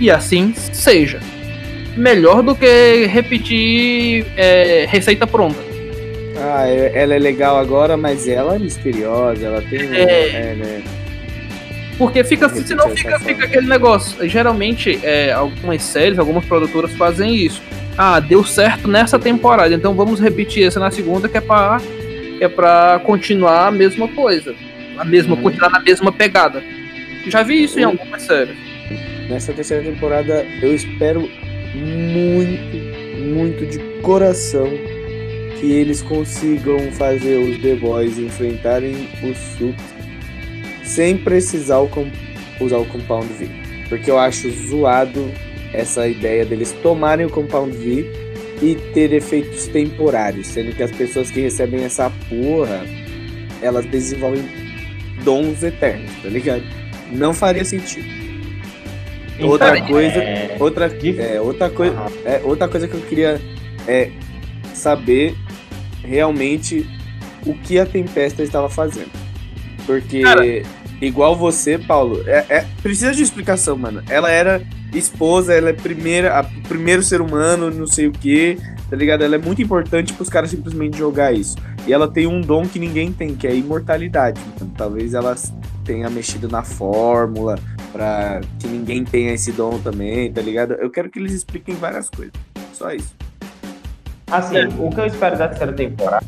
E assim seja. Melhor do que repetir é, receita pronta. Ah, é- ela é legal agora, mas ela é misteriosa, ela tem. É. é, né? Porque fica, Repetir senão fica, fica aquele negócio. Geralmente, é, algumas séries, algumas produtoras fazem isso. Ah, deu certo nessa temporada, então vamos repetir essa na segunda, que é pra, que é pra continuar a mesma coisa. A mesma, Uhum. continuar na mesma pegada. Já vi isso em algumas séries. Nessa terceira temporada, eu espero muito, muito de coração que eles consigam fazer os The Boys enfrentarem os Suits sem precisar o usar o Compound V. Porque eu acho zoado essa ideia deles tomarem o Compound V e ter efeitos temporários, sendo que as pessoas que recebem essa porra, elas desenvolvem dons eternos, tá ligado? Não faria sentido. Outra Então, coisa- é, Outra, de- é, outra, coisa, Aham. é, outra coisa que eu queria é saber realmente o que a Tempesta estava fazendo. Porque, Cara. igual você, Paulo, é, é- precisa de explicação, mano. Ela era esposa, ela é primeira, a, primeiro ser humano, não sei o que, tá ligado? Ela é muito importante pros caras simplesmente jogar isso. E ela tem um dom que ninguém tem, que é a imortalidade. Então, talvez ela tenha mexido na fórmula pra que ninguém tenha esse dom também, tá ligado? Eu quero que eles expliquem várias coisas. Só isso. Assim, o que eu espero da terceira temporada,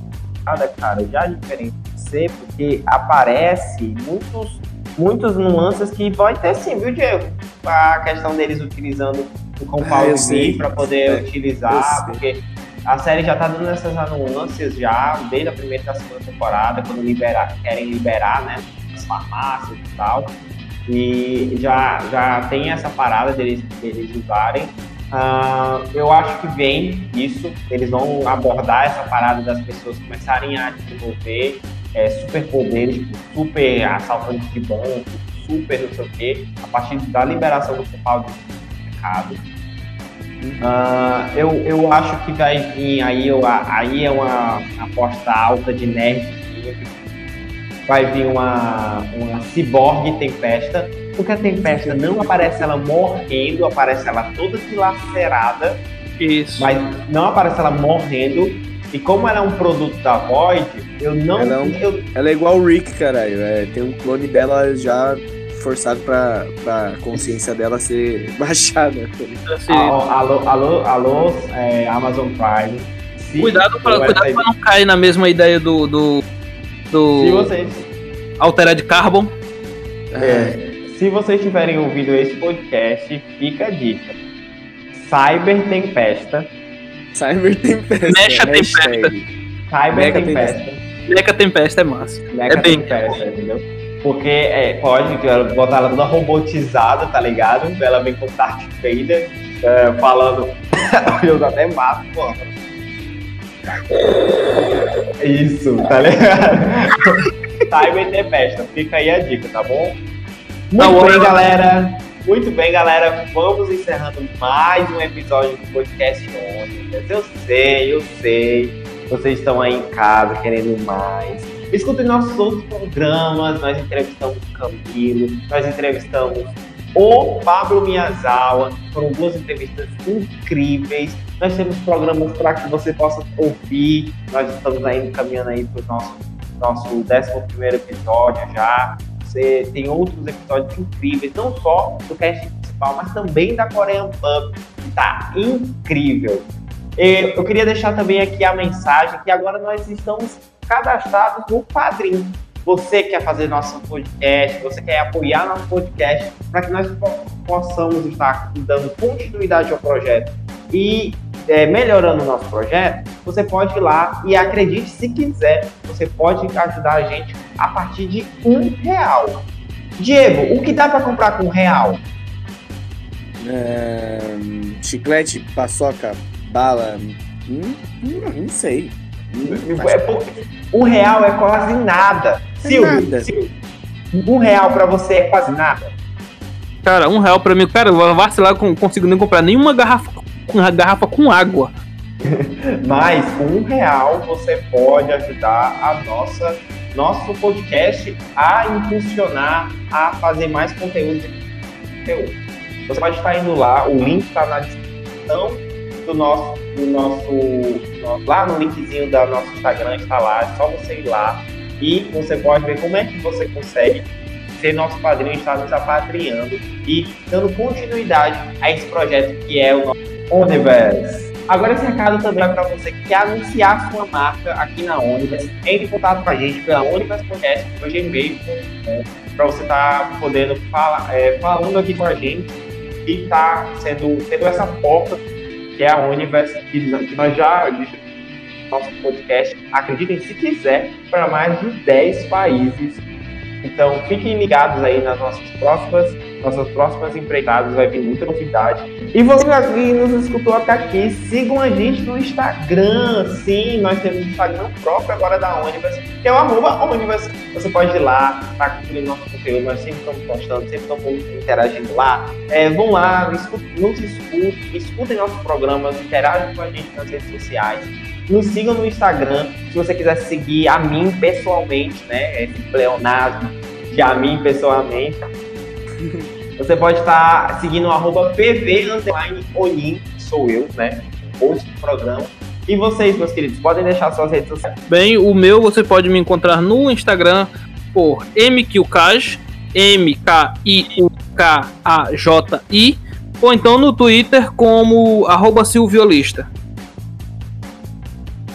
cara, já é diferente ser, porque aparece muitos, muitos nuances que vai ter sim, viu, Diego? A questão deles utilizando o Compound. V para poder É, utilizar, porque a série já tá dando essas nuances já, desde a primeira e da segunda temporada, quando liberar, querem liberar, né, as farmácias e tal. E já, já tem essa parada deles, deles usarem. Uh, eu acho que vem isso, eles vão abordar essa parada das pessoas começarem a desenvolver é, superpoderes, tipo, super assaltantes de banco, super não sei o quê, a partir da liberação do portal do mercado. Uh, eu, eu acho que vai vir aí, eu, aí é uma aposta alta de nerd. Vai vir uma, uma ciborgue tempesta, porque a tempesta não aparece ela morrendo, aparece ela toda dilacerada. Isso. Mas não aparece ela morrendo. E como ela é um produto da Void, eu não. Ela é, um, eu... ela é igual o Rick, caralho. É, tem um clone dela já forçado pra, pra consciência dela ser (laughs) baixada. Assim, alô, alô, alô, é, Amazon Prime. Se cuidado pra, cuidado pra não cair na mesma ideia do. do, do se vocês. Altered Carbon. É, se vocês tiverem ouvido esse podcast, fica a dica. Cyber Tempesta. Cyber Tempesta. Mecha Tempesta. Cyber Mecha Tempesta. Mecha Tempesta é massa. Mecha é bem. Tempesta, entendeu? Porque é, pode botar ela toda robotizada, tá ligado? Ela vem com Darth Vader é, falando. (laughs) Eu até mato, pô. Isso, tá ligado? (laughs) The Best. Fica aí a dica, tá bom? Muito bem, galera. Muito bem, galera. Vamos encerrando mais um episódio do podcast Ônibus. Eu sei, eu sei. Vocês estão aí em casa querendo mais Escutem nossos outros programas, nós entrevistamos o Camilo, nós entrevistamos o Pablo Miyazawa, foram duas entrevistas incríveis. Nós temos programas para que você possa ouvir. Nós estamos aí caminhando aí para o nosso, nosso 11 episódio já. Você tem outros episódios incríveis, não só do cast principal, mas também da Korean Pub, que está incrível. Eu queria deixar também aqui a mensagem que agora nós estamos cadastrados no Padrim. Você quer fazer nosso podcast, você quer apoiar nosso podcast para que nós possamos estar dando continuidade ao projeto e é, melhorando o nosso projeto, você pode ir lá e acredite se quiser, você pode ajudar a gente a partir de um real. Diego, o que dá para comprar com um real? É, chiclete, paçoca, bala, hum, hum, não sei. É porque um real é quase nada. É Silvio, nada. Silvio, um real pra você é quase nada. Cara, um real pra mim, cara, eu vacilar, não consigo nem comprar nenhuma garrafa, uma garrafa com água. (laughs) Mas com um real você pode ajudar a nossa nosso podcast a impulsionar a fazer mais conteúdo. Você pode estar indo lá, o link está na descrição do nosso, do nosso, lá no linkzinho do nosso Instagram está lá, é só você ir lá e você pode ver como é que você consegue ser nosso padrinho, estar nos apadrinhando e dando continuidade a esse projeto que é o nosso Universe. Agora esse recado também é para você que quer anunciar sua marca aqui na Universe. Entre em contato com a gente pela Universe Podcast, no gmail, para você estar tá podendo falar, é, falando aqui com a gente e estar tá sendo, tendo essa porta que é a Universe, que nós já nosso podcast, acreditem se quiser, para mais de 10 países. Então fiquem ligados aí nas nossas próximas, nossas próximas empreitadas, vai vir muita novidade. E você que nos escutou até aqui, sigam a gente no Instagram. Sim, nós temos um Instagram próprio agora da Universe, que é o arroba Universe. Você pode ir lá, tá curtindo nosso conteúdo, nós sempre estamos postando, sempre estamos interagindo lá. É, vão lá, escutem, nos escutem, escutem nossos programas, interajam com a gente nas redes sociais. Nos sigam no Instagram, se você quiser seguir a mim pessoalmente, né? Esse pleonasmo de a mim pessoalmente. (laughs) Você pode estar seguindo o arroba PV Onin, sou eu, né? Host do programa. E vocês, meus queridos, podem deixar suas redes sociais. Bem, o meu você pode me encontrar no Instagram por MQCaj, M-K-I-U-K-A-J-I, ou então no Twitter como arroba Silviolista.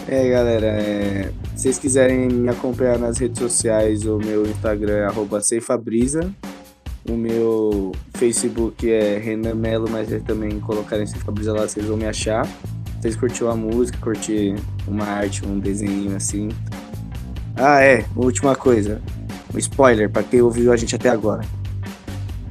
É, galera, é... se vocês quiserem me acompanhar nas redes sociais, o meu Instagram é arroba Ceifabrisa. O meu Facebook é Renan Melo, mas é também colocarem Ceifabrisa lá, vocês vão me achar. vocês curtiu a música, curtir uma arte, um desenho assim. Ah, é, última coisa. Um spoiler pra quem ouviu a gente até agora.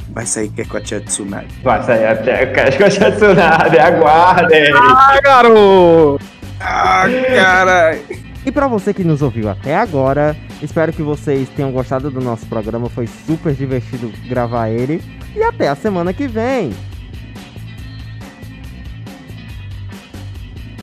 Vai sair que é com a tia Tsunade. Vai sair até com a Tsunade, aguardem. Ah, garoto! Ah, caralho! E pra você que nos ouviu até agora, espero que vocês tenham gostado do nosso programa. Foi super divertido gravar ele. E até a semana que vem.